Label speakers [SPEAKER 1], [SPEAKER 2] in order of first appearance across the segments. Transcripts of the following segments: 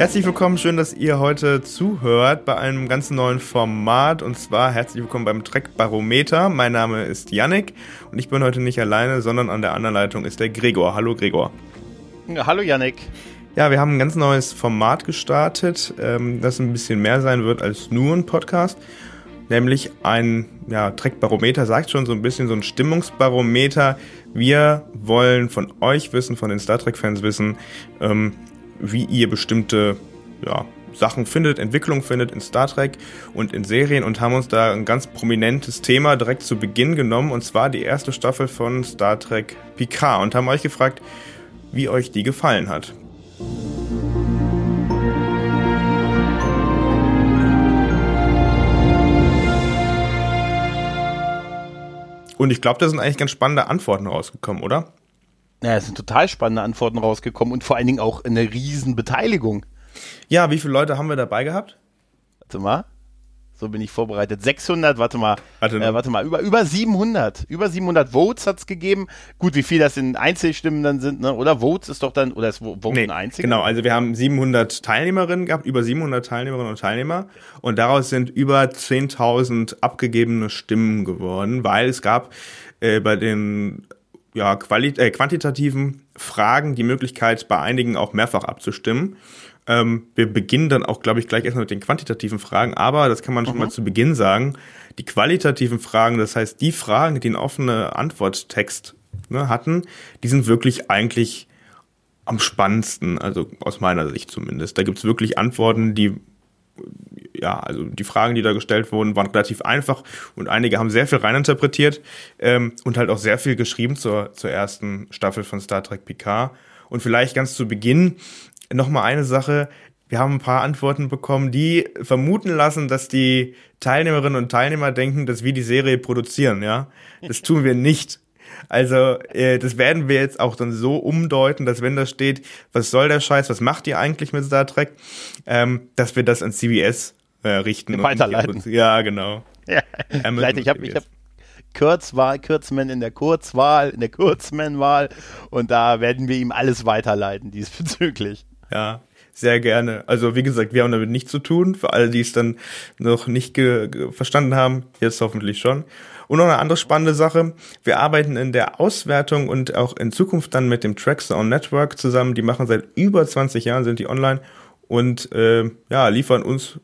[SPEAKER 1] Herzlich willkommen, schön, dass ihr heute zuhört bei einem ganz neuen Format und zwar herzlich willkommen beim Trek Barometer. Mein Name ist Yannick und ich bin heute nicht alleine, sondern an der anderen Leitung ist der Gregor. Hallo Gregor.
[SPEAKER 2] Hallo Yannick.
[SPEAKER 1] Ja, wir haben ein ganz neues Format gestartet, ähm, das ein bisschen mehr sein wird als nur ein Podcast, nämlich ein ja, Trek-Barometer, sagt schon so ein bisschen so ein Stimmungsbarometer. Wir wollen von euch wissen, von den Star Trek-Fans wissen, ähm, wie ihr bestimmte ja, Sachen findet, Entwicklung findet in Star Trek und in Serien und haben uns da ein ganz prominentes Thema direkt zu Beginn genommen und zwar die erste Staffel von Star Trek Picard und haben euch gefragt, wie euch die gefallen hat. Und ich glaube, da sind eigentlich ganz spannende Antworten rausgekommen, oder?
[SPEAKER 2] Ja, es sind total spannende Antworten rausgekommen und vor allen Dingen auch eine riesen Beteiligung.
[SPEAKER 1] Ja, wie viele Leute haben wir dabei gehabt?
[SPEAKER 2] Warte mal. So bin ich vorbereitet. 600, warte mal. Warte, äh, warte mal, über, über 700. Über 700 Votes hat es gegeben. Gut, wie viel das in Einzelstimmen dann sind, ne? oder? Votes ist doch dann, oder ist Vote
[SPEAKER 1] nee, ein? Genau, also wir haben 700 Teilnehmerinnen gehabt, über 700 Teilnehmerinnen und Teilnehmer. Und daraus sind über 10.000 abgegebene Stimmen geworden, weil es gab äh, bei den ja, äh, quantitativen Fragen die Möglichkeit, bei einigen auch mehrfach abzustimmen. Ähm, wir beginnen dann auch, glaube ich, gleich erstmal mit den quantitativen Fragen, aber das kann man schon mhm. mal zu Beginn sagen. Die qualitativen Fragen, das heißt die Fragen, die einen offenen Antworttext ne, hatten, die sind wirklich eigentlich am spannendsten, also aus meiner Sicht zumindest. Da gibt's wirklich Antworten, die ja, also die Fragen, die da gestellt wurden, waren relativ einfach und einige haben sehr viel reininterpretiert ähm, und halt auch sehr viel geschrieben zur, zur ersten Staffel von Star Trek Picard. Und vielleicht ganz zu Beginn nochmal eine Sache. Wir haben ein paar Antworten bekommen, die vermuten lassen, dass die Teilnehmerinnen und Teilnehmer denken, dass wir die Serie produzieren, ja. Das tun wir nicht. Also äh, das werden wir jetzt auch dann so umdeuten, dass wenn da steht, was soll der Scheiß, was macht ihr eigentlich mit Star Trek, ähm, dass wir das an CBS äh, richten.
[SPEAKER 2] Weiterleiten.
[SPEAKER 1] ja, genau. Ja,
[SPEAKER 2] Vielleicht, ich habe ich hab Kurzwahl, Kurzman in der Kurzwahl, in der Kurzman-Wahl und da werden wir ihm alles weiterleiten diesbezüglich.
[SPEAKER 1] Ja, sehr gerne. Also wie gesagt, wir haben damit nichts zu tun. Für alle, die es dann noch nicht verstanden haben, jetzt hoffentlich schon. Und noch eine andere spannende Sache. Wir arbeiten in der Auswertung und auch in Zukunft dann mit dem Trackzone Network zusammen. Die machen seit über 20 Jahren, sind die online und äh, ja, liefern uns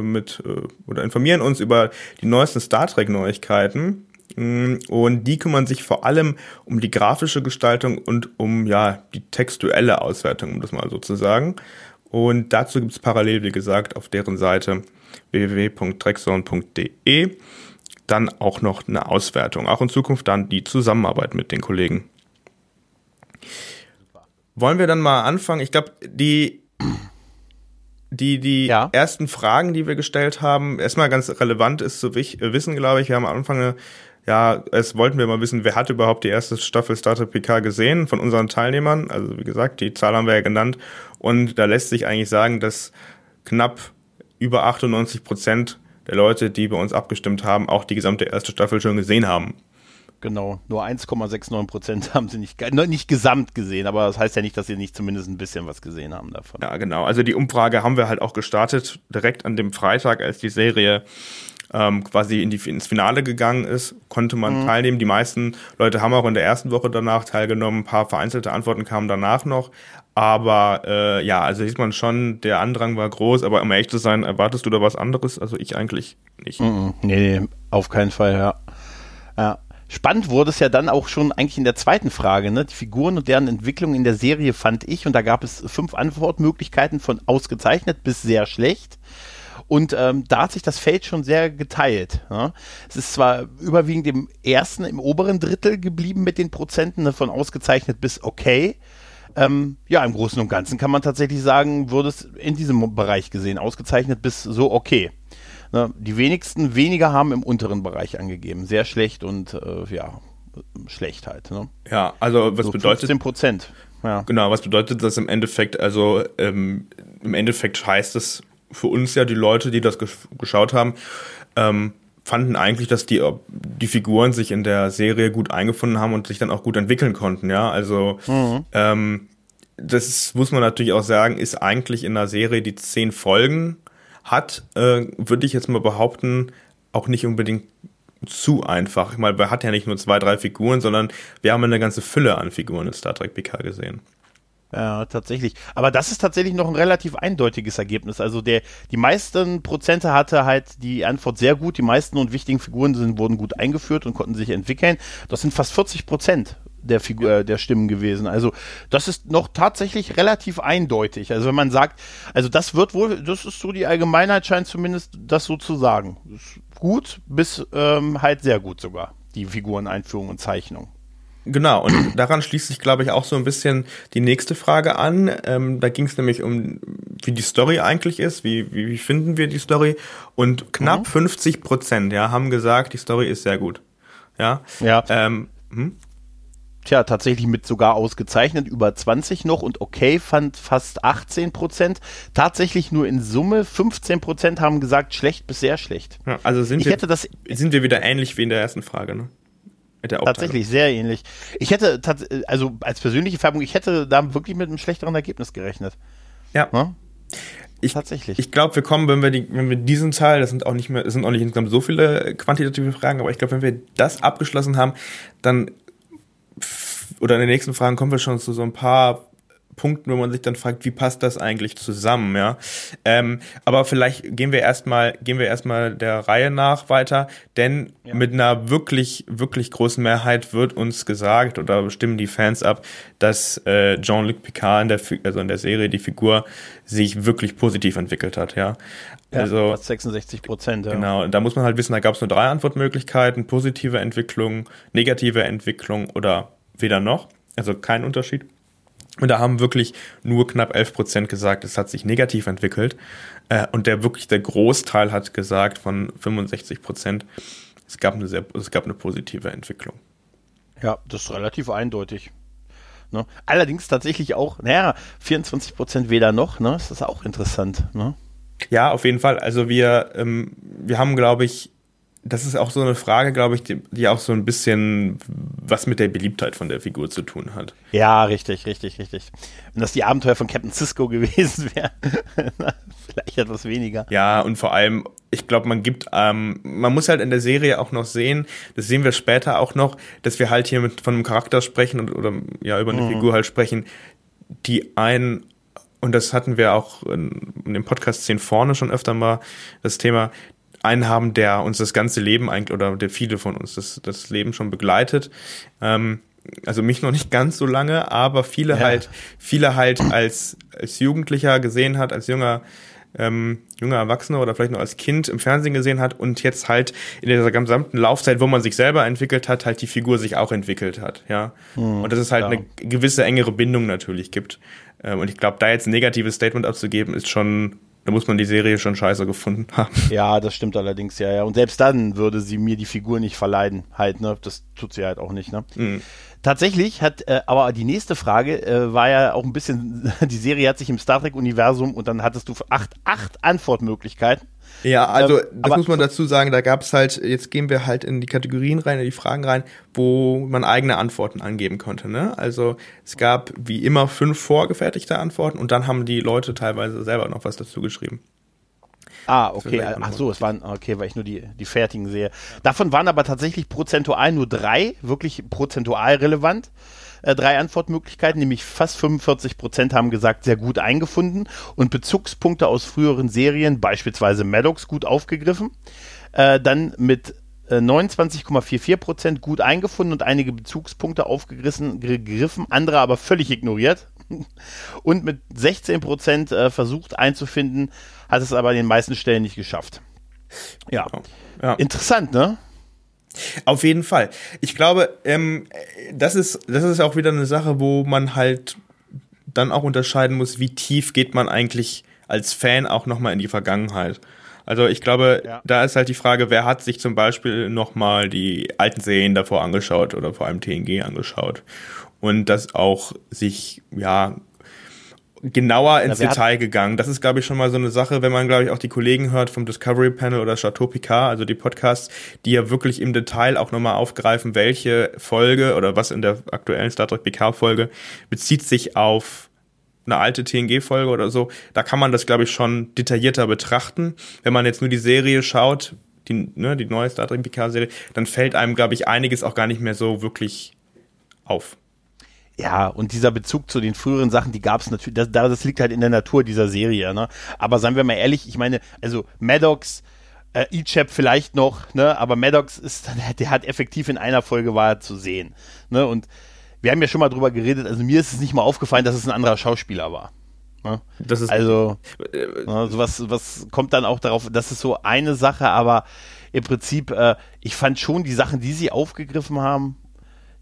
[SPEAKER 1] mit äh, oder informieren uns über die neuesten Star Trek Neuigkeiten. Mm, und die kümmern sich vor allem um die grafische Gestaltung und um ja die textuelle Auswertung, um das mal so zu sagen. Und dazu gibt es parallel, wie gesagt, auf deren Seite www.trackzone.de dann auch noch eine Auswertung. Auch in Zukunft dann die Zusammenarbeit mit den Kollegen. Wollen wir dann mal anfangen? Ich glaube, die die, die ja. ersten Fragen, die wir gestellt haben, erstmal ganz relevant ist zu wissen, glaube ich. Wir haben am Anfang ja, es wollten wir mal wissen, wer hat überhaupt die erste Staffel Startup PK gesehen von unseren Teilnehmern. Also wie gesagt, die Zahl haben wir ja genannt. Und da lässt sich eigentlich sagen, dass knapp über 98 Prozent der Leute, die bei uns abgestimmt haben, auch die gesamte erste Staffel schon gesehen haben.
[SPEAKER 2] Genau, nur 1,69 Prozent haben sie nicht, nicht gesamt gesehen, aber das heißt ja nicht, dass sie nicht zumindest ein bisschen was gesehen haben davon.
[SPEAKER 1] Ja, genau. Also die Umfrage haben wir halt auch gestartet, direkt an dem Freitag, als die Serie ähm, quasi in die, ins Finale gegangen ist, konnte man mhm. teilnehmen. Die meisten Leute haben auch in der ersten Woche danach teilgenommen. Ein paar vereinzelte Antworten kamen danach noch. Aber äh, ja, also sieht man schon, der Andrang war groß, aber um ehrlich zu sein, erwartest du da was anderes? Also ich eigentlich nicht.
[SPEAKER 2] Mhm. Nee, nee, auf keinen Fall, ja. Ja. Spannend wurde es ja dann auch schon eigentlich in der zweiten Frage, ne? Die Figuren und deren Entwicklung in der Serie fand ich, und da gab es fünf Antwortmöglichkeiten von ausgezeichnet bis sehr schlecht. Und ähm, da hat sich das Feld schon sehr geteilt. Ja. Es ist zwar überwiegend im ersten, im oberen Drittel geblieben mit den Prozenten ne, von ausgezeichnet bis okay. Ähm, ja, im Großen und Ganzen kann man tatsächlich sagen, wurde es in diesem Bereich gesehen, ausgezeichnet bis so okay. Ne, die wenigsten weniger haben im unteren Bereich angegeben. Sehr schlecht und äh, ja, schlecht halt. Ne?
[SPEAKER 1] Ja, also was so bedeutet.
[SPEAKER 2] 15 Prozent.
[SPEAKER 1] Ja. Genau, was bedeutet das im Endeffekt? Also ähm, im Endeffekt heißt es für uns ja, die Leute, die das gesch geschaut haben, ähm, fanden eigentlich, dass die, die Figuren sich in der Serie gut eingefunden haben und sich dann auch gut entwickeln konnten, ja. Also mhm. ähm, das muss man natürlich auch sagen, ist eigentlich in einer Serie, die zehn Folgen hat, äh, würde ich jetzt mal behaupten, auch nicht unbedingt zu einfach. Ich meine, man hat ja nicht nur zwei, drei Figuren, sondern wir haben eine ganze Fülle an Figuren in Star Trek PK gesehen.
[SPEAKER 2] Ja, tatsächlich. Aber das ist tatsächlich noch ein relativ eindeutiges Ergebnis. Also der, die meisten Prozente hatte halt die Antwort sehr gut. Die meisten und wichtigen Figuren sind, wurden gut eingeführt und konnten sich entwickeln. Das sind fast 40 Prozent der Figur, äh, der Stimmen gewesen. Also das ist noch tatsächlich relativ eindeutig. Also wenn man sagt, also das wird wohl, das ist so die Allgemeinheit scheint zumindest das so zu sagen. Gut bis ähm, halt sehr gut sogar die Figureneinführung und Zeichnung.
[SPEAKER 1] Genau, und daran schließt sich, glaube ich, auch so ein bisschen die nächste Frage an. Ähm, da ging es nämlich um, wie die Story eigentlich ist, wie, wie, wie finden wir die Story. Und knapp mhm. 50 Prozent ja, haben gesagt, die Story ist sehr gut. Ja.
[SPEAKER 2] ja. Ähm, hm? Tja, tatsächlich mit sogar ausgezeichnet, über 20 noch und okay fand fast 18 Prozent. Tatsächlich nur in Summe 15 Prozent haben gesagt, schlecht bis sehr schlecht.
[SPEAKER 1] Ja, also sind, ich wir, hätte das, sind wir wieder ähnlich wie in der ersten Frage, ne?
[SPEAKER 2] Tatsächlich sehr ähnlich. Ich hätte, also als persönliche Färbung, ich hätte da wirklich mit einem schlechteren Ergebnis gerechnet.
[SPEAKER 1] Ja. ja? Ich, Tatsächlich. Ich glaube, wir kommen, wenn wir, die, wenn wir diesen Teil, das sind auch nicht mehr, das sind auch nicht insgesamt so viele quantitative Fragen, aber ich glaube, wenn wir das abgeschlossen haben, dann oder in den nächsten Fragen kommen wir schon zu so ein paar Punkten, wo man sich dann fragt, wie passt das eigentlich zusammen, ja. Ähm, aber vielleicht gehen wir erstmal, gehen wir erstmal der Reihe nach weiter, denn ja. mit einer wirklich, wirklich großen Mehrheit wird uns gesagt oder stimmen die Fans ab, dass äh, Jean-Luc Picard in der, also in der Serie die Figur sich wirklich positiv entwickelt hat, ja.
[SPEAKER 2] Also ja, 66 Prozent. Ja.
[SPEAKER 1] Genau, da muss man halt wissen, da gab es nur drei Antwortmöglichkeiten: positive Entwicklung, negative Entwicklung oder weder noch, also kein Unterschied. Und da haben wirklich nur knapp 11 Prozent gesagt, es hat sich negativ entwickelt. Äh, und der wirklich der Großteil hat gesagt von 65 Prozent, es gab eine sehr, es gab eine positive Entwicklung.
[SPEAKER 2] Ja, das ist relativ eindeutig. Ne? Allerdings tatsächlich auch, naja, 24 Prozent weder noch, ne? Das ist auch interessant, ne?
[SPEAKER 1] Ja, auf jeden Fall. Also wir, ähm, wir haben, glaube ich, das ist auch so eine Frage, glaube ich, die, die, auch so ein bisschen was mit der Beliebtheit von der Figur zu tun hat.
[SPEAKER 2] Ja, richtig, richtig, richtig. Wenn das die Abenteuer von Captain Cisco gewesen wäre, vielleicht etwas weniger.
[SPEAKER 1] Ja, und vor allem, ich glaube, man gibt, ähm, man muss halt in der Serie auch noch sehen, das sehen wir später auch noch, dass wir halt hier mit von einem Charakter sprechen und, oder ja über eine mhm. Figur halt sprechen, die ein und das hatten wir auch in, in dem Podcast 10 vorne schon öfter mal, das Thema, einen haben, der uns das ganze Leben eigentlich, oder der viele von uns das, das Leben schon begleitet. Ähm, also mich noch nicht ganz so lange, aber viele ja. halt, viele halt als, als Jugendlicher gesehen hat, als junger, ähm, junger Erwachsener oder vielleicht noch als Kind im Fernsehen gesehen hat und jetzt halt in dieser gesamten Laufzeit, wo man sich selber entwickelt hat, halt die Figur sich auch entwickelt hat, ja. Mhm, und dass es halt klar. eine gewisse engere Bindung natürlich gibt. Ähm, und ich glaube, da jetzt ein negatives Statement abzugeben, ist schon da muss man die Serie schon scheiße gefunden haben.
[SPEAKER 2] Ja, das stimmt allerdings, ja, ja. Und selbst dann würde sie mir die Figur nicht verleiden, halt, ne? Das tut sie halt auch nicht, ne? Mhm. Tatsächlich hat, äh, aber die nächste Frage äh, war ja auch ein bisschen, die Serie hat sich im Star Trek-Universum und dann hattest du acht, acht Antwortmöglichkeiten.
[SPEAKER 1] Ja, also ähm, das muss man dazu sagen, da gab es halt, jetzt gehen wir halt in die Kategorien rein, in die Fragen rein, wo man eigene Antworten angeben konnte. Ne? Also es gab wie immer fünf vorgefertigte Antworten und dann haben die Leute teilweise selber noch was dazu geschrieben.
[SPEAKER 2] Ah, okay. Ach so, es waren, okay, weil ich nur die, die fertigen sehe. Davon waren aber tatsächlich prozentual nur drei wirklich prozentual relevant äh, drei Antwortmöglichkeiten, nämlich fast 45 Prozent haben gesagt, sehr gut eingefunden und Bezugspunkte aus früheren Serien, beispielsweise Maddox, gut aufgegriffen. Äh, dann mit 29,44 äh, Prozent gut eingefunden und einige Bezugspunkte aufgegriffen, gegriffen, andere aber völlig ignoriert. Und mit 16 Prozent äh, versucht einzufinden, hat es aber an den meisten Stellen nicht geschafft. Ja. ja. Interessant, ne?
[SPEAKER 1] Auf jeden Fall. Ich glaube, ähm, das ist das ist auch wieder eine Sache, wo man halt dann auch unterscheiden muss, wie tief geht man eigentlich als Fan auch nochmal in die Vergangenheit. Also ich glaube, ja. da ist halt die Frage, wer hat sich zum Beispiel nochmal die alten Serien davor angeschaut oder vor allem TNG angeschaut und das auch sich, ja, genauer ins Detail gegangen. Das ist, glaube ich, schon mal so eine Sache, wenn man, glaube ich, auch die Kollegen hört vom Discovery Panel oder Chateau Picard, also die Podcasts, die ja wirklich im Detail auch nochmal aufgreifen, welche Folge oder was in der aktuellen Star Trek Picard Folge bezieht sich auf eine alte TNG-Folge oder so, da kann man das, glaube ich, schon detaillierter betrachten. Wenn man jetzt nur die Serie schaut, die, ne, die neue Star Trek Picard-Serie, dann fällt einem, glaube ich, einiges auch gar nicht mehr so wirklich auf.
[SPEAKER 2] Ja, und dieser Bezug zu den früheren Sachen, die gab es natürlich, das, das liegt halt in der Natur dieser Serie, ne? Aber seien wir mal ehrlich, ich meine, also Maddox, äh, Ichab vielleicht noch, ne? Aber Maddox ist, der hat effektiv in einer Folge war zu sehen, ne? Und wir haben ja schon mal drüber geredet, also mir ist es nicht mal aufgefallen, dass es ein anderer Schauspieler war. Ne? Das ist also ne, sowas was kommt dann auch darauf, das ist so eine Sache, aber im Prinzip, äh, ich fand schon die Sachen, die sie aufgegriffen haben,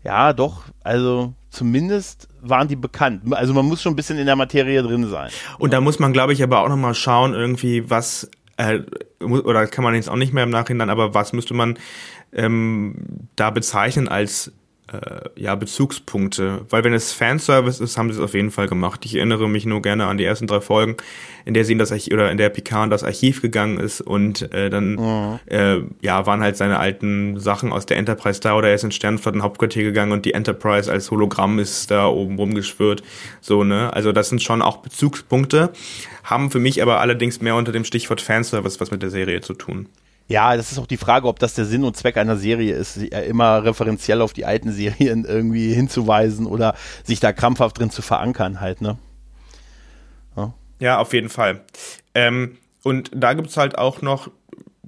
[SPEAKER 2] ja, doch, also zumindest waren die bekannt. Also man muss schon ein bisschen in der Materie drin sein.
[SPEAKER 1] Und da muss man, glaube ich, aber auch nochmal schauen, irgendwie, was, äh, oder kann man jetzt auch nicht mehr im Nachhinein, aber was müsste man ähm, da bezeichnen als ja, Bezugspunkte. Weil wenn es Fanservice ist, haben sie es auf jeden Fall gemacht. Ich erinnere mich nur gerne an die ersten drei Folgen, in der sie in das Archiv, oder in der Picard in das Archiv gegangen ist und äh, dann mhm. äh, ja, waren halt seine alten Sachen aus der Enterprise da oder er ist ins Sternflotten Hauptquartier gegangen und die Enterprise als Hologramm ist da oben rumgeschwört. So, ne? Also das sind schon auch Bezugspunkte, haben für mich aber allerdings mehr unter dem Stichwort Fanservice was mit der Serie zu tun.
[SPEAKER 2] Ja, das ist auch die Frage, ob das der Sinn und Zweck einer Serie ist, immer referenziell auf die alten Serien irgendwie hinzuweisen oder sich da krampfhaft drin zu verankern halt, ne?
[SPEAKER 1] Ja, ja auf jeden Fall. Ähm, und da gibt's halt auch noch,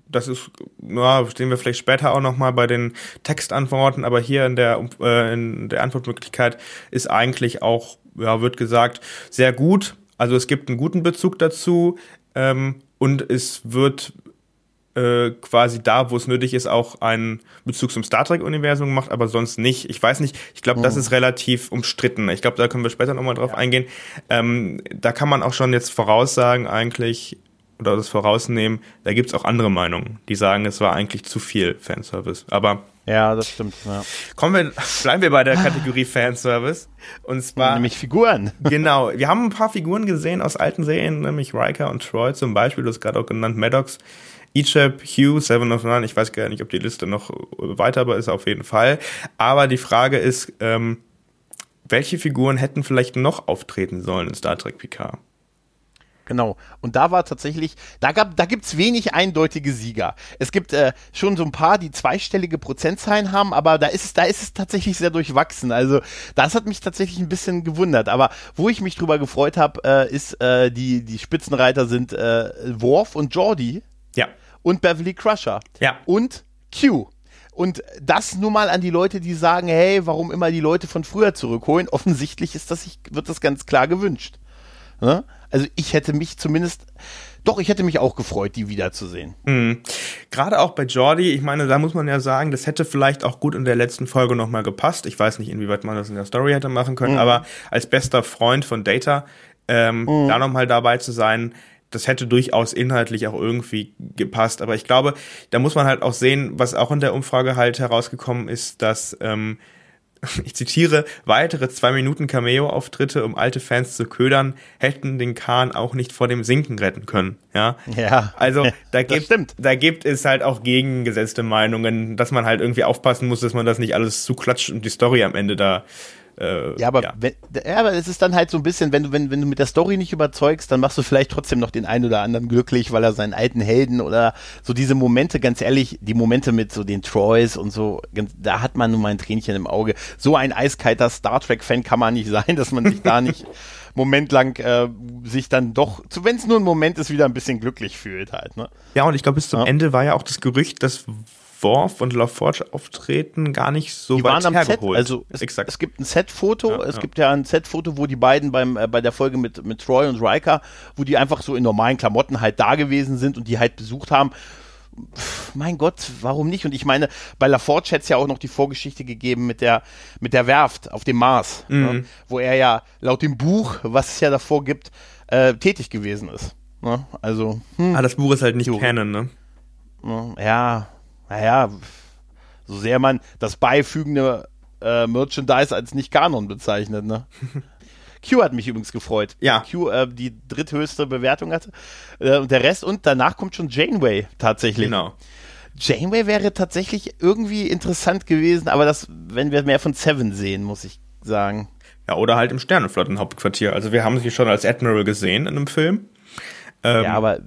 [SPEAKER 1] das ist, ja, sehen wir vielleicht später auch nochmal bei den Textantworten, aber hier in der, äh, in der Antwortmöglichkeit ist eigentlich auch, ja, wird gesagt, sehr gut. Also es gibt einen guten Bezug dazu ähm, und es wird äh, quasi da, wo es nötig ist, auch einen Bezug zum Star Trek-Universum gemacht, aber sonst nicht. Ich weiß nicht, ich glaube, das oh. ist relativ umstritten. Ich glaube, da können wir später nochmal drauf ja. eingehen. Ähm, da kann man auch schon jetzt voraussagen, eigentlich, oder das vorausnehmen, da gibt's auch andere Meinungen, die sagen, es war eigentlich zu viel Fanservice. Aber
[SPEAKER 2] ja, das stimmt. Ja.
[SPEAKER 1] Kommen wir, bleiben wir bei der Kategorie Fanservice. Und zwar.
[SPEAKER 2] Nämlich Figuren.
[SPEAKER 1] Genau. Wir haben ein paar Figuren gesehen aus alten Serien, nämlich Riker und Troy zum Beispiel, du hast gerade auch genannt, Maddox. Ichab, Hugh, Seven of Nine, ich weiß gar nicht, ob die Liste noch weiter ist, auf jeden Fall. Aber die Frage ist, ähm, welche Figuren hätten vielleicht noch auftreten sollen in Star Trek Picard?
[SPEAKER 2] Genau. Und da war tatsächlich, da gab, da gibt's wenig eindeutige Sieger. Es gibt äh, schon so ein paar, die zweistellige Prozentzahlen haben, aber da ist es, da ist es tatsächlich sehr durchwachsen. Also das hat mich tatsächlich ein bisschen gewundert. Aber wo ich mich drüber gefreut habe, äh, ist äh, die die Spitzenreiter sind äh, Worf und Jordi. Und Beverly Crusher.
[SPEAKER 1] Ja.
[SPEAKER 2] Und Q. Und das nur mal an die Leute, die sagen, hey, warum immer die Leute von früher zurückholen? Offensichtlich ist das, wird das ganz klar gewünscht. Ne? Also ich hätte mich zumindest, doch, ich hätte mich auch gefreut, die wiederzusehen.
[SPEAKER 1] Mhm. Gerade auch bei Jordi, ich meine, da muss man ja sagen, das hätte vielleicht auch gut in der letzten Folge nochmal gepasst. Ich weiß nicht, inwieweit man das in der Story hätte machen können, mhm. aber als bester Freund von Data, ähm, mhm. da nochmal dabei zu sein, das hätte durchaus inhaltlich auch irgendwie gepasst. Aber ich glaube, da muss man halt auch sehen, was auch in der Umfrage halt herausgekommen ist, dass, ähm, ich zitiere, weitere zwei Minuten Cameo-Auftritte, um alte Fans zu ködern, hätten den Kahn auch nicht vor dem Sinken retten können. Ja.
[SPEAKER 2] Ja.
[SPEAKER 1] Also da gibt, da gibt es halt auch gegengesetzte Meinungen, dass man halt irgendwie aufpassen muss, dass man das nicht alles zuklatscht und die Story am Ende da
[SPEAKER 2] äh, ja, aber, ja. Wenn, ja, aber es ist dann halt so ein bisschen, wenn du, wenn, wenn du mit der Story nicht überzeugst, dann machst du vielleicht trotzdem noch den einen oder anderen glücklich, weil er seinen alten Helden oder so diese Momente, ganz ehrlich, die Momente mit so den Troys und so, da hat man nun mal ein Tränchen im Auge. So ein eiskalter Star Trek-Fan kann man nicht sein, dass man sich da nicht momentlang äh, sich dann doch, wenn es nur ein Moment ist, wieder ein bisschen glücklich fühlt halt. Ne?
[SPEAKER 1] Ja, und ich glaube, bis zum ja. Ende war ja auch das Gerücht, dass Worf und LaForge auftreten, gar nicht so
[SPEAKER 2] die weit waren am hergeholt. Set, also es, Exakt. es gibt ein Set-Foto, ja, es ja. gibt ja ein Set-Foto, wo die beiden beim, äh, bei der Folge mit, mit Troy und Riker, wo die einfach so in normalen Klamotten halt da gewesen sind und die halt besucht haben. mein Gott, warum nicht? Und ich meine, bei LaForge hätte es ja auch noch die Vorgeschichte gegeben mit der, mit der Werft auf dem Mars,
[SPEAKER 1] Mhm.
[SPEAKER 2] ne? wo er ja laut dem Buch, was es ja davor gibt, äh, tätig gewesen ist. Ne? Also, hm,
[SPEAKER 1] Ah, das Buch ist halt nicht
[SPEAKER 2] Jo.
[SPEAKER 1] Canon, ne?
[SPEAKER 2] ne? ja, naja, so sehr man das beifügende äh, Merchandise als nicht Kanon bezeichnet, ne? Q hat mich übrigens gefreut.
[SPEAKER 1] Ja.
[SPEAKER 2] Q äh, die dritthöchste Bewertung hatte. Äh, und der Rest und danach kommt schon Janeway tatsächlich.
[SPEAKER 1] Genau.
[SPEAKER 2] Janeway wäre tatsächlich irgendwie interessant gewesen, aber das, wenn wir mehr von Seven sehen, muss ich sagen.
[SPEAKER 1] Ja, oder halt im Sternenflottenhauptquartier. Also wir haben sie schon als Admiral gesehen in einem Film. Ähm,
[SPEAKER 2] ja, aber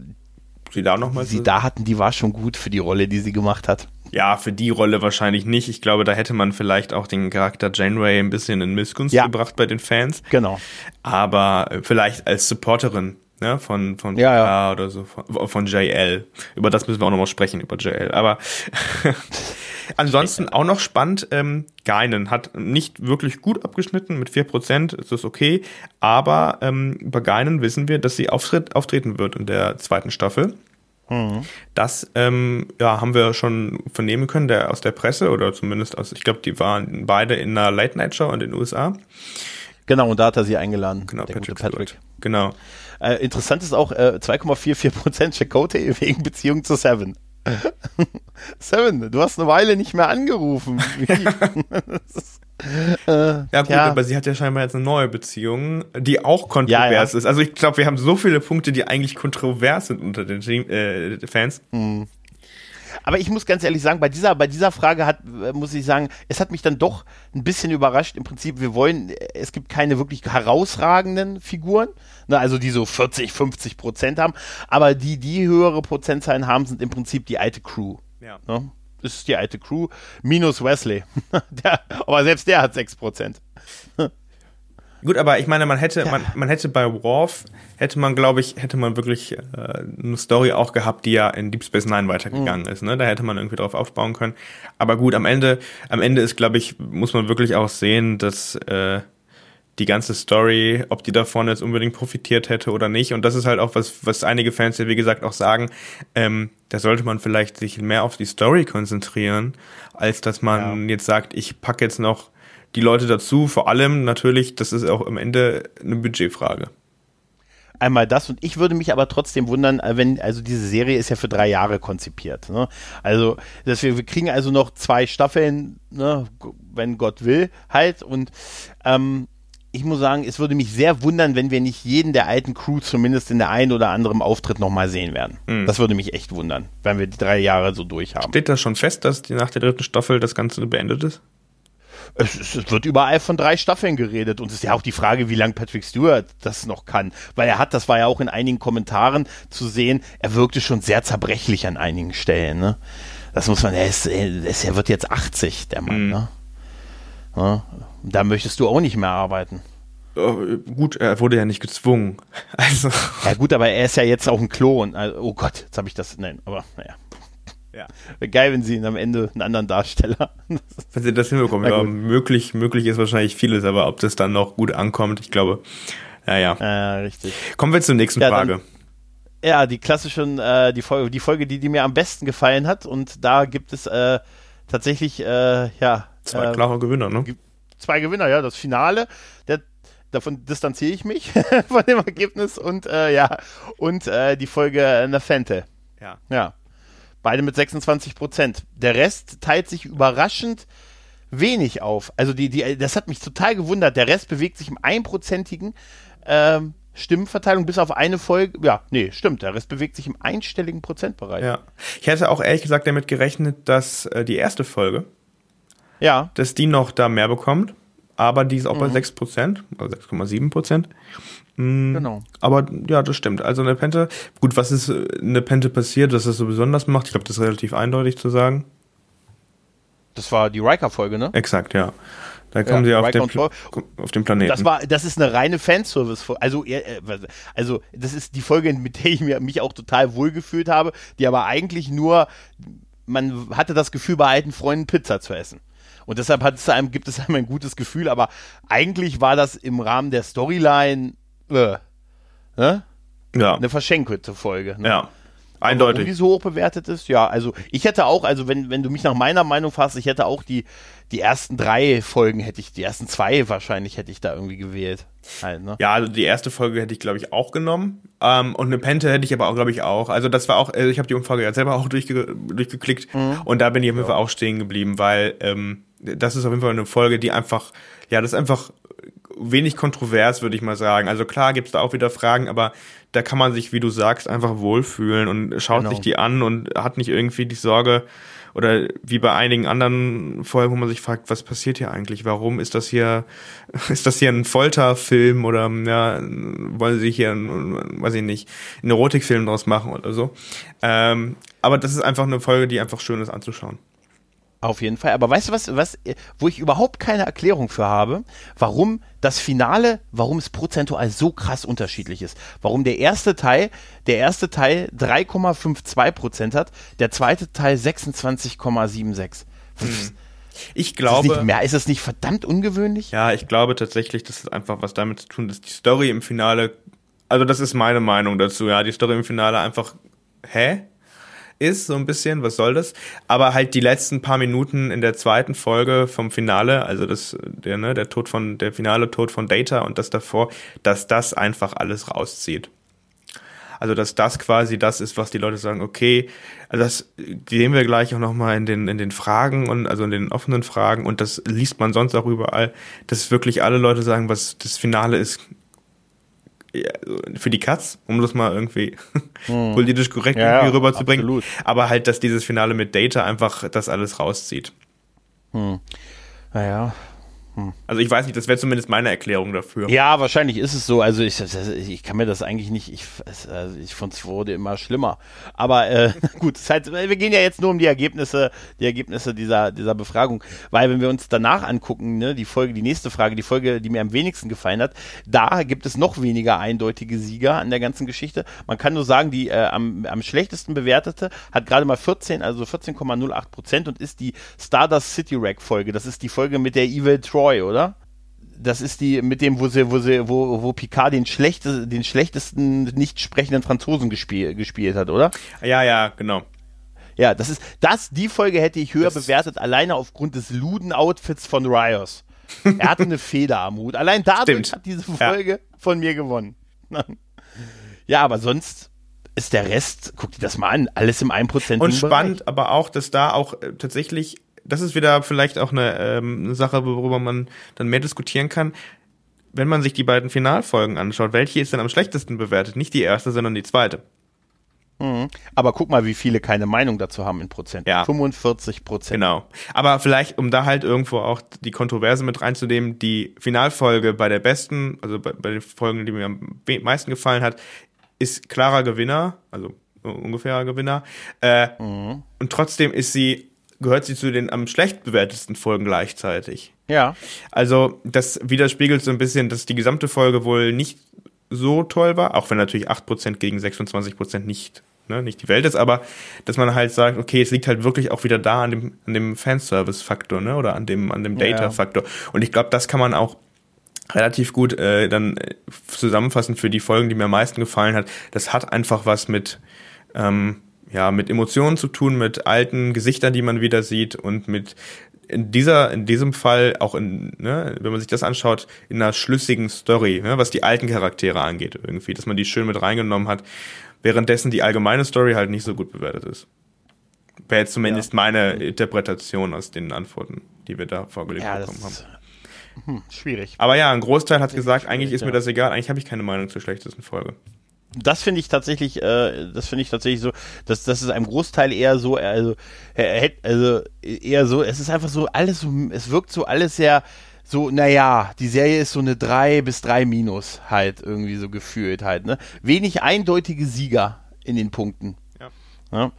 [SPEAKER 1] sie da noch mal
[SPEAKER 2] sie da hatten, die war schon gut für die Rolle, die sie gemacht hat.
[SPEAKER 1] Ja, für die Rolle wahrscheinlich nicht. Ich glaube, da hätte man vielleicht auch den Charakter Janeway ein bisschen in Missgunst
[SPEAKER 2] Ja.
[SPEAKER 1] gebracht bei den Fans.
[SPEAKER 2] Genau.
[SPEAKER 1] Aber äh, vielleicht als Supporterin ne, von, von
[SPEAKER 2] Ja, ja.
[SPEAKER 1] Oder so, von, von JL. Über das müssen wir auch nochmal sprechen, über JL. Aber ansonsten auch noch spannend, ähm, Geinen hat nicht wirklich gut abgeschnitten, mit 4% ist das okay. Aber ähm, bei Geinen wissen wir, dass sie auftritt, auftreten wird in der zweiten Staffel. Das ähm, ja, haben wir schon vernehmen können der, aus der Presse oder zumindest aus, ich glaube, die waren beide in einer Late-Night-Show in den USA.
[SPEAKER 2] Genau, und da hat er sie eingeladen.
[SPEAKER 1] Genau,
[SPEAKER 2] der
[SPEAKER 1] Patrick,
[SPEAKER 2] Patrick.
[SPEAKER 1] Genau.
[SPEAKER 2] Äh, interessant ist auch äh, 2,44% Chakotay wegen Beziehung zu Seven. Seven, du hast eine Weile nicht mehr angerufen. Ist, äh,
[SPEAKER 1] Ja gut,
[SPEAKER 2] Ja.
[SPEAKER 1] aber sie hat ja scheinbar jetzt eine neue Beziehung, die auch kontrovers
[SPEAKER 2] Ja, ja.
[SPEAKER 1] ist. Also ich glaube, wir haben so viele Punkte, die eigentlich kontrovers sind unter den äh, Fans.
[SPEAKER 2] Aber ich muss ganz ehrlich sagen, bei dieser, bei dieser Frage hat, äh, muss ich sagen, es hat mich dann doch ein bisschen überrascht. Im Prinzip, wir wollen, äh, es gibt keine wirklich herausragenden Figuren, ne, also die so 40, 50 Prozent haben, aber die, die höhere Prozentzahlen haben, sind im Prinzip die alte Crew.
[SPEAKER 1] Ja.
[SPEAKER 2] Ne? Das ist die alte Crew, minus Wesley. der, aber selbst der hat 6 Prozent.
[SPEAKER 1] Gut, aber ich meine, man hätte, man, man hätte bei Worf, hätte man, glaube ich, hätte man wirklich äh, eine Story auch gehabt, die ja in Deep Space Nine weitergegangen ist. Ne? Da hätte man irgendwie drauf aufbauen können. Aber gut, am Ende, am Ende ist, glaube ich, muss man wirklich auch sehen, dass äh, die ganze Story, ob die davon jetzt unbedingt profitiert hätte oder nicht. Und das ist halt auch was, was einige Fans ja wie gesagt auch sagen, ähm, da sollte man vielleicht sich mehr auf die Story konzentrieren, als dass man jetzt sagt, ich packe jetzt noch die Leute dazu. Vor allem natürlich, das ist auch am Ende eine Budgetfrage.
[SPEAKER 2] Einmal das und ich würde mich aber trotzdem wundern, äh, wenn, also diese Serie ist ja für drei Jahre konzipiert. Ne? Also, dass wir, wir kriegen also noch zwei Staffeln, ne, wenn Gott will, halt. Und ähm, ich muss sagen, es würde mich sehr wundern, wenn wir nicht jeden der alten Crew zumindest in der einen oder anderen Auftritt nochmal sehen werden. Das würde mich echt wundern, wenn wir die drei Jahre so durchhaben.
[SPEAKER 1] Steht das schon fest, dass die nach der dritten Staffel das Ganze beendet ist?
[SPEAKER 2] Es, es, es wird überall von drei Staffeln geredet und es ist ja auch die Frage, wie lange Patrick Stewart das noch kann. Weil er hat, das war ja auch in einigen Kommentaren zu sehen, er wirkte schon sehr zerbrechlich an einigen Stellen. Ne? Das muss man, er, ist, er, ist, er wird jetzt 80, der Mann. Ne? Ja, da möchtest du auch nicht mehr arbeiten.
[SPEAKER 1] Äh, gut, er wurde ja nicht gezwungen. Also,
[SPEAKER 2] Ja gut, aber er ist ja jetzt auch ein Klon. Also, oh Gott, jetzt habe ich das, nein, aber naja.
[SPEAKER 1] ja.
[SPEAKER 2] Geil, wenn sie ihn am Ende einen anderen Darsteller.
[SPEAKER 1] Wenn sie das hinbekommen, ja, möglich, möglich ist wahrscheinlich vieles, aber ob das dann noch gut ankommt, ich glaube, naja.
[SPEAKER 2] äh, richtig.
[SPEAKER 1] Kommen wir zur nächsten
[SPEAKER 2] Ja, dann-
[SPEAKER 1] Frage.
[SPEAKER 2] Ja, die klassischen, äh, die Folge, die Folge, die, die mir am besten gefallen hat. Und da gibt es äh, tatsächlich, äh, ja,
[SPEAKER 1] Zwei
[SPEAKER 2] äh,
[SPEAKER 1] klare Gewinner, ne?
[SPEAKER 2] zwei Gewinner, ja, das Finale, der, davon distanziere ich mich von dem Ergebnis und äh, ja, und äh, die Folge Nefente.
[SPEAKER 1] Ja.
[SPEAKER 2] Ja. Beide mit 26 Prozent. Der Rest teilt sich überraschend wenig auf. Also die, die, das hat mich total gewundert. Der Rest bewegt sich im einprozentigen ähm, Stimmenverteilung bis auf eine Folge. Ja, nee, stimmt. Der Rest bewegt sich im einstelligen Prozentbereich.
[SPEAKER 1] Ja. Ich hätte auch ehrlich gesagt damit gerechnet, dass äh, die erste Folge,
[SPEAKER 2] Ja,
[SPEAKER 1] dass die noch da mehr bekommt, aber die ist auch bei
[SPEAKER 2] Mhm.
[SPEAKER 1] 6%, also 6,7%.
[SPEAKER 2] genau.
[SPEAKER 1] Aber ja, das stimmt. Also eine Pente, gut, was ist äh, eine Pente passiert, dass das so besonders macht? Ich glaube, das ist relativ eindeutig zu sagen.
[SPEAKER 2] Das war die Riker-Folge, ne?
[SPEAKER 1] Exakt, ja. Da kommen
[SPEAKER 2] Ja,
[SPEAKER 1] sie auf den, auf den Planeten.
[SPEAKER 2] Das war, das ist eine reine Fanservice. Also, äh, also das ist die Folge, mit der ich mich auch total wohlgefühlt habe, die aber eigentlich nur, man hatte das Gefühl, bei alten Freunden Pizza zu essen. Und deshalb hat es einem, gibt es einem ein gutes Gefühl, aber eigentlich war das im Rahmen der Storyline äh, ne?
[SPEAKER 1] ja.
[SPEAKER 2] eine verschenkerte Folge. Ne?
[SPEAKER 1] ja. Eindeutig.
[SPEAKER 2] Warum die so hoch bewertet ist? Ja, also ich hätte auch, also wenn, wenn du mich nach meiner Meinung fragst, ich hätte auch die, die ersten drei Folgen hätte ich, die ersten zwei wahrscheinlich hätte ich da irgendwie gewählt. Halt, ne?
[SPEAKER 1] Ja, also die erste Folge hätte ich, glaube ich, auch genommen. Ähm, und eine Pente hätte ich aber auch, glaube ich, auch. Also das war auch, also ich habe die Umfrage ja selber auch durchge durchgeklickt mhm. und da bin ich auf jeden Fall auch stehen geblieben, weil ähm, das ist auf jeden Fall eine Folge, die einfach, ja, das ist einfach wenig kontrovers, würde ich mal sagen. Also klar gibt's da auch wieder Fragen, aber da kann man sich, wie du sagst, einfach wohlfühlen und schaut genau. sich die an und hat nicht irgendwie die Sorge, oder wie bei einigen anderen Folgen, wo man sich fragt, was passiert hier eigentlich? Warum ist das hier, ist das hier ein Folterfilm oder ja, wollen sie hier, einen, weiß ich nicht, einen Erotikfilm draus machen oder so? Ähm, aber das ist einfach eine Folge, die einfach schön ist anzuschauen.
[SPEAKER 2] Auf jeden Fall. Aber weißt du was, was, wo ich überhaupt keine Erklärung für habe, warum das Finale, warum es prozentual so krass unterschiedlich ist. Warum der erste Teil, der erste Teil 3,52 Prozent hat, der zweite Teil 26,76. Hm.
[SPEAKER 1] Ich glaube.
[SPEAKER 2] Ist es, nicht mehr, ist es nicht verdammt ungewöhnlich?
[SPEAKER 1] Ja, ich glaube tatsächlich, dass es einfach was damit zu tun, dass die Story im Finale, also das ist meine Meinung dazu, ja, die Story im Finale einfach, hä? Ist, so ein bisschen, was soll das? Aber halt die letzten paar Minuten in der zweiten Folge vom Finale, also das, der, ne, der Tod von, der finale Tod von Data und das davor, dass das einfach alles rauszieht. Also, dass das quasi das ist, was die Leute sagen, okay, also das sehen wir gleich auch nochmal in den, in den Fragen und also in den offenen Fragen und das liest man sonst auch überall, dass wirklich alle Leute sagen, was das Finale ist, für die Katz, um das mal irgendwie hm. politisch korrekt ja, irgendwie rüberzubringen. Absolut. Aber halt, dass dieses Finale mit Data einfach das alles rauszieht.
[SPEAKER 2] Hm. Naja.
[SPEAKER 1] Also ich weiß nicht, das wäre zumindest meine Erklärung dafür.
[SPEAKER 2] Ja, wahrscheinlich ist es so. Also ich, ich kann mir das eigentlich nicht, ich, also ich fand es wurde immer schlimmer. Aber äh, gut, halt, wir gehen ja jetzt nur um die Ergebnisse, die Ergebnisse dieser, dieser Befragung. Weil wenn wir uns danach angucken, ne, die Folge, die nächste Frage, die Folge, die mir am wenigsten gefallen hat, da gibt es noch weniger eindeutige Sieger an der ganzen Geschichte. Man kann nur sagen, die äh, am, am schlechtesten bewertete hat gerade mal 14, also 14,08 Prozent und ist die Stardust City Rack Folge. Das ist die Folge mit der Evil Troy Troy, oder? Das ist die mit dem, wo sie, wo sie, wo, wo Picard den, schlechte, den schlechtesten nicht sprechenden Franzosen gespiel, gespielt hat, oder?
[SPEAKER 1] Ja, ja, genau.
[SPEAKER 2] Ja, das ist, das, die Folge hätte ich höher das bewertet, alleine aufgrund des Luden-Outfits von Rios. Er hatte eine Feder am Hut. Allein dadurch Stimmt. hat diese Folge ja. von mir gewonnen. ja, aber sonst ist der Rest, guck dir das mal an, alles im 1%.
[SPEAKER 1] Und spannend, aber auch, dass da auch äh, tatsächlich das ist wieder vielleicht auch eine, ähm, eine Sache, worüber man dann mehr diskutieren kann. Wenn man sich die beiden Finalfolgen anschaut, welche ist denn am schlechtesten bewertet? Nicht die erste, sondern die zweite.
[SPEAKER 2] Mhm. Aber guck mal, wie viele keine Meinung dazu haben in Prozent.
[SPEAKER 1] Ja.
[SPEAKER 2] 45 Prozent.
[SPEAKER 1] Genau. Aber vielleicht, um da halt irgendwo auch die Kontroverse mit reinzunehmen, die Finalfolge bei der besten, also bei, bei den Folgen, die mir am meisten gefallen hat, ist klarer Gewinner, also ungefährer Gewinner. Äh, mhm. Und trotzdem ist sie gehört sie zu den am schlecht bewertesten Folgen gleichzeitig.
[SPEAKER 2] Ja.
[SPEAKER 1] Also, das widerspiegelt so ein bisschen, dass die gesamte Folge wohl nicht so toll war, auch wenn natürlich 8% gegen 26% nicht, ne, nicht die Welt ist, aber dass man halt sagt, okay, es liegt halt wirklich auch wieder da an dem, an dem Fanservice-Faktor, ne, oder an dem, an dem Data-Faktor. Und ich glaube, das kann man auch relativ gut äh, dann äh, zusammenfassen für die Folgen, die mir am meisten gefallen hat. Das hat einfach was mit, ähm, ja, mit Emotionen zu tun, mit alten Gesichtern, die man wieder sieht und mit in dieser, in diesem Fall auch in, ne, wenn man sich das anschaut, in einer schlüssigen Story, ne, was die alten Charaktere angeht, irgendwie, dass man die schön mit reingenommen hat, währenddessen die allgemeine Story halt nicht so gut bewertet ist. Wäre jetzt zumindest ja. meine Interpretation aus den Antworten, die wir da vorgelegt ja, bekommen haben.
[SPEAKER 2] Hm, schwierig.
[SPEAKER 1] Aber ja, ein Großteil hat gesagt, eigentlich ist mir das egal, eigentlich habe ich keine Meinung zur schlechtesten Folge
[SPEAKER 2] das finde ich tatsächlich, äh, das finde ich tatsächlich so, dass das ist einem Großteil eher so, also, also eher so, es ist einfach so alles so, es wirkt so alles sehr so, naja, die Serie ist so eine 3 bis 3 minus halt irgendwie so gefühlt halt, ne? Wenig eindeutige Sieger in den Punkten. Ja. ja.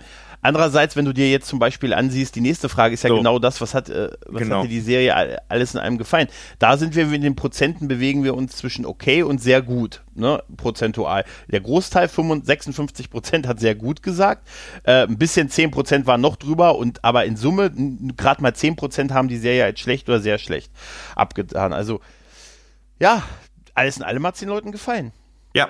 [SPEAKER 2] Andererseits, wenn du dir jetzt zum Beispiel ansiehst, die nächste Frage ist ja so. genau das, was hat, äh, was genau. hat dir die Serie alles in einem gefallen? Da sind wir in den Prozenten bewegen wir uns zwischen okay und sehr gut, ne, prozentual. Der Großteil, 56 Prozent, hat sehr gut gesagt. Äh, ein bisschen 10 Prozent waren noch drüber und aber in Summe gerade mal 10 Prozent haben die Serie als schlecht oder sehr schlecht abgetan. Also ja, alles in allem hat es den Leuten gefallen.
[SPEAKER 1] Ja,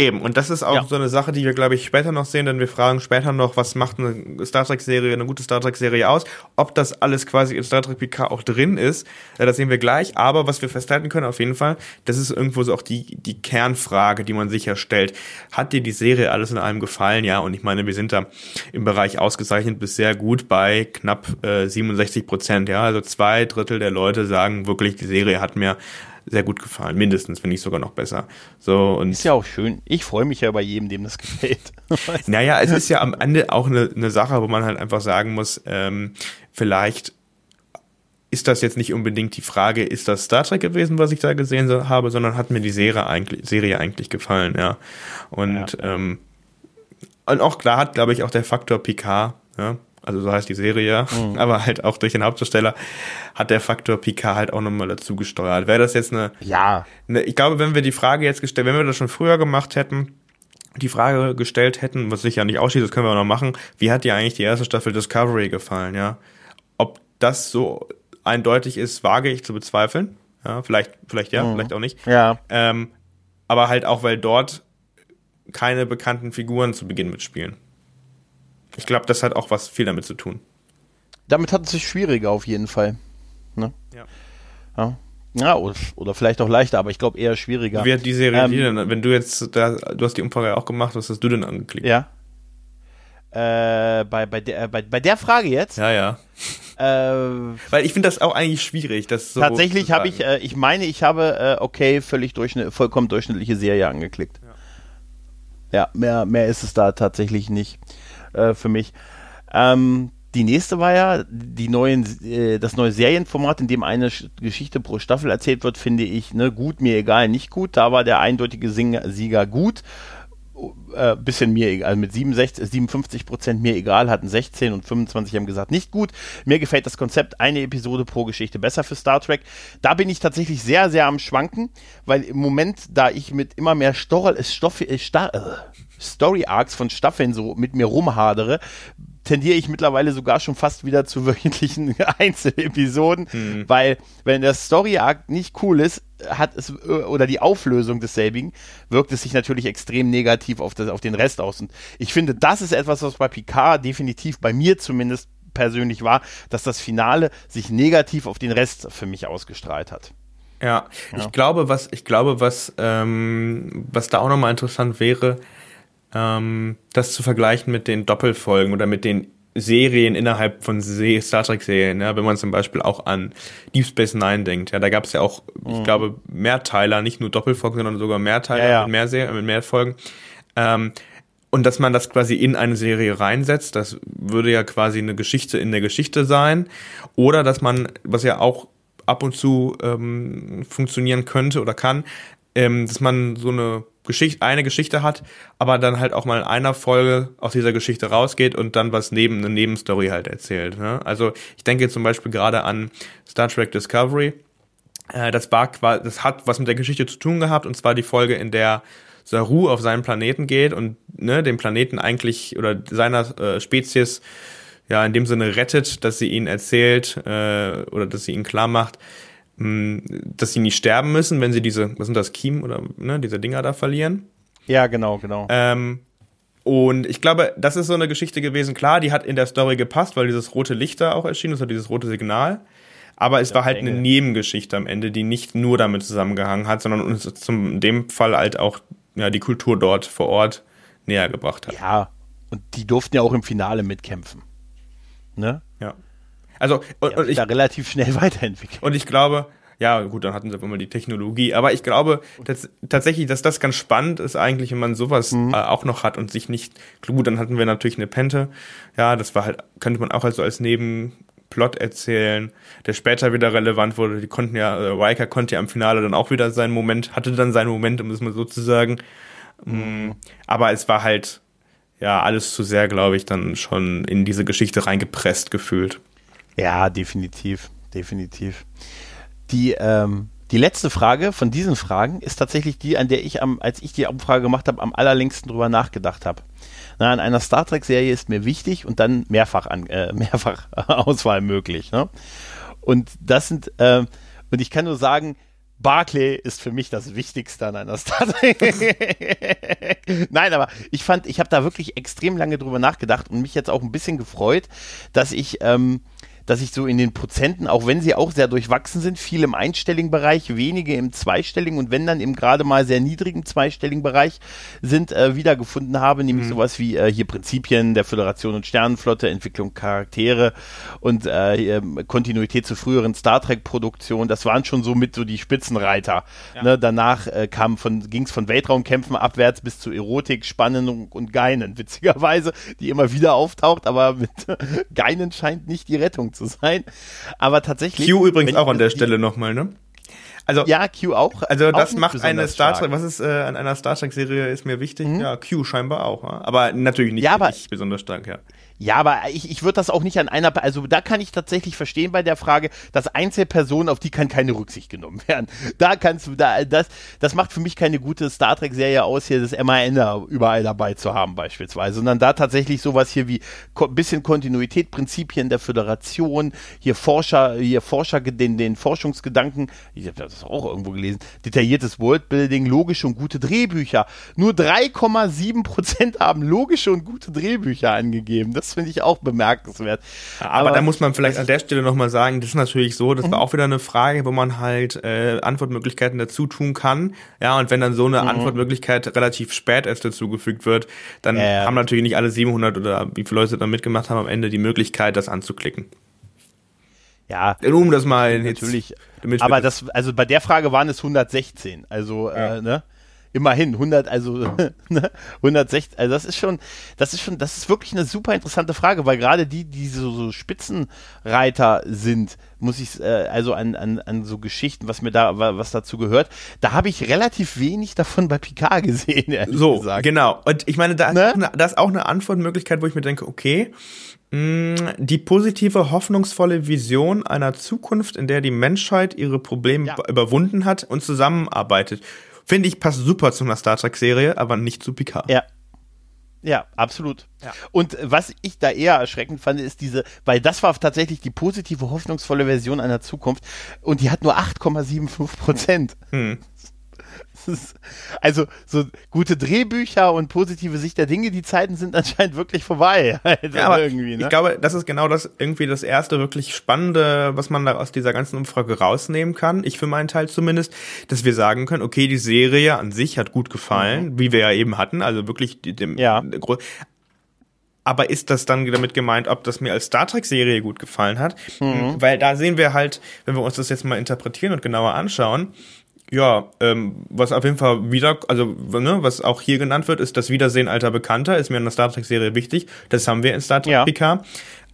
[SPEAKER 1] Eben, und das ist auch
[SPEAKER 2] Ja.
[SPEAKER 1] so eine Sache, die wir, glaube ich, später noch sehen, denn wir fragen später noch, was macht eine Star Trek-Serie, eine gute Star Trek-Serie aus? Ob das alles quasi in Star Trek PK auch drin ist, äh, das sehen wir gleich. Aber was wir festhalten können, auf jeden Fall, das ist irgendwo so auch die, die Kernfrage, die man sicher stellt. Hat dir die Serie alles in allem gefallen? Ja, und ich meine, wir sind da im Bereich ausgezeichnet bis sehr gut bei knapp äh, 67 Prozent. Ja, also zwei Drittel der Leute sagen wirklich, die Serie hat mir sehr gut gefallen, mindestens, wenn nicht sogar noch besser. So und
[SPEAKER 2] Ist ja auch schön. Ich freue mich ja bei jedem, dem das gefällt.
[SPEAKER 1] naja, es ist ja am Ende auch eine, eine Sache, wo man halt einfach sagen muss, ähm, vielleicht ist das jetzt nicht unbedingt die Frage, ist das Star Trek gewesen, was ich da gesehen so- habe, sondern hat mir die Serie eigentlich, Serie eigentlich gefallen, ja. Und, Ähm, und auch klar hat, glaube ich, auch der Faktor Picard, ja, also so heißt die Serie ja, aber halt auch durch den Hauptdarsteller hat der Faktor Picard halt auch nochmal dazu gesteuert. Wäre das jetzt eine,
[SPEAKER 2] ja,
[SPEAKER 1] Ne, ich glaube, wenn wir die Frage jetzt gestellt, wenn wir das schon früher gemacht hätten, die Frage gestellt hätten, was sich ja nicht ausschließt, das können wir auch noch machen, wie hat dir eigentlich die erste Staffel Discovery gefallen, ja? Ob das so eindeutig ist, wage ich zu bezweifeln. Ja, vielleicht, vielleicht ja, vielleicht auch nicht.
[SPEAKER 2] ja.
[SPEAKER 1] Ähm, aber halt auch, weil dort keine bekannten Figuren zu Beginn mitspielen. Ich glaube, das hat auch was viel damit zu tun.
[SPEAKER 2] Damit hat es sich schwieriger auf jeden Fall. Ne?
[SPEAKER 1] Ja.
[SPEAKER 2] Ja. Ja, oder, oder vielleicht auch leichter, aber ich glaube eher schwieriger.
[SPEAKER 1] Wie hat die Serie
[SPEAKER 2] Ähm,
[SPEAKER 1] die denn? Wenn du jetzt, da, du hast die Umfrage ja auch gemacht, was hast du denn angeklickt?
[SPEAKER 2] ja. Äh, bei, bei, der, bei, bei der Frage jetzt,
[SPEAKER 1] ja. ja.
[SPEAKER 2] äh,
[SPEAKER 1] Weil ich finde das auch eigentlich schwierig, das so
[SPEAKER 2] tatsächlich habe ich, äh, ich meine, ich habe, äh, okay, völlig durchschnitt, vollkommen durchschnittliche Serie angeklickt. Ja, mehr, mehr ist es da tatsächlich nicht äh, für mich. Ähm, die nächste war ja die neuen, äh, das neue Serienformat, in dem eine Sch- Geschichte pro Staffel erzählt wird, finde ich, ne, gut, mir egal, nicht gut. Da war der eindeutige Sing Sieger gut. Äh, bisschen mir egal, also mit 67, 57 Prozent mir egal, hatten 16 und 25 haben gesagt nicht gut. Mir gefällt das Konzept, eine Episode pro Geschichte besser für Star Trek. Da bin ich tatsächlich sehr, sehr am Schwanken, weil im Moment, da ich mit immer mehr Storl, äh, Stoff, äh, Sta äh, Story Arcs von Staffeln so mit mir rumhadere, tendiere ich mittlerweile sogar schon fast wieder zu wöchentlichen Einzelepisoden, weil wenn der Story Arc nicht cool ist, hat es äh, oder die Auflösung desselbigen wirkt es sich natürlich extrem negativ auf, das, auf den Rest aus. Und ich finde, das ist etwas, was bei Picard definitiv bei mir zumindest persönlich war, dass das Finale sich negativ auf den Rest für mich ausgestrahlt hat.
[SPEAKER 1] Ja, ich glaube, was ich glaube, was ähm, was da auch nochmal interessant wäre, ähm, das zu vergleichen mit den Doppelfolgen oder mit den Serien innerhalb von Se Star Trek Serien, ja, wenn man zum Beispiel auch an Deep Space Nine denkt, ja, da gab es ja auch, ich glaube, Mehrteiler, nicht nur Doppelfolgen, sondern sogar Mehrteiler
[SPEAKER 2] Ja, ja.
[SPEAKER 1] mit mehr Serien, mit mehr Folgen. Ähm, und dass man das quasi in eine Serie reinsetzt, das würde ja quasi eine Geschichte in der Geschichte sein. Oder dass man, was ja auch ab und zu ähm, funktionieren könnte oder kann, ähm, dass man so eine Geschichte, eine Geschichte hat, aber dann halt auch mal in einer Folge aus dieser Geschichte rausgeht und dann was neben, eine Nebenstory halt erzählt. Ne? Also ich denke zum Beispiel gerade an Star Trek Discovery. Äh, das war das hat was mit der Geschichte zu tun gehabt, und zwar die Folge, in der Saru auf seinen Planeten geht und ne, den Planeten eigentlich oder seiner äh, Spezies ja in dem Sinne rettet, dass sie ihn erzählt äh, oder dass sie ihn klar macht, dass sie nicht sterben müssen, wenn sie diese, was sind das, Kiem oder ne, diese Dinger da verlieren.
[SPEAKER 2] Ja, genau, genau.
[SPEAKER 1] Ähm, und ich glaube, das ist so eine Geschichte gewesen. Klar, die hat in der Story gepasst, weil dieses rote Licht da auch erschienen ist, oder dieses rote Signal. Aber es war halt eine. Nebengeschichte am Ende, die nicht nur damit zusammengehangen hat, sondern uns zum in dem Fall halt auch ja, die Kultur dort vor Ort näher gebracht hat.
[SPEAKER 2] Ja, und die durften ja auch im Finale mitkämpfen. Ne?
[SPEAKER 1] Ja. Also, und,
[SPEAKER 2] haben
[SPEAKER 1] und ich,
[SPEAKER 2] da relativ schnell weiterentwickelt.
[SPEAKER 1] Und ich glaube, ja, gut, dann hatten sie immer die Technologie, aber ich glaube tats tatsächlich, dass das ganz spannend ist eigentlich, wenn man sowas äh, auch noch hat und sich nicht, gut, dann hatten wir natürlich eine Pente, ja, das war halt, könnte man auch also als Nebenplot erzählen, der später wieder relevant wurde, die konnten ja, äh, Riker konnte ja im Finale dann auch wieder seinen Moment, hatte dann seinen Moment, um es mal so zu sagen, Mm, aber es war halt, ja, alles zu sehr, glaube ich, dann schon in diese Geschichte reingepresst gefühlt.
[SPEAKER 2] Ja, definitiv, definitiv. Die, ähm, die letzte Frage von diesen Fragen ist tatsächlich die, an der ich am, als ich die Umfrage gemacht habe, am allerlängsten drüber nachgedacht habe. Na, an einer Star Trek-Serie ist mir wichtig und dann mehrfach, an, äh, mehrfach Auswahl möglich. Ne? Und das sind, ähm, und ich kann nur sagen, Barclay ist für mich das Wichtigste an einer Star Trek. Nein, aber ich fand, ich habe da wirklich extrem lange drüber nachgedacht und mich jetzt auch ein bisschen gefreut, dass ich ähm, dass ich so in den Prozenten, auch wenn sie auch sehr durchwachsen sind, viel im einstelligen Bereich, wenige im zweistelligen und wenn dann im gerade mal sehr niedrigen zweistelligen Bereich sind, äh, wiedergefunden habe, nämlich mhm. sowas wie äh, hier Prinzipien der Föderation und Sternenflotte, Entwicklung Charaktere und äh, Kontinuität zu früheren Star Trek Produktionen. Das waren schon so mit so die Spitzenreiter. Ja. Ne, danach äh, kam von, ging es von Weltraumkämpfen abwärts bis zu Erotik, Spannung und Geinen, witzigerweise, die immer wieder auftaucht, aber mit Geinen scheint nicht die Rettung zu sein. Aber tatsächlich.
[SPEAKER 1] Q übrigens auch an der Stelle nochmal, ne?
[SPEAKER 2] Also, ja, Q auch.
[SPEAKER 1] Also das auch macht eine Star Trek, was ist äh, an einer Star Trek Serie ist mir wichtig? Mhm. Ja, Q scheinbar auch, ja? aber natürlich nicht,
[SPEAKER 2] ja, aber,
[SPEAKER 1] nicht besonders stark, ja.
[SPEAKER 2] Ja, aber ich, ich würde das auch nicht an einer, also da kann ich tatsächlich verstehen bei der Frage, dass Einzelpersonen, auf die kann keine Rücksicht genommen werden. Da kannst du, da, das, das macht für mich keine gute Star Trek-Serie aus, hier das MAN da überall dabei zu haben beispielsweise, sondern da tatsächlich sowas hier wie ein bisschen Kontinuität, Prinzipien der Föderation, hier Forscher, hier Forscher, den, den Forschungsgedanken, ich habe das auch irgendwo gelesen, detailliertes Worldbuilding, logische und gute Drehbücher. Nur 3,7 Prozent haben logische und gute Drehbücher angegeben. Das das finde ich auch bemerkenswert.
[SPEAKER 1] aber, aber, da muss man vielleicht an der Stelle nochmal sagen, das ist natürlich so, das mhm. war auch wieder eine Frage, wo man halt äh, Antwortmöglichkeiten dazu tun kann. Ja, und wenn dann so eine mhm. Antwortmöglichkeit relativ spät erst dazugefügt wird, dann äh, haben natürlich nicht alle 700 oder wie viele Leute da mitgemacht haben, am Ende die Möglichkeit, das anzuklicken.
[SPEAKER 2] Ja,
[SPEAKER 1] um das mal
[SPEAKER 2] natürlich. Jetzt, aber das, also bei der Frage waren es 116. Also, ja. äh, ne? Immerhin 100, also 160, ne, also das ist schon, das ist schon, das ist wirklich eine super interessante Frage, weil gerade die, die so, so Spitzenreiter sind, muss ich, äh, also an, an, an so Geschichten, was mir da, was dazu gehört, da habe ich relativ wenig davon bei Picard gesehen,
[SPEAKER 1] so, gesagt. genau. Und ich meine, da, ne? ist eine, da ist auch eine Antwortmöglichkeit, wo ich mir denke, okay, mm, die positive, hoffnungsvolle Vision einer Zukunft, in der die Menschheit ihre Probleme ja. überwunden hat und zusammenarbeitet. Finde ich, passt super zu einer Star Trek-Serie, aber nicht zu Picard.
[SPEAKER 2] Ja. Ja, absolut. Ja. Und was ich da eher erschreckend fand, ist diese, weil das war tatsächlich die positive, hoffnungsvolle Version einer Zukunft und die hat nur 8,75 Prozent. Hm also so gute Drehbücher und positive Sicht der Dinge, die Zeiten sind anscheinend wirklich vorbei.
[SPEAKER 1] Also ja, aber irgendwie, ne? Ich glaube, das ist genau das irgendwie das erste wirklich Spannende, was man da aus dieser ganzen Umfrage rausnehmen kann. Ich für meinen Teil zumindest, dass wir sagen können, okay, die Serie an sich hat gut gefallen, mhm. wie wir ja eben hatten, also wirklich dem,
[SPEAKER 2] ja.
[SPEAKER 1] aber ist das dann damit gemeint, ob das mir als Star Trek Serie gut gefallen hat? Mhm. Weil da sehen wir halt, wenn wir uns das jetzt mal interpretieren und genauer anschauen, ja, ähm, was auf jeden Fall wieder, also ne, was auch hier genannt wird, ist das Wiedersehen alter Bekannter, ist mir in der Star Trek-Serie wichtig. Das haben wir in Star Trek ja. PK.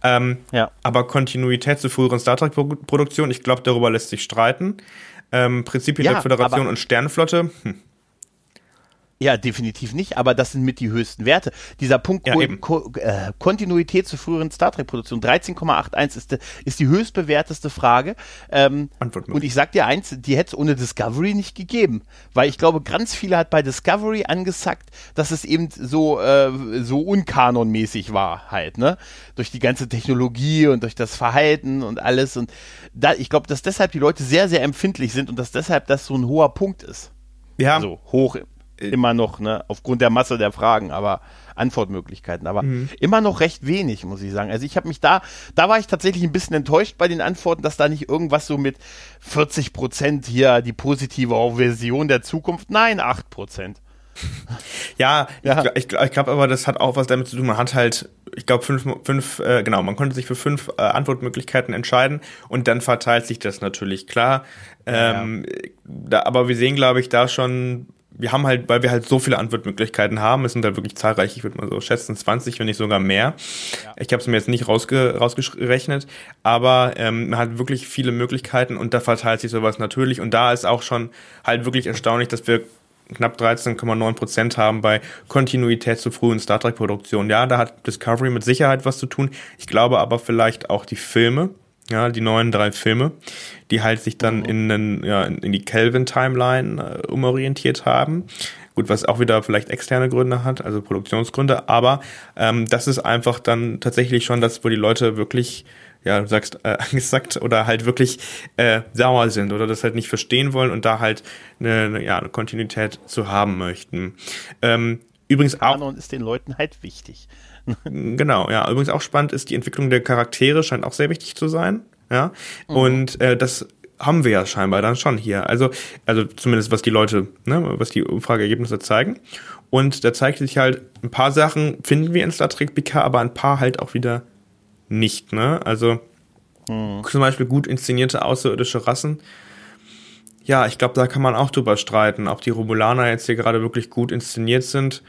[SPEAKER 1] Ähm, ja. Aber Kontinuität zu früheren Star Trek-Produktionen, ich glaube, darüber lässt sich streiten. Ähm, Prinzipien ja, der Föderation und Sternenflotte, hm,
[SPEAKER 2] ja, definitiv nicht, aber das sind mit die höchsten Werte. Dieser Punkt
[SPEAKER 1] ja,
[SPEAKER 2] Ko Ko äh, Kontinuität zur früheren Star Trek-Produktion, 13,81 ist, ist die höchstbewerteste Frage. Ähm, und ich sag dir eins, die hätte es ohne Discovery nicht gegeben. Weil ich glaube, ganz viele hat bei Discovery angesagt, dass es eben so, äh, so unkanonmäßig war halt, ne? Durch die ganze Technologie und durch das Verhalten und alles. Und da, ich glaube, dass deshalb die Leute sehr, sehr empfindlich sind und dass deshalb das so ein hoher Punkt ist.
[SPEAKER 1] Ja.
[SPEAKER 2] Also hoch immer noch, ne, aufgrund der Masse der Fragen, aber Antwortmöglichkeiten, aber mhm. immer noch recht wenig, muss ich sagen. Also ich habe mich da, da war ich tatsächlich ein bisschen enttäuscht bei den Antworten, dass da nicht irgendwas so mit 40 Prozent hier die positive Version der Zukunft, nein, 8 Prozent.
[SPEAKER 1] Ja, ja, ich, ich, ich glaube aber, das hat auch was damit zu tun. Man hat halt, ich glaube, fünf, fünf äh, genau, man konnte sich für fünf äh, Antwortmöglichkeiten entscheiden und dann verteilt sich das natürlich klar. Ähm, ja. da, aber wir sehen, glaube ich, da schon wir haben halt, weil wir halt so viele Antwortmöglichkeiten haben, es sind halt wirklich zahlreich, ich würde mal so schätzen, 20, wenn nicht sogar mehr. Ja. Ich habe es mir jetzt nicht rausge rausgerechnet, aber ähm, man hat wirklich viele Möglichkeiten und da verteilt sich sowas natürlich und da ist auch schon halt wirklich erstaunlich, dass wir knapp 13,9 Prozent haben bei Kontinuität zu frühen Star Trek Produktionen. Ja, da hat Discovery mit Sicherheit was zu tun. Ich glaube aber vielleicht auch die Filme, ja, die neuen drei Filme, die halt sich dann mhm. in, den, ja, in die Kelvin-Timeline äh, umorientiert haben. Gut, was auch wieder vielleicht externe Gründe hat, also Produktionsgründe, aber ähm, das ist einfach dann tatsächlich schon das, wo die Leute wirklich ja, du sagst, äh, angesagt oder halt wirklich äh, sauer sind oder das halt nicht verstehen wollen und da halt eine, eine ja, eine Kontinuität zu haben möchten. Ähm, übrigens auch.
[SPEAKER 2] Kanon ist den Leuten halt wichtig.
[SPEAKER 1] genau, ja. Übrigens auch spannend ist, die Entwicklung der Charaktere scheint auch sehr wichtig zu sein. Ja. Mhm. Und äh, das haben wir ja scheinbar dann schon hier. Also, also zumindest was die Leute, ne, was die Umfrageergebnisse zeigen. Und da zeigt sich halt, ein paar Sachen finden wir in Star Trek PK, aber ein paar halt auch wieder nicht, ne? Also mhm. zum Beispiel gut inszenierte außerirdische Rassen. Ja, ich glaube, da kann man auch drüber streiten, ob die Romulaner jetzt hier gerade wirklich gut inszeniert sind.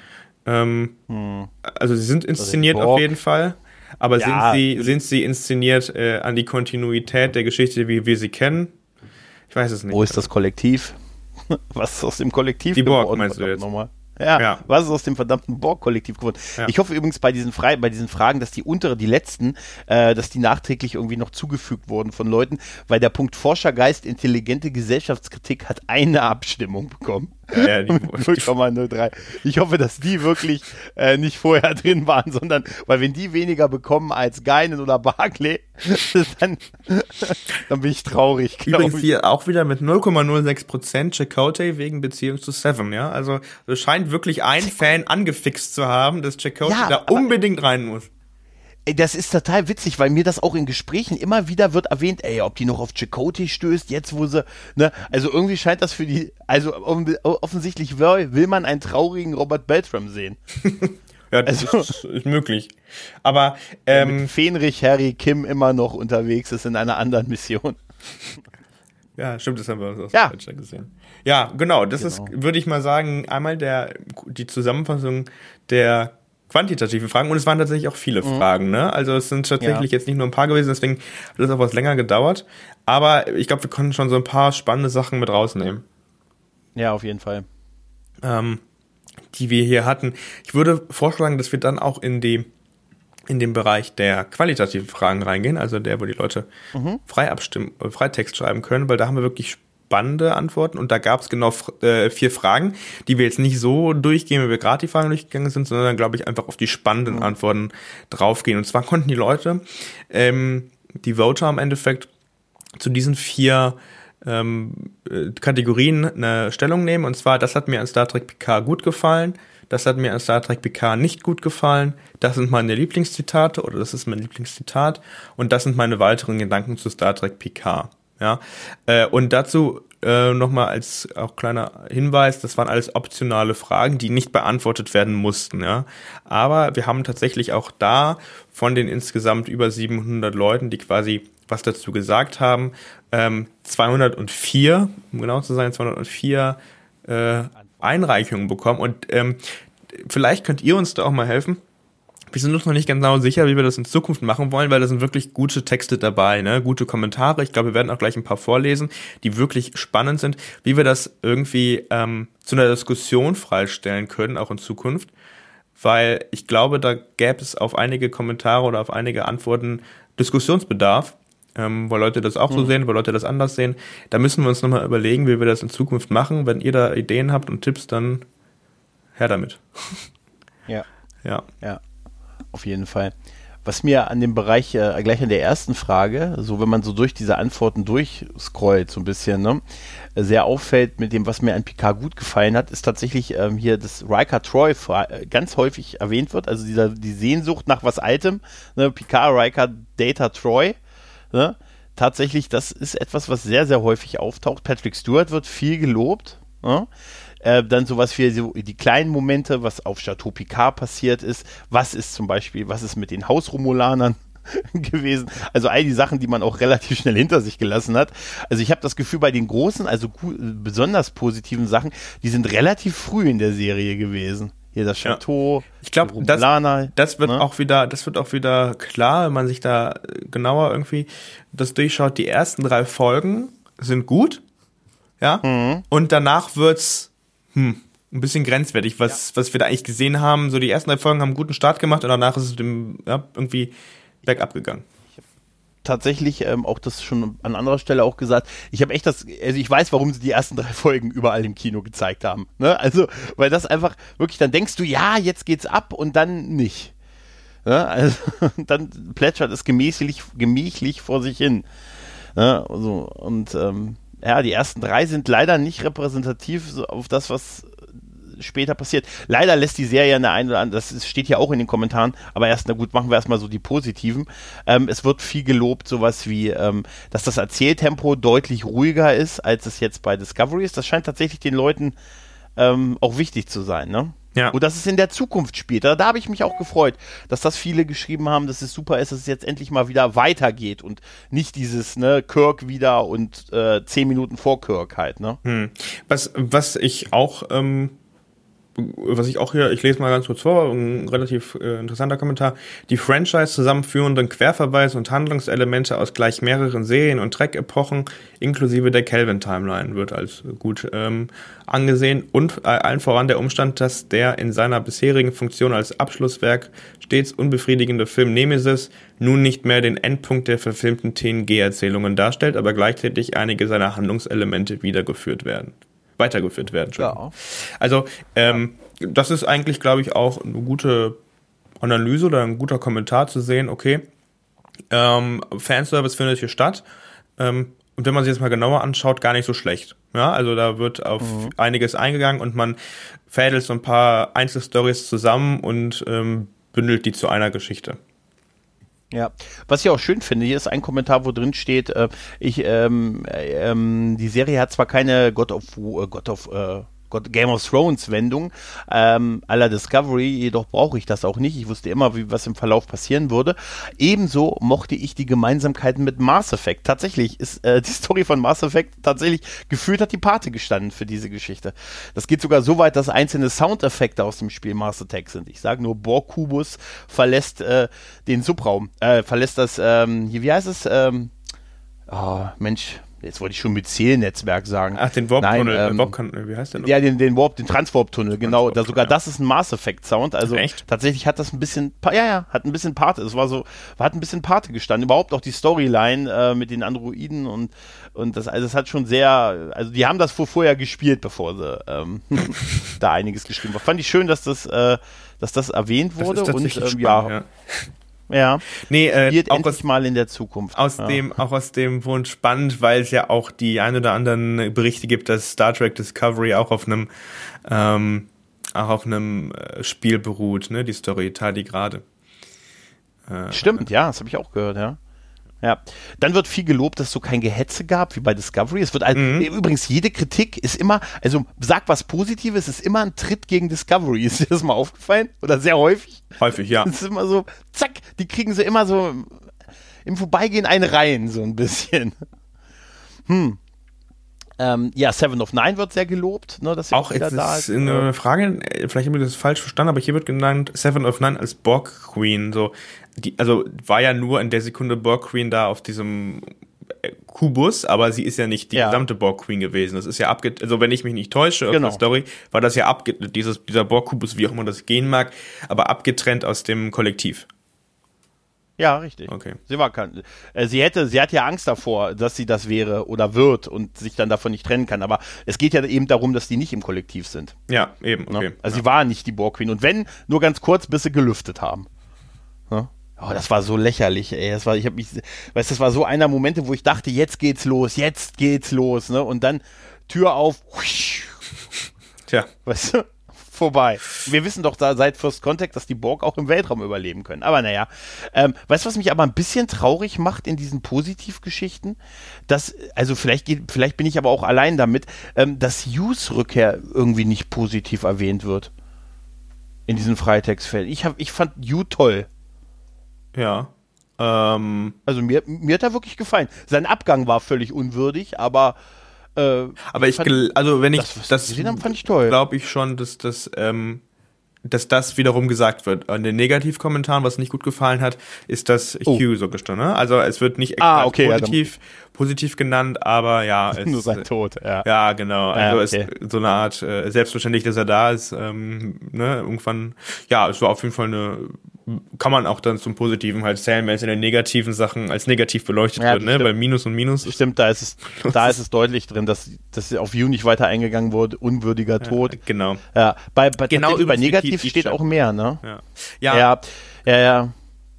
[SPEAKER 1] Ähm, mhm. Also sie sind inszeniert auf jeden Fall. Aber ja, sind sie, sind sie inszeniert äh, an die Kontinuität der Geschichte, wie wir sie kennen? Ich weiß es nicht.
[SPEAKER 2] Wo ist das Kollektiv? Was ist aus dem Kollektiv
[SPEAKER 1] Die Borg, meinst du jetzt?
[SPEAKER 2] Nochmal? Ja, ja, was ist aus dem verdammten Borg-Kollektiv geworden? Ja. Ich hoffe übrigens bei diesen, Fre bei diesen Fragen, dass die untere, die letzten, äh, dass die nachträglich irgendwie noch zugefügt wurden von Leuten, weil der Punkt Forschergeist, intelligente Gesellschaftskritik hat eine Abstimmung bekommen. Ja, ja, 0,03. Ich hoffe, dass die wirklich äh, nicht vorher drin waren, sondern, weil wenn die weniger bekommen als Geinen oder Barclay, dann, dann bin ich traurig.
[SPEAKER 1] Übrigens hier auch wieder mit 0,06 Prozent Chakotay wegen Beziehung zu Seven, ja. Also es scheint wirklich ein Fan angefixt zu haben, dass Chakotay ja, da unbedingt rein muss
[SPEAKER 2] das ist total witzig, weil mir das auch in Gesprächen immer wieder wird erwähnt, ey, ob die noch auf Chakotay stößt, jetzt wo sie, ne, also irgendwie scheint das für die, also offensichtlich will, will man einen traurigen Robert Beltram sehen.
[SPEAKER 1] ja, das also, ist, ist, möglich. Aber
[SPEAKER 2] ähm, mit Fenrich Harry Kim immer noch unterwegs ist in einer anderen Mission.
[SPEAKER 1] Ja, stimmt, das haben wir aus ja. Deutschland gesehen. Ja, genau, das genau. ist, würde ich mal sagen, einmal der, die Zusammenfassung der quantitative Fragen und es waren tatsächlich auch viele mhm. Fragen. Ne? Also es sind tatsächlich ja. jetzt nicht nur ein paar gewesen, deswegen hat es auch was länger gedauert. Aber ich glaube, wir konnten schon so ein paar spannende Sachen mit rausnehmen.
[SPEAKER 2] Ja, auf jeden Fall.
[SPEAKER 1] Ähm, die wir hier hatten. Ich würde vorschlagen, dass wir dann auch in die in den Bereich der qualitativen Fragen reingehen, also der, wo die Leute mhm. frei abstimmen, äh, Freitext schreiben können, weil da haben wir wirklich spannende Antworten und da gab es genau äh, vier Fragen, die wir jetzt nicht so durchgehen, wie wir gerade die Fragen durchgegangen sind, sondern glaube ich einfach auf die spannenden mhm. Antworten draufgehen. Und zwar konnten die Leute, ähm, die Voter im Endeffekt, zu diesen vier ähm, äh, Kategorien eine Stellung nehmen. Und zwar, das hat mir an Star Trek PK gut gefallen, das hat mir an Star Trek PK nicht gut gefallen, das sind meine Lieblingszitate oder das ist mein Lieblingszitat und das sind meine weiteren Gedanken zu Star Trek PK. Ja, äh, und dazu äh, nochmal als auch kleiner Hinweis, das waren alles optionale Fragen, die nicht beantwortet werden mussten. Ja, aber wir haben tatsächlich auch da von den insgesamt über 700 Leuten, die quasi was dazu gesagt haben, ähm, 204, um genau zu sein, 204 äh, Einreichungen bekommen. Und ähm, vielleicht könnt ihr uns da auch mal helfen wir sind uns noch nicht genau sicher, wie wir das in Zukunft machen wollen, weil da sind wirklich gute Texte dabei, ne? gute Kommentare. Ich glaube, wir werden auch gleich ein paar vorlesen, die wirklich spannend sind, wie wir das irgendwie ähm, zu einer Diskussion freistellen können, auch in Zukunft. Weil ich glaube, da gäbe es auf einige Kommentare oder auf einige Antworten Diskussionsbedarf, ähm, weil Leute das auch so mhm. sehen, weil Leute das anders sehen. Da müssen wir uns nochmal überlegen, wie wir das in Zukunft machen. Wenn ihr da Ideen habt und Tipps, dann her damit.
[SPEAKER 2] Ja. Ja. Ja auf jeden Fall. Was mir an dem Bereich, äh, gleich an der ersten Frage, so wenn man so durch diese Antworten durchscrollt, so ein bisschen, ne, sehr auffällt mit dem, was mir an Picard gut gefallen hat, ist tatsächlich ähm, hier das Riker Troy äh, ganz häufig erwähnt wird, also dieser, die Sehnsucht nach was Altem, ne, Picard, Riker, Data, Troy, ne, tatsächlich, das ist etwas, was sehr, sehr häufig auftaucht. Patrick Stewart wird viel gelobt, ne? Äh, dann sowas wie so die kleinen Momente, was auf Chateau Picard passiert ist. Was ist zum Beispiel, was ist mit den Hausromulanern? gewesen. Also all die Sachen, die man auch relativ schnell hinter sich gelassen hat. Also ich habe das Gefühl, bei den großen, also besonders positiven Sachen, die sind relativ früh in der Serie gewesen. Hier das Chateau.
[SPEAKER 1] Ja. Ich glaube, das, das wird ne? auch wieder, das wird auch wieder klar, wenn man sich da genauer irgendwie das durchschaut. Die ersten drei Folgen sind gut, ja, mhm. und danach wird's hm, ein bisschen grenzwertig, was, ja. was wir da eigentlich gesehen haben. So die ersten drei Folgen haben einen guten Start gemacht und danach ist es dem, ja, irgendwie bergab gegangen
[SPEAKER 2] tatsächlich ähm, auch das schon an anderer Stelle auch gesagt. Ich habe echt das, also ich weiß, warum sie die ersten drei Folgen überall im Kino gezeigt haben. Ne? Also, weil das einfach wirklich, dann denkst du, ja, jetzt geht's ab und dann nicht. Ja, also, dann plätschert es gemächlich, gemächlich vor sich hin. Ja, so, und ähm, ja, die ersten drei sind leider nicht repräsentativ auf das, was später passiert. Leider lässt die Serie eine ein oder andere, das steht ja auch in den Kommentaren, aber erst, na gut, machen wir erstmal so die positiven. Ähm, es wird viel gelobt, sowas wie, ähm, dass das Erzähltempo deutlich ruhiger ist, als es jetzt bei Discovery ist. Das scheint tatsächlich den Leuten ähm, auch wichtig zu sein, ne? Ja. Und dass es in der Zukunft spielt. Da, da habe ich mich auch gefreut, dass das viele geschrieben haben, dass es super ist, dass es jetzt endlich mal wieder weitergeht und nicht dieses, ne, Kirk wieder und äh, zehn Minuten vor Kirk halt, ne?
[SPEAKER 1] Hm. Was, was ich auch ähm, was ich auch hier, ich lese mal ganz kurz vor, ein relativ äh, interessanter Kommentar. Die Franchise zusammenführenden Querverweise und Handlungselemente aus gleich mehreren Serien und Track-Epochen inklusive der Kelvin-Timeline wird als gut ähm, angesehen und äh, allen voran der Umstand, dass der in seiner bisherigen Funktion als Abschlusswerk stets unbefriedigende Film Nemesis nun nicht mehr den Endpunkt der verfilmten TNG-Erzählungen darstellt, aber gleichzeitig einige seiner Handlungselemente wiedergeführt werden weitergeführt werden. Ja. Also ähm, das ist eigentlich, glaube ich, auch eine gute Analyse oder ein guter Kommentar zu sehen, okay, ähm, Fanservice findet hier statt. Ähm, und wenn man sich das mal genauer anschaut, gar nicht so schlecht. Ja, also da wird auf mhm. einiges eingegangen und man fädelt so ein paar Einzelstories zusammen und ähm, bündelt die zu einer Geschichte.
[SPEAKER 2] Ja, was ich auch schön finde, hier ist ein Kommentar, wo drin steht, äh, ich, ähm, äh, ähm, die Serie hat zwar keine God of, äh, God of äh, Game of Thrones Wendung ähm, aller Discovery, jedoch brauche ich das auch nicht. Ich wusste immer, wie was im Verlauf passieren würde. Ebenso mochte ich die Gemeinsamkeiten mit Mass Effect. Tatsächlich ist äh, die Story von Mass Effect tatsächlich gefühlt hat die Pate gestanden für diese Geschichte. Das geht sogar so weit, dass einzelne Soundeffekte aus dem Spiel Mass Attack sind. Ich sage nur, Borg-Kubus verlässt äh, den Subraum, äh, verlässt das, ähm, wie heißt es? Ähm, oh, Mensch, jetzt wollte ich schon mit Zielnetzwerk sagen.
[SPEAKER 1] Ach, den Warp-Tunnel, ähm, Warp wie heißt der
[SPEAKER 2] noch? Ja, den, den Warp, den Transwarp-Tunnel, genau. Da sogar ja. das ist ein Mass Effect-Sound. Also Echt? tatsächlich hat das ein bisschen, ja, ja, hat ein bisschen Pate. Es war so, hat ein bisschen Pate gestanden. Überhaupt auch die Storyline äh, mit den Androiden und, und das, also es hat schon sehr, also die haben das vor, vorher gespielt, bevor sie ähm, da einiges geschrieben haben. Fand ich schön, dass das, äh, dass das erwähnt wurde
[SPEAKER 1] das
[SPEAKER 2] und
[SPEAKER 1] ähm, spannend, ja. ja.
[SPEAKER 2] Ja. Nee, äh, Wird auch endlich aus, mal in der Zukunft.
[SPEAKER 1] Aus
[SPEAKER 2] ja.
[SPEAKER 1] dem, auch aus dem Wunsch spannend, weil es ja auch die ein oder anderen Berichte gibt, dass Star Trek Discovery auch auf einem, ähm, auch auf einem äh, Spiel beruht, ne, die Story Tardigrade.
[SPEAKER 2] Äh, Stimmt, ja, das habe ich auch gehört, ja. Ja. Dann wird viel gelobt, dass es so kein Gehetze gab wie bei Discovery. Es wird also, mhm. übrigens jede Kritik ist immer, also sag was Positives, ist immer ein Tritt gegen Discovery. Ist dir das mal aufgefallen? Oder sehr häufig?
[SPEAKER 1] Häufig, ja.
[SPEAKER 2] Es ist immer so, zack, die kriegen sie immer so im Vorbeigehen einen rein, so ein bisschen. Hm. Ähm, ja, Seven of Nine wird sehr gelobt, ne, dass
[SPEAKER 1] auch wieder da ist. Eine Frage, vielleicht habe ich das falsch verstanden, aber hier wird genannt Seven of Nine als Borg Queen. So, die, also war ja nur in der Sekunde Borg Queen da auf diesem äh, Kubus, aber sie ist ja nicht die ja. gesamte Borg Queen gewesen. Das ist ja abge, also wenn ich mich nicht täusche, genau. auf der Story, war das ja abge, dieses, dieser Borg Kubus, wie auch immer das gehen mag, aber abgetrennt aus dem Kollektiv.
[SPEAKER 2] Ja, richtig.
[SPEAKER 1] Okay.
[SPEAKER 2] Sie war kein, äh, sie hätte, sie hat ja Angst davor, dass sie das wäre oder wird und sich dann davon nicht trennen kann. Aber es geht ja eben darum, dass die nicht im Kollektiv sind.
[SPEAKER 1] Ja, eben. Ne? Okay.
[SPEAKER 2] Also
[SPEAKER 1] ja.
[SPEAKER 2] sie war nicht die Borg Queen. Und wenn, nur ganz kurz, bis sie gelüftet haben. Ne? Oh, das war so lächerlich, ey. Das war, ich habe mich, weißt, das war so einer Momente, wo ich dachte, jetzt geht's los, jetzt geht's los, ne? Und dann Tür auf.
[SPEAKER 1] Tja.
[SPEAKER 2] Weißt du? vorbei. Wir wissen doch da seit First Contact, dass die Borg auch im Weltraum überleben können. Aber naja, ähm, weißt du, was mich aber ein bisschen traurig macht in diesen Positivgeschichten? Dass, also vielleicht geht, vielleicht bin ich aber auch allein damit, ähm, dass Hughes Rückkehr irgendwie nicht positiv erwähnt wird. In diesen Freitextfällen. Ich, hab, ich fand Hugh toll.
[SPEAKER 1] Ja.
[SPEAKER 2] Ähm. Also mir, mir hat er wirklich gefallen. Sein Abgang war völlig unwürdig, aber
[SPEAKER 1] äh, aber ich, fand, also wenn ich
[SPEAKER 2] das, das gesehen haben, fand ich toll.
[SPEAKER 1] Glaube ich schon, dass das, ähm, dass das wiederum gesagt wird. An den Negativkommentaren, was nicht gut gefallen hat, ist das oh. Hugh so gestanden. Ne? Also es wird nicht
[SPEAKER 2] ah, okay,
[SPEAKER 1] positiv, ja, positiv genannt, aber ja.
[SPEAKER 2] Es, Nur sein Tod, ja.
[SPEAKER 1] Ja, genau. Also ja, okay. es so eine Art äh, selbstverständlich, dass er da ist. Ähm, ne? Irgendwann, ja, es war auf jeden Fall eine kann man auch dann zum Positiven halt zählen, wenn es in den negativen Sachen als negativ beleuchtet
[SPEAKER 2] Ja,
[SPEAKER 1] wird, ne? Weil Minus und Minus.
[SPEAKER 2] Stimmt, da ist es, da ist es deutlich drin, dass, dass auf View nicht weiter eingegangen wurde, unwürdiger Tod.
[SPEAKER 1] Genau.
[SPEAKER 2] Ja, bei, bei,
[SPEAKER 1] Genau übers
[SPEAKER 2] negativ steht auch mehr, ne?
[SPEAKER 1] Ja. Ja,
[SPEAKER 2] Ja, ja, ja,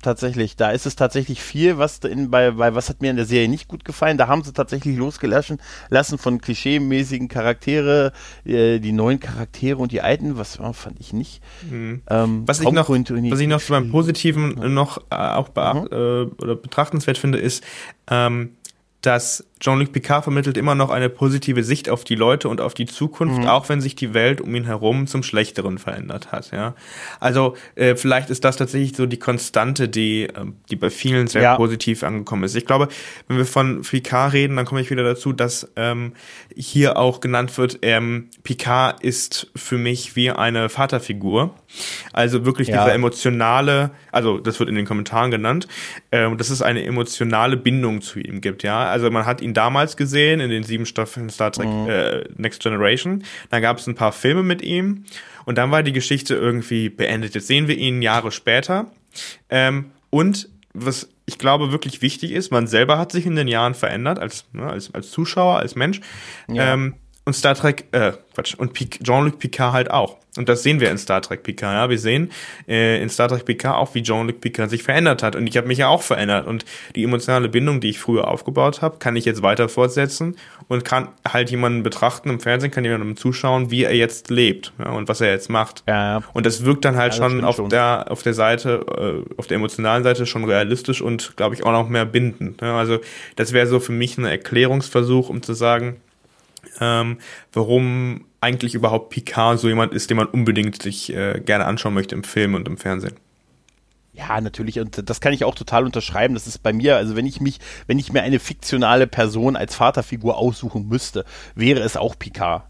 [SPEAKER 2] tatsächlich. Da ist es tatsächlich viel, was in, bei, bei was hat mir in der Serie nicht gut gefallen. Da haben sie tatsächlich losgelassen lassen von klischeemäßigen Charaktere, äh, die neuen Charaktere und die alten, was oh, fand ich nicht. Ähm,
[SPEAKER 1] Mhm. Was ich, noch, was ich noch beim Positiven noch äh, auch beacht,
[SPEAKER 2] Mhm.
[SPEAKER 1] äh, oder betrachtenswert finde, ist, ähm, dass Jean-Luc Picard vermittelt immer noch eine positive Sicht auf die Leute und auf die Zukunft,
[SPEAKER 2] Mhm.
[SPEAKER 1] auch wenn sich die Welt um ihn herum zum Schlechteren verändert hat. Ja, also äh, vielleicht ist das tatsächlich so die Konstante, die ähm, die bei vielen sehr
[SPEAKER 2] Ja.
[SPEAKER 1] positiv angekommen ist. Ich glaube, wenn wir von Picard reden, dann komme ich wieder dazu, dass ähm, hier auch genannt wird, ähm, Picard ist für mich wie eine Vaterfigur. Also wirklich
[SPEAKER 2] Ja.
[SPEAKER 1] dieser emotionale, also das wird in den Kommentaren genannt, ähm, dass es eine emotionale Bindung zu ihm gibt, ja. Also man hat ihn damals gesehen in den sieben Staffeln Star Trek äh, Next Generation. Dann gab es ein paar Filme mit ihm und dann war die Geschichte irgendwie beendet. Jetzt sehen wir ihn Jahre später. Ähm, und was ich glaube wirklich wichtig ist, man selber hat sich in den Jahren verändert als, ne, als, als Zuschauer, als Mensch.
[SPEAKER 2] Ja.
[SPEAKER 1] Ähm, und Star Trek, äh, Quatsch, und Jean-Luc Picard halt auch. Und das sehen wir in Star Trek Picard, ja. Wir sehen äh, in Star Trek Picard auch, wie Jean-Luc Picard sich verändert hat. Und ich habe mich ja auch verändert. Und die emotionale Bindung, die ich früher aufgebaut habe, kann ich jetzt weiter fortsetzen und kann halt jemanden betrachten im Fernsehen, kann jemandem zuschauen, wie er jetzt lebt ja, und was er jetzt macht.
[SPEAKER 2] Ja, ja.
[SPEAKER 1] Und das wirkt dann halt schon auf
[SPEAKER 2] schon.
[SPEAKER 1] der auf der Seite, äh, auf der emotionalen Seite schon realistisch und glaube ich auch noch mehr bindend. Ja, also das wäre so für mich ein Erklärungsversuch, um zu sagen, ähm, warum eigentlich überhaupt Picard so jemand ist, den man unbedingt sich äh, gerne anschauen möchte im Film und im Fernsehen.
[SPEAKER 2] Ja, natürlich. Und das kann ich auch total unterschreiben. Das ist bei mir, also wenn ich mich, wenn ich mir eine fiktionale Person als Vaterfigur aussuchen müsste, wäre es auch Picard.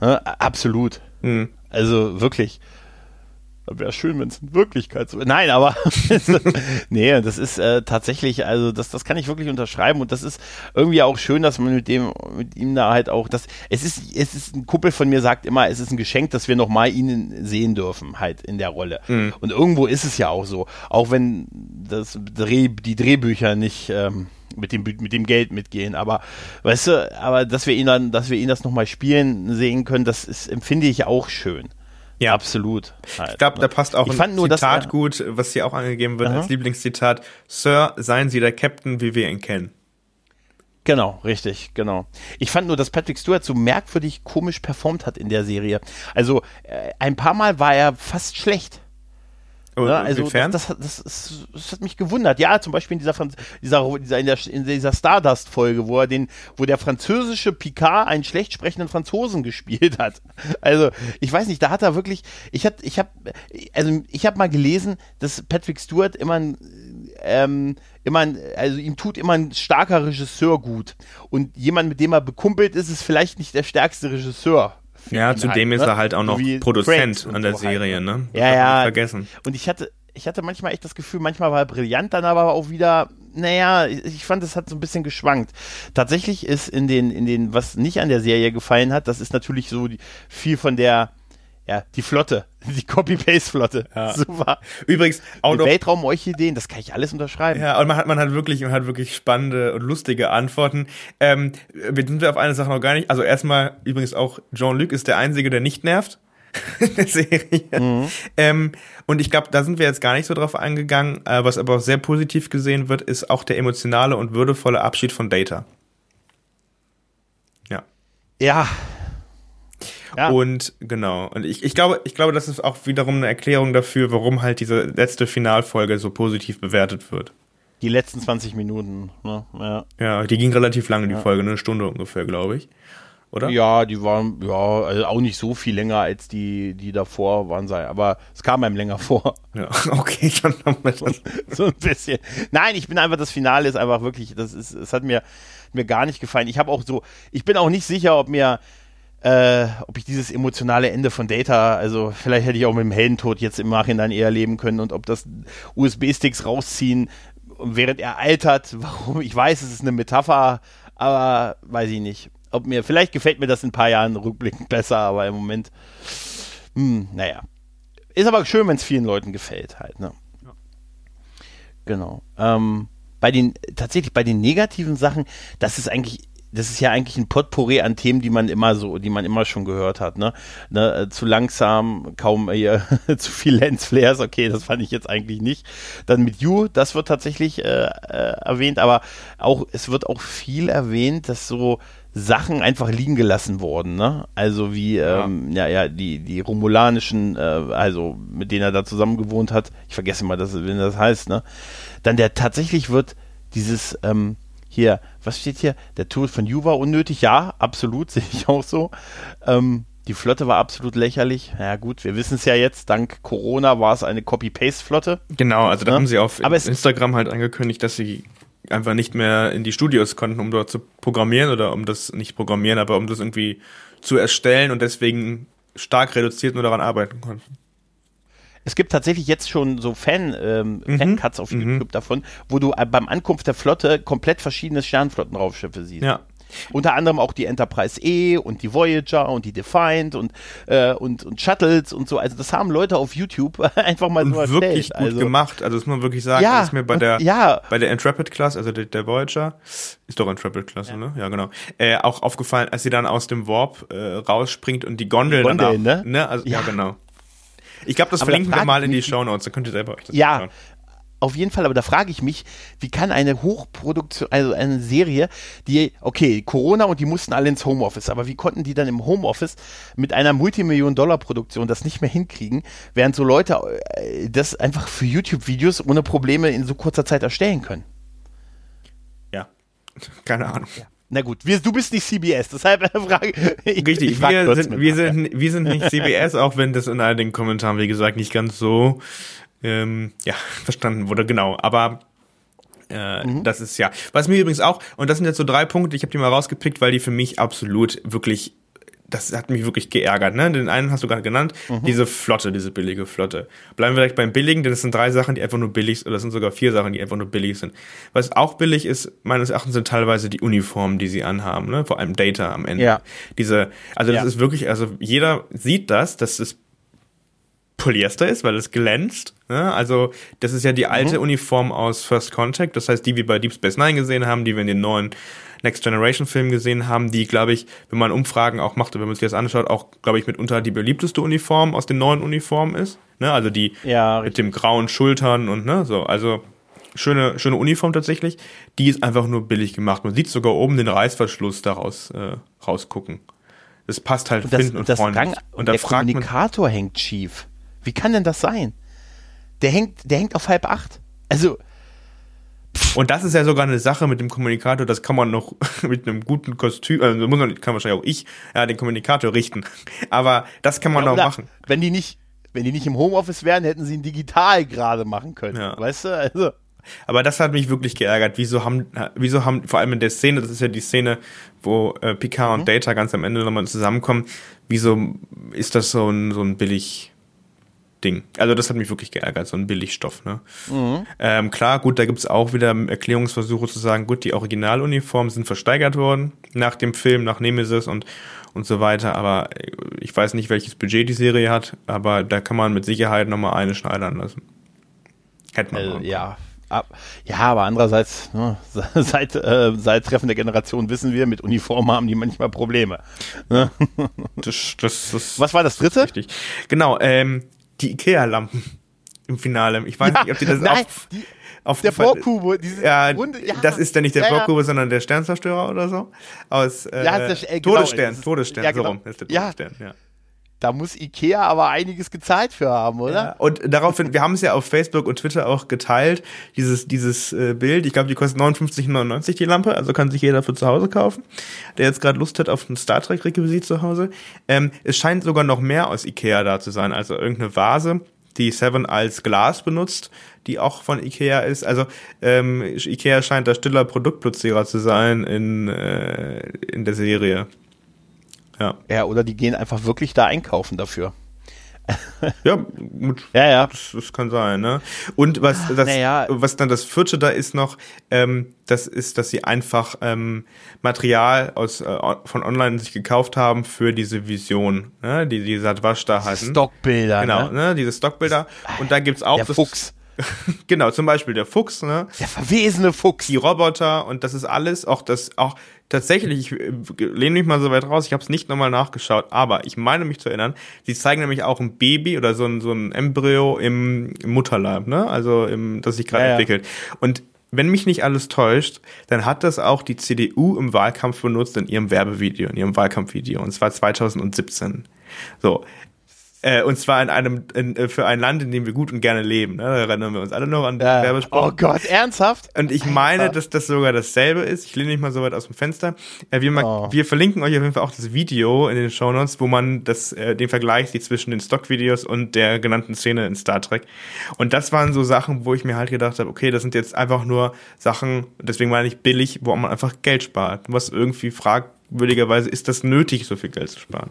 [SPEAKER 2] Ne? Absolut.
[SPEAKER 1] Mhm.
[SPEAKER 2] Also wirklich. Wäre schön, wenn es in Wirklichkeit so Nein, aber nee, das ist äh, tatsächlich, also das, das kann ich wirklich unterschreiben und das ist irgendwie auch schön, dass man mit dem, mit ihm da halt auch, das, es ist, es ist ein Kumpel von mir sagt immer, es ist ein Geschenk, dass wir nochmal ihn sehen dürfen, halt in der Rolle. Und irgendwo ist es ja auch so, auch wenn das Dreh, die Drehbücher nicht ähm, mit dem, mit dem Geld mitgehen. Aber weißt du, aber dass wir ihn dann, dass wir ihn das nochmal spielen sehen können, das ist, empfinde ich auch schön.
[SPEAKER 1] Ja.
[SPEAKER 2] Absolut. Halt,
[SPEAKER 1] Ich glaube, da passt auch
[SPEAKER 2] Ich
[SPEAKER 1] ein
[SPEAKER 2] fand nur, dass
[SPEAKER 1] Zitat
[SPEAKER 2] er-
[SPEAKER 1] gut, was hier auch angegeben wird
[SPEAKER 2] Aha.
[SPEAKER 1] als Lieblingszitat. Sir, seien Sie der Captain, wie wir ihn kennen.
[SPEAKER 2] Genau, richtig, genau. Ich fand nur, dass Patrick Stewart so merkwürdig komisch performt hat in der Serie. Also äh, ein paar Mal war er fast schlecht.
[SPEAKER 1] Und
[SPEAKER 2] Ne? Also das, das, das, ist, das hat mich gewundert. Ja, zum Beispiel in dieser, Franz dieser, dieser, in der, in dieser Stardust-Folge, wo er den, wo der französische Picard einen schlecht sprechenden Franzosen gespielt hat. Also ich weiß nicht, da hat er wirklich. Ich hab, ich habe, also ich habe mal gelesen, dass Patrick Stewart immer ein ähm, immer, ein- also ihm tut immer ein starker Regisseur gut. Und jemand, mit dem er bekumpelt ist, ist vielleicht nicht der stärkste Regisseur.
[SPEAKER 1] Ja, zudem
[SPEAKER 2] halt,
[SPEAKER 1] ist
[SPEAKER 2] ne?
[SPEAKER 1] er halt auch noch
[SPEAKER 2] wie
[SPEAKER 1] Produzent an der
[SPEAKER 2] so halt,
[SPEAKER 1] Serie, ne? Das
[SPEAKER 2] Ja, ja.
[SPEAKER 1] Vergessen.
[SPEAKER 2] Und ich hatte, ich hatte manchmal echt das Gefühl, manchmal war er brillant, dann aber auch wieder, naja, ich ich fand, es hat so ein bisschen geschwankt. Tatsächlich ist in den, in den, was nicht an der Serie gefallen hat, das ist natürlich so die, viel von der, ja, die Flotte, die Copy-Paste-Flotte.
[SPEAKER 1] Ja.
[SPEAKER 2] Super.
[SPEAKER 1] Übrigens, of
[SPEAKER 2] Weltraum-Orchideen, das kann ich alles unterschreiben.
[SPEAKER 1] Ja, und man hat, man hat wirklich, man hat wirklich spannende und lustige Antworten. Ähm, wir sind auf eine Sache noch gar nicht. Also erstmal, übrigens auch Jean-Luc ist der Einzige, der nicht nervt in der Serie. Ähm, und ich glaube, da sind wir jetzt gar nicht so drauf eingegangen. Äh, was aber auch sehr positiv gesehen wird, ist auch der emotionale und würdevolle Abschied von Data. Ja.
[SPEAKER 2] Ja. Ja.
[SPEAKER 1] Und genau. Und ich, ich glaube, ich glaube, das ist auch wiederum eine Erklärung dafür, warum halt diese letzte Finalfolge so positiv bewertet wird.
[SPEAKER 2] Die letzten 20 Minuten, ne? Ja.
[SPEAKER 1] Ja, die ging relativ lange, die Folge, eine Stunde ungefähr, glaube ich. Oder?
[SPEAKER 2] Ja, die waren, ja, also auch nicht so viel länger als die, die davor waren, sei, aber es kam einem länger vor.
[SPEAKER 1] Ja, okay, dann haben wir das.
[SPEAKER 2] so ein bisschen. Nein, ich bin einfach, das Finale ist einfach wirklich, das ist, es hat mir, mir gar nicht gefallen. Ich habe auch so, ich bin auch nicht sicher, ob mir, äh, ob ich dieses emotionale Ende von Data, also vielleicht hätte ich auch mit dem Heldentod jetzt im Nachhinein eher leben können und ob das USB-Sticks rausziehen, während er altert, warum, ich weiß, es ist eine Metapher, aber weiß ich nicht. Ob mir, vielleicht gefällt mir das in ein paar Jahren rückblickend besser, aber im Moment, hm, naja. Ist aber schön, wenn es vielen Leuten gefällt halt, ne? Genau. Ähm, bei den, tatsächlich bei den negativen Sachen, das ist eigentlich das ist ja eigentlich ein Potpourri an Themen, die man immer so, die man immer schon gehört hat. Ne? ne äh, zu langsam, kaum hier, zu viel Lensflares, okay, das fand ich jetzt eigentlich nicht. Dann mit You, das wird tatsächlich äh, äh, erwähnt, aber auch, es wird auch viel erwähnt, dass so Sachen einfach liegen gelassen wurden, ne? Also wie, ähm, ja, ja, die, die romulanischen, äh, also mit denen er da zusammen gewohnt hat, ich vergesse mal, dass, wenn das heißt, ne? Dann der tatsächlich wird dieses, ähm, hier, was steht hier? Der Tod von Ju war unnötig. Ja, absolut, sehe ich auch so. Ähm, die Flotte war absolut lächerlich. Ja gut, wir wissen es ja jetzt, dank Corona war es eine Copy-Paste-Flotte.
[SPEAKER 1] Genau, also da ja? haben sie auf Aber Instagram halt angekündigt, dass sie einfach nicht mehr in die Studios konnten, um dort zu programmieren oder um das nicht programmieren, aber um das irgendwie zu erstellen und deswegen stark reduziert nur daran arbeiten konnten.
[SPEAKER 2] Es gibt tatsächlich jetzt schon so Fan, ähm, mhm. Fan-Cuts auf mhm. YouTube davon, wo du äh, beim Ankunft der Flotte komplett verschiedene Sternflottenraumschiffe siehst.
[SPEAKER 1] Ja.
[SPEAKER 2] Unter anderem auch die Enterprise E und die Voyager und die Defiant und, äh, und, und Shuttles und so. Also das haben Leute auf YouTube einfach mal und so
[SPEAKER 1] erstellt. wirklich gut also, gemacht. Also das muss man wirklich sagen. Ja, das ist mir bei der,
[SPEAKER 2] ja.
[SPEAKER 1] bei der Intrepid Class, also der, der Voyager, ist doch Intrepid Class, ja. ne? Ja, genau. Äh, auch aufgefallen, als sie dann aus dem Warp äh, rausspringt und die Gondel,
[SPEAKER 2] die Gondeln
[SPEAKER 1] danach, ne? ne? Also, ja. ja, genau. Ich glaube, das aber verlinken da wir mal in die Show Notes, dann könnt ihr selber euch das
[SPEAKER 2] Ja, anschauen. auf jeden Fall, aber da frage ich mich, wie kann eine Hochproduktion, also eine Serie, die, okay, Corona und die mussten alle ins Homeoffice, aber wie konnten die dann im Homeoffice mit einer Multimillion-Dollar-Produktion das nicht mehr hinkriegen, während so Leute äh, das einfach für YouTube-Videos ohne Probleme in so kurzer Zeit erstellen können?
[SPEAKER 1] Ja, keine Ahnung. Ja.
[SPEAKER 2] Na gut, wir, du bist nicht CBS, deshalb frage
[SPEAKER 1] ich. Richtig, ich wir, sind, wir, sind, wir sind nicht CBS, auch wenn das in all den Kommentaren, wie gesagt, nicht ganz so ähm, ja, verstanden wurde, genau. Aber äh, mhm. das ist ja. Was mir übrigens auch, und das sind jetzt so drei Punkte, ich habe die mal rausgepickt, weil die für mich absolut wirklich das hat mich wirklich geärgert. Ne? Den einen hast du gerade genannt, mhm. diese Flotte, diese billige Flotte. Bleiben wir direkt beim Billigen, denn es sind drei Sachen, die einfach nur billig sind, oder es sind sogar vier Sachen, die einfach nur billig sind. Was auch billig ist, meines Erachtens sind teilweise die Uniformen, die sie anhaben, ne? vor allem Data am Ende.
[SPEAKER 2] Ja.
[SPEAKER 1] Diese, also das ja. ist wirklich, also jeder sieht das, dass es Polyester ist, weil es glänzt. Ne? Also das ist ja die alte mhm. Uniform aus First Contact, das heißt die wir bei Deep Space Nine gesehen haben, die wir in den neuen Next Generation Film gesehen haben, die, glaube ich, wenn man Umfragen auch macht, wenn man sich das anschaut, auch, glaube ich, mitunter die beliebteste Uniform aus den neuen Uniformen ist. Ne? Also die
[SPEAKER 2] ja,
[SPEAKER 1] mit dem grauen Schultern und ne, so. Also schöne, schöne Uniform tatsächlich. Die ist einfach nur billig gemacht. Man sieht sogar oben den Reißverschluss daraus äh, rausgucken. Das passt halt
[SPEAKER 2] und das, und das Rang, und, der Kommunikator hängt schief. Wie kann denn das sein? Der hängt, der hängt auf halb acht. Also,
[SPEAKER 1] und das ist ja sogar eine Sache mit dem Kommunikator, das kann man noch mit einem guten Kostüm, also muss man, kann wahrscheinlich auch ich, ja, den Kommunikator richten. Aber das kann man ja, noch machen.
[SPEAKER 2] Wenn die nicht, wenn die nicht im Homeoffice wären, hätten sie ihn digital gerade machen können. Ja. Weißt du, also.
[SPEAKER 1] Aber das hat mich wirklich geärgert. Wieso haben, wieso haben, vor allem in der Szene, das ist ja die Szene, wo äh, Picard mhm. und Data ganz am Ende nochmal zusammenkommen, wieso ist das so ein, so ein billig, Ding. Also das hat mich wirklich geärgert, so ein Billigstoff. Ne? Mhm. Ähm, klar, gut, da gibt es auch wieder Erklärungsversuche zu sagen, gut, die Originaluniformen sind versteigert worden nach dem Film, nach Nemesis und, und so weiter, aber ich weiß nicht, welches Budget die Serie hat, aber da kann man mit Sicherheit nochmal eine schneidern lassen.
[SPEAKER 2] Hätte man. Äh, ja. Ja, aber andererseits, ne, seit, äh, seit Treffen der Generation wissen wir, mit Uniformen haben die manchmal Probleme. Ne?
[SPEAKER 1] Das, das, das,
[SPEAKER 2] Was war das dritte?
[SPEAKER 1] Richtig. Genau, ähm, die Ikea-Lampen im Finale. Ich weiß ja, nicht, ob die das nein, auf, die, auf
[SPEAKER 2] der Borkube, diese
[SPEAKER 1] ja, Runde, ja, das ist ja nicht der ja, Borkube, sondern der Sternzerstörer oder so. Aus äh, ja, der, äh, genau, Todesstern, ist, Todesstern, ja, genau. so rum ist der
[SPEAKER 2] Todesstern, ja. Da muss Ikea aber einiges gezahlt für haben, oder? Ja,
[SPEAKER 1] und daraufhin, wir haben es ja auf Facebook und Twitter auch geteilt, dieses, dieses äh, Bild. Ich glaube, die kostet 59,99 die Lampe, also kann sich jeder für zu Hause kaufen, der jetzt gerade Lust hat auf ein Star Trek-Requisit zu Hause. Ähm, es scheint sogar noch mehr aus Ikea da zu sein, also irgendeine Vase, die Seven als Glas benutzt, die auch von Ikea ist. Also ähm, Ikea scheint der stiller Produktplatzierer zu sein in, äh, in der Serie.
[SPEAKER 2] Ja. Ja, oder die gehen einfach wirklich da einkaufen dafür.
[SPEAKER 1] ja, gut.
[SPEAKER 2] Ja, ja.
[SPEAKER 1] Das, das, kann sein, ne? Und was, das, naja. was dann das vierte da ist noch, ähm, das ist, dass sie einfach ähm, Material aus äh, von online sich gekauft haben für diese Vision, ne? die die Satwasch da hatten.
[SPEAKER 2] Stockbilder.
[SPEAKER 1] Genau, ne? ne? Diese Stockbilder. Und da gibt's auch
[SPEAKER 2] der
[SPEAKER 1] das,
[SPEAKER 2] Fuchs.
[SPEAKER 1] genau, zum Beispiel der Fuchs, ne?
[SPEAKER 2] Der verwesene Fuchs.
[SPEAKER 1] Die Roboter und das ist alles, auch das, auch tatsächlich, ich äh, lehne mich mal so weit raus, ich habe es nicht nochmal nachgeschaut, aber ich meine mich zu erinnern, die zeigen nämlich auch ein Baby oder so ein, so ein Embryo im, im Mutterleib, ne? Also im, das sich gerade ja, entwickelt. Und wenn mich nicht alles täuscht, dann hat das auch die CDU im Wahlkampf benutzt in ihrem Werbevideo, in ihrem Wahlkampfvideo, und zwar 2017. So, äh, und zwar in einem, in, äh, für ein Land, in dem wir gut und gerne leben. Ne? Da erinnern wir uns alle noch an den
[SPEAKER 2] ja. Werbespot. Oh Gott, ernsthaft?
[SPEAKER 1] Und ich meine, dass das sogar dasselbe ist. Ich lehne mich mal so weit aus dem Fenster. Äh, wir, oh. wir verlinken euch auf jeden Fall auch das Video in den Show Notes, wo man das, äh, den Vergleich sieht zwischen den Stockvideos und der genannten Szene in Star Trek. Und das waren so Sachen, wo ich mir halt gedacht habe, okay, das sind jetzt einfach nur Sachen, deswegen meine ich billig, wo man einfach Geld spart. Was irgendwie fragwürdigerweise ist das nötig, so viel Geld zu sparen.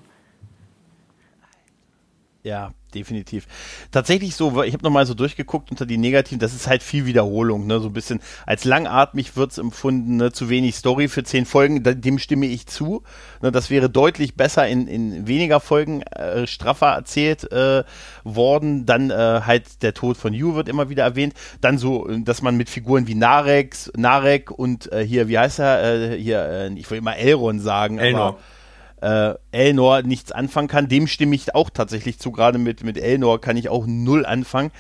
[SPEAKER 2] Ja, definitiv. Tatsächlich so, ich habe nochmal so durchgeguckt unter die Negativen, das ist halt viel Wiederholung, ne? so ein bisschen als langatmig wird's empfunden, ne? zu wenig Story für zehn Folgen, dem stimme ich zu. Ne? Das wäre deutlich besser in, in weniger Folgen äh, straffer erzählt äh, worden. Dann äh, halt der Tod von Yu wird immer wieder erwähnt. Dann so, dass man mit Figuren wie Narex, Narek und äh, hier, wie heißt er, äh, hier, äh, ich will immer Elrond sagen,
[SPEAKER 1] Elnor. aber
[SPEAKER 2] äh, Elnor nichts anfangen kann. Dem stimme ich auch tatsächlich zu. Gerade mit, mit Elnor kann ich auch null anfangen.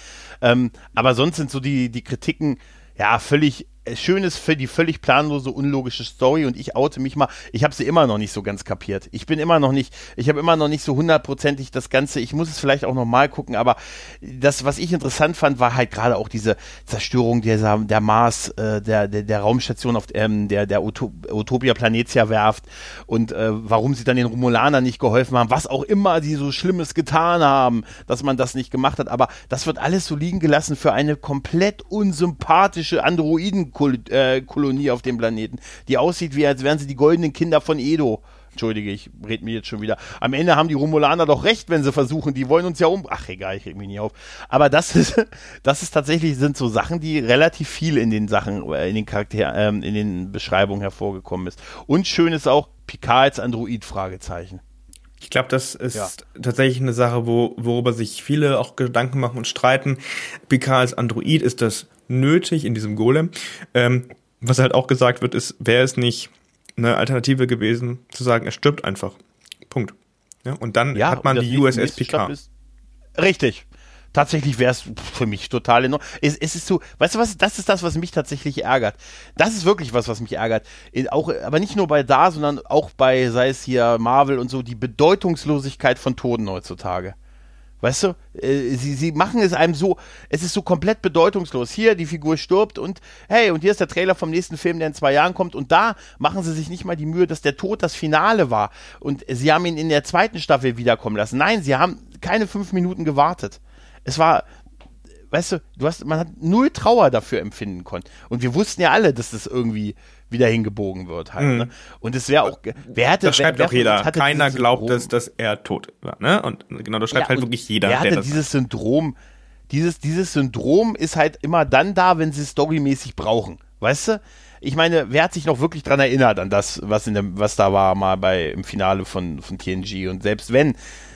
[SPEAKER 2] Ähm, aber sonst sind so die, die Kritiken ja völlig schönes für die völlig planlose, unlogische Story und ich oute mich mal, ich habe sie immer noch nicht so ganz kapiert. Ich bin immer noch nicht, ich habe immer noch nicht so hundertprozentig das Ganze, ich muss es vielleicht auch nochmal gucken, aber das, was ich interessant fand, war halt gerade auch diese Zerstörung dieser, der Mars, äh, der, der, der Raumstation auf ähm, der, der Utopia Planetia werft und äh, warum sie dann den Romulanern nicht geholfen haben, was auch immer sie so Schlimmes getan haben, dass man das nicht gemacht hat, aber das wird alles so liegen gelassen für eine komplett unsympathische Androiden äh, Kolonie auf dem Planeten, die aussieht, wie als wären sie die goldenen Kinder von Edo. Entschuldige, ich red mir jetzt schon wieder. Am Ende haben die Romulaner doch recht, wenn sie versuchen, die wollen uns ja um. Ach egal, ich reg mich nicht auf. Aber das ist, das ist tatsächlich, sind so Sachen, die relativ viel in den Sachen, äh, in den Charakter, ähm, in den Beschreibungen hervorgekommen ist. Und schön ist auch Picard als Android, Fragezeichen.
[SPEAKER 1] Ich glaube, das ist ja. tatsächlich eine Sache, wo, worüber sich viele auch Gedanken machen und streiten. Picard als Android ist das nötig in diesem Golem. Ähm, was halt auch gesagt wird, ist, wäre es nicht eine Alternative gewesen, zu sagen, er stirbt einfach. Punkt. Ja, und dann ja, hat man die USS Picard.
[SPEAKER 2] richtig. Tatsächlich wäre es für mich total Ordnung. Es, es, ist so, weißt du was, das ist das, was mich tatsächlich ärgert. Das ist wirklich was, was mich ärgert. Auch, aber nicht nur bei da, sondern auch bei, sei es hier Marvel und so, die Bedeutungslosigkeit von Toten heutzutage. Weißt du, äh, sie, sie machen es einem so, es ist so komplett bedeutungslos. Hier, die Figur stirbt und hey, und hier ist der Trailer vom nächsten Film, der in zwei Jahren kommt. Und da machen sie sich nicht mal die Mühe, dass der Tod das Finale war. Und sie haben ihn in der zweiten Staffel wiederkommen lassen. Nein, sie haben keine fünf Minuten gewartet. Es war, weißt du, du hast, man hat null Trauer dafür empfinden können. Und wir wussten ja alle, dass das irgendwie wieder hingebogen wird halt. Mhm. Ne? Und es wäre auch, wer hätte,
[SPEAKER 1] das schreibt
[SPEAKER 2] wer,
[SPEAKER 1] auch jeder. Keiner glaubt, dass, dass er tot war. Ne? Und genau, das schreibt ja, halt wirklich jeder.
[SPEAKER 2] Wer hatte dieses Syndrom? Dieses, dieses Syndrom ist halt immer dann da, wenn sie es storymäßig brauchen. Weißt du? Ich meine, wer hat sich noch wirklich dran erinnert an das, was in dem, was da war mal bei im Finale von, von TNG? Und selbst wenn,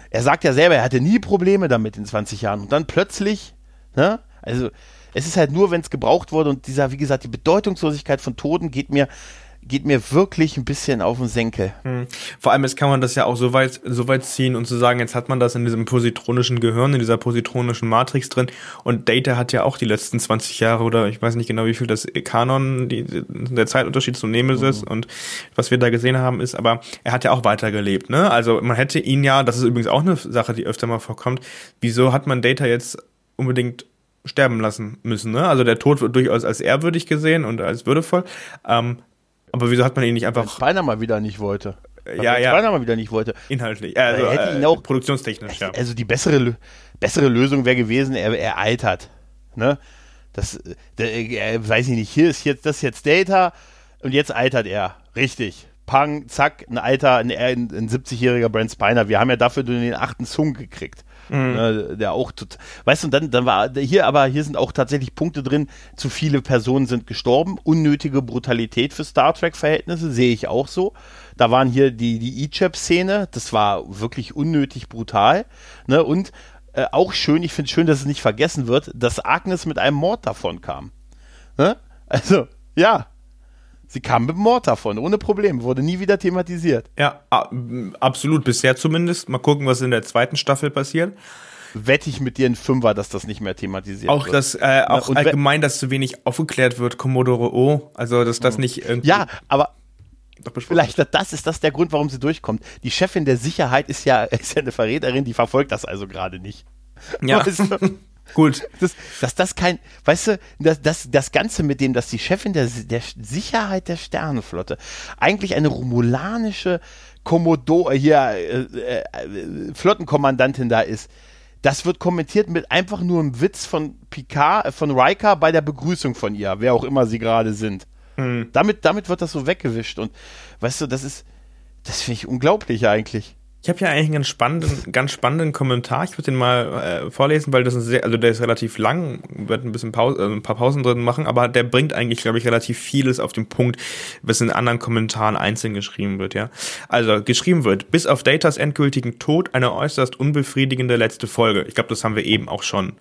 [SPEAKER 2] er sagt ja selber, er hatte nie Probleme damit in 20 Jahren. Und dann plötzlich, ne? Also, es ist halt nur, wenn es gebraucht wurde und dieser, wie gesagt, die Bedeutungslosigkeit von Toten geht mir geht mir wirklich ein bisschen auf den Senkel.
[SPEAKER 1] Hm. Vor allem, jetzt kann man das ja auch so weit, so weit ziehen und zu sagen, jetzt hat man das in diesem positronischen Gehirn, in dieser positronischen Matrix drin und Data hat ja auch die letzten 20 Jahre oder ich weiß nicht genau, wie viel das Kanon, die, der Zeitunterschied zu Nemesis mhm. und was wir da gesehen haben ist, aber er hat ja auch weitergelebt, ne? Also man hätte ihn ja, das ist übrigens auch eine Sache, die öfter mal vorkommt, wieso hat man Data jetzt unbedingt sterben lassen müssen. Ne? Also der Tod wird durchaus als ehrwürdig gesehen und als würdevoll. Ähm, aber wieso hat man ihn nicht einfach.
[SPEAKER 2] Spiner mal wieder nicht wollte.
[SPEAKER 1] Weil ja, ja.
[SPEAKER 2] Spiner mal wieder nicht wollte.
[SPEAKER 1] Inhaltlich. Also,
[SPEAKER 2] er hätte ihn auch,
[SPEAKER 1] produktionstechnisch, ja.
[SPEAKER 2] Also die bessere, bessere Lösung wäre gewesen, er, er altert. Ne? Das, der, er, weiß ich nicht, hier ist jetzt, das ist jetzt Data und jetzt altert er. Richtig. Pang, zack, ein Alter, ein, ein, ein 70-jähriger Brent Spiner. Wir haben ja dafür den achten Zung gekriegt. Mhm. Ne, der auch, tut, weißt du, dann, dann war hier, aber hier sind auch tatsächlich Punkte drin, zu viele Personen sind gestorben, unnötige Brutalität für Star Trek-Verhältnisse, sehe ich auch so. Da waren hier die, die E-Chap-Szene, das war wirklich unnötig brutal, ne, und äh, auch schön, ich finde schön, dass es nicht vergessen wird, dass Agnes mit einem Mord davon kam. Ne? Also, ja. Sie kam mit dem Mord davon, ohne Problem, wurde nie wieder thematisiert.
[SPEAKER 1] Ja, absolut, bisher zumindest. Mal gucken, was in der zweiten Staffel passiert.
[SPEAKER 2] Wette ich mit dir in Fünfer, dass das nicht mehr thematisiert
[SPEAKER 1] auch
[SPEAKER 2] wird.
[SPEAKER 1] Das, äh, auch allgemein, dass zu wenig aufgeklärt wird, Commodore O. Also, dass das nicht irgendwie.
[SPEAKER 2] Ja, aber Vielleicht das ist das der Grund, warum sie durchkommt. Die Chefin der Sicherheit ist ja, ist ja eine Verräterin, die verfolgt das also gerade nicht.
[SPEAKER 1] Ja. Weißt du? Gut.
[SPEAKER 2] Das, dass das kein, weißt du, das, das, das Ganze mit dem, dass die Chefin der, der Sicherheit der Sternenflotte eigentlich eine romulanische Kommodor, hier, äh, äh, Flottenkommandantin da ist, das wird kommentiert mit einfach nur einem Witz von Picard, äh, von Riker bei der Begrüßung von ihr, wer auch immer sie gerade sind. Hm. Damit, damit wird das so weggewischt und weißt du, das ist, das finde ich unglaublich eigentlich.
[SPEAKER 1] Ich habe ja eigentlich einen ganz spannenden, ganz spannenden Kommentar. Ich würde den mal äh, vorlesen, weil das ist sehr, also der ist relativ lang, wird ein bisschen Pause, äh, ein paar Pausen drin machen, aber der bringt eigentlich, glaube ich, relativ vieles auf den Punkt, was in anderen Kommentaren einzeln geschrieben wird, ja. Also geschrieben wird, bis auf Datas endgültigen Tod eine äußerst unbefriedigende letzte Folge. Ich glaube, das haben wir eben auch schon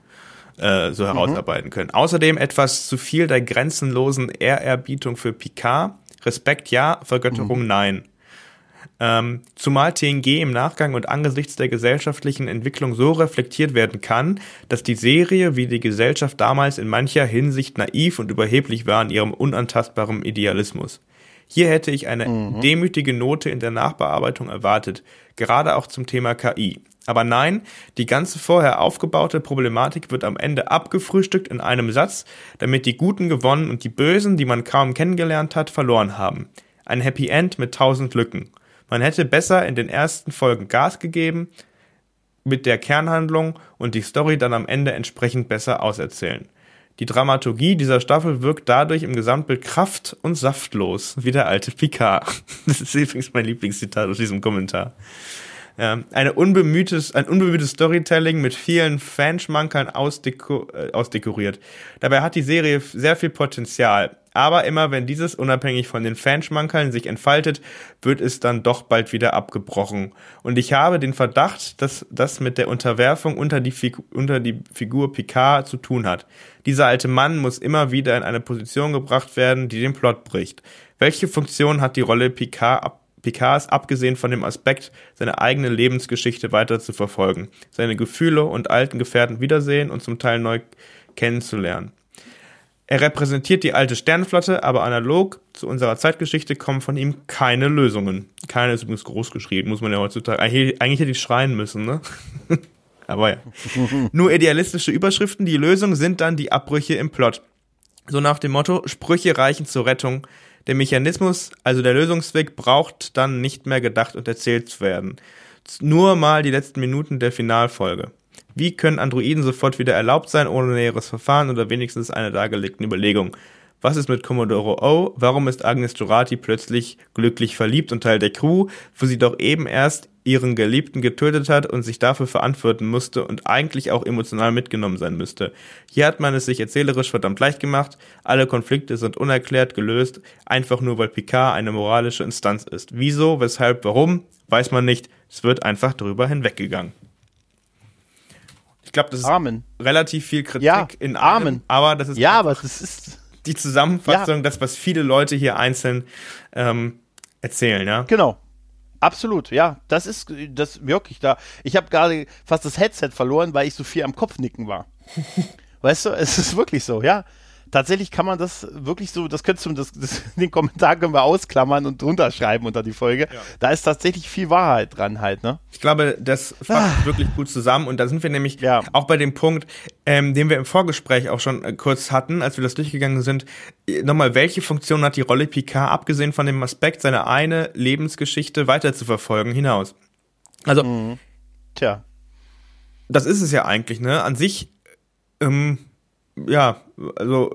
[SPEAKER 1] äh, so herausarbeiten mhm. können. Außerdem etwas zu viel der grenzenlosen Ehrerbietung für Picard. Respekt ja, Vergötterung mhm. nein. Ähm, zumal TNG im Nachgang und angesichts der gesellschaftlichen Entwicklung so reflektiert werden kann, dass die Serie wie die Gesellschaft damals in mancher Hinsicht naiv und überheblich war in ihrem unantastbaren Idealismus. Hier hätte ich eine mhm. demütige Note in der Nachbearbeitung erwartet, gerade auch zum Thema KI. Aber nein, die ganze vorher aufgebaute Problematik wird am Ende abgefrühstückt in einem Satz, damit die Guten gewonnen und die Bösen, die man kaum kennengelernt hat, verloren haben. Ein Happy End mit tausend Lücken. Man hätte besser in den ersten Folgen Gas gegeben mit der Kernhandlung und die Story dann am Ende entsprechend besser auserzählen. Die Dramaturgie dieser Staffel wirkt dadurch im Gesamtbild kraft- und saftlos, wie der alte Picard. Das ist übrigens mein Lieblingszitat aus diesem Kommentar. Ja, eine unbemühtes, ein unbemühtes Storytelling mit vielen Fanschmankerln ausdeko äh, ausdekoriert. Dabei hat die Serie sehr viel Potenzial. Aber immer wenn dieses unabhängig von den Fanschmankerln sich entfaltet, wird es dann doch bald wieder abgebrochen. Und ich habe den Verdacht, dass das mit der Unterwerfung unter die, Figur, unter die Figur Picard zu tun hat. Dieser alte Mann muss immer wieder in eine Position gebracht werden, die den Plot bricht. Welche Funktion hat die Rolle Picard ab Picards, abgesehen von dem Aspekt, seine eigene Lebensgeschichte weiter zu verfolgen, seine Gefühle und alten Gefährten wiedersehen und zum Teil neu kennenzulernen. Er repräsentiert die alte Sternenflotte, aber analog zu unserer Zeitgeschichte kommen von ihm keine Lösungen. Keine ist übrigens groß geschrieben, muss man ja heutzutage. Eigentlich, eigentlich hätte ich schreien müssen, ne? aber ja. Nur idealistische Überschriften, die Lösung sind dann die Abbrüche im Plot. So nach dem Motto, Sprüche reichen zur Rettung, der Mechanismus, also der Lösungsweg, braucht dann nicht mehr gedacht und erzählt zu werden. Nur mal die letzten Minuten der Finalfolge. Wie können Androiden sofort wieder erlaubt sein, ohne näheres Verfahren oder wenigstens eine dargelegten Überlegung? Was ist mit Commodore O? Warum ist Agnes Dorati plötzlich glücklich verliebt und Teil der Crew, wo sie doch eben erst ihren Geliebten getötet hat und sich dafür verantworten musste und eigentlich auch emotional mitgenommen sein müsste. Hier hat man es sich erzählerisch verdammt leicht gemacht. Alle Konflikte sind unerklärt gelöst, einfach nur weil Picard eine moralische Instanz ist. Wieso, weshalb, warum, weiß man nicht. Es wird einfach drüber hinweggegangen. Ich glaube, das ist
[SPEAKER 2] Amen.
[SPEAKER 1] relativ viel Kritik
[SPEAKER 2] ja,
[SPEAKER 1] in
[SPEAKER 2] Amen.
[SPEAKER 1] aber das ist
[SPEAKER 2] ja, aber das ist
[SPEAKER 1] die Zusammenfassung, ja. das, was viele Leute hier einzeln ähm, erzählen, ja.
[SPEAKER 2] Genau. Absolut, ja. Das ist das wirklich da. Ich habe gerade fast das Headset verloren, weil ich so viel am Kopfnicken war. weißt du, es ist wirklich so, ja tatsächlich kann man das wirklich so, das könntest du, das, das, den Kommentar können wir ausklammern und drunter schreiben unter die Folge. Ja. Da ist tatsächlich viel Wahrheit dran halt, ne?
[SPEAKER 1] Ich glaube, das fasst ah. wirklich gut zusammen und da sind wir nämlich ja. auch bei dem Punkt, ähm, den wir im Vorgespräch auch schon äh, kurz hatten, als wir das durchgegangen sind. Nochmal, welche Funktion hat die Rolle Picard, abgesehen von dem Aspekt, seine eine Lebensgeschichte weiter zu verfolgen, hinaus? Also, mhm.
[SPEAKER 2] tja.
[SPEAKER 1] Das ist es ja eigentlich, ne? An sich, ähm, ja, also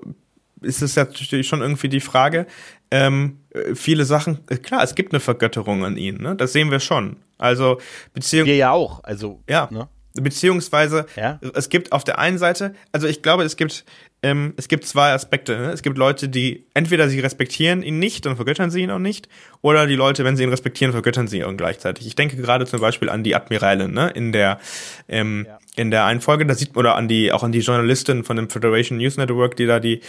[SPEAKER 1] ist es ja natürlich schon irgendwie die Frage, ähm, viele Sachen, äh, klar, es gibt eine Vergötterung an ihn, ne? Das sehen wir schon. Also,
[SPEAKER 2] beziehungsweise. Wir ja auch, also.
[SPEAKER 1] Ja. Ne? Beziehungsweise, ja? es gibt auf der einen Seite, also ich glaube, es gibt ähm, es gibt zwei Aspekte. Ne? Es gibt Leute, die entweder sie respektieren ihn nicht und vergöttern sie ihn auch nicht, oder die Leute, wenn sie ihn respektieren, vergöttern sie ihn gleichzeitig. Ich denke gerade zum Beispiel an die Admiralin, ne? In der ähm, ja. In der einen Folge, da sieht man oder an die auch an die Journalistin von dem Federation News Network, die da die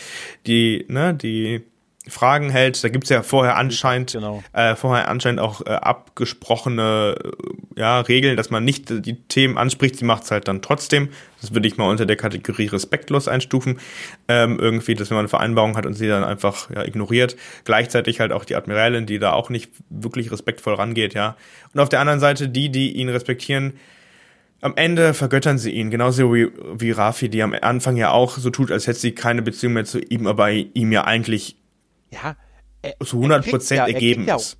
[SPEAKER 1] die ne die Fragen hält. Da gibt's ja vorher anscheinend, genau. äh, vorher anscheinend auch äh, abgesprochene äh, ja, Regeln, dass man nicht die Themen anspricht. Sie macht's halt dann trotzdem. Das würde ich mal unter der Kategorie respektlos einstufen. Ähm, irgendwie, dass wenn man eine Vereinbarung hat und sie dann einfach ja, ignoriert. Gleichzeitig halt auch die Admiralin, die da auch nicht wirklich respektvoll rangeht, ja. Und auf der anderen Seite die, die ihn respektieren, am Ende vergöttern sie ihn, genauso wie, wie Rafi, die am Anfang ja auch so tut, als hätte sie keine Beziehung mehr zu ihm, aber ihm ja eigentlich
[SPEAKER 2] ja,
[SPEAKER 1] er, zu 100 Prozent ja, ergeben
[SPEAKER 2] ja ist.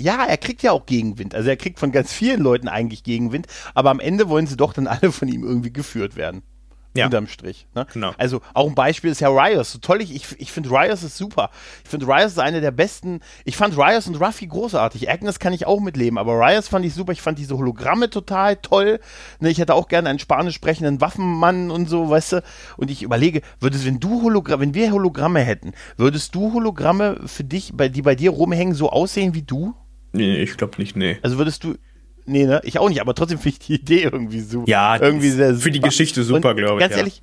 [SPEAKER 2] Ja, er kriegt ja auch Gegenwind. Also er kriegt von ganz vielen Leuten eigentlich Gegenwind, aber am Ende wollen sie doch dann alle von ihm irgendwie geführt werden. Ja. Unterm Strich. Ne? Genau. Also auch ein Beispiel ist ja Rios. So toll ich, ich, ich finde Rios ist super. Ich finde Rios ist eine der besten. Ich fand Rios und Ruffy großartig. Agnes kann ich auch mitleben, aber Rios fand ich super. Ich fand diese Hologramme total toll. Ne, ich hätte auch gerne einen spanisch sprechenden Waffenmann und so, weißt du. Und ich überlege, würdest, wenn du Hologramme, wenn wir Hologramme hätten, würdest du Hologramme für dich, bei, die bei dir rumhängen, so aussehen wie du?
[SPEAKER 1] Nee, ich glaube nicht, nee.
[SPEAKER 2] Also würdest du, Nee, ne? Ich auch nicht, aber trotzdem finde ich die Idee irgendwie super.
[SPEAKER 1] Ja,
[SPEAKER 2] irgendwie
[SPEAKER 1] sehr super. für die Geschichte super, glaube ich.
[SPEAKER 2] Ganz ja. ehrlich,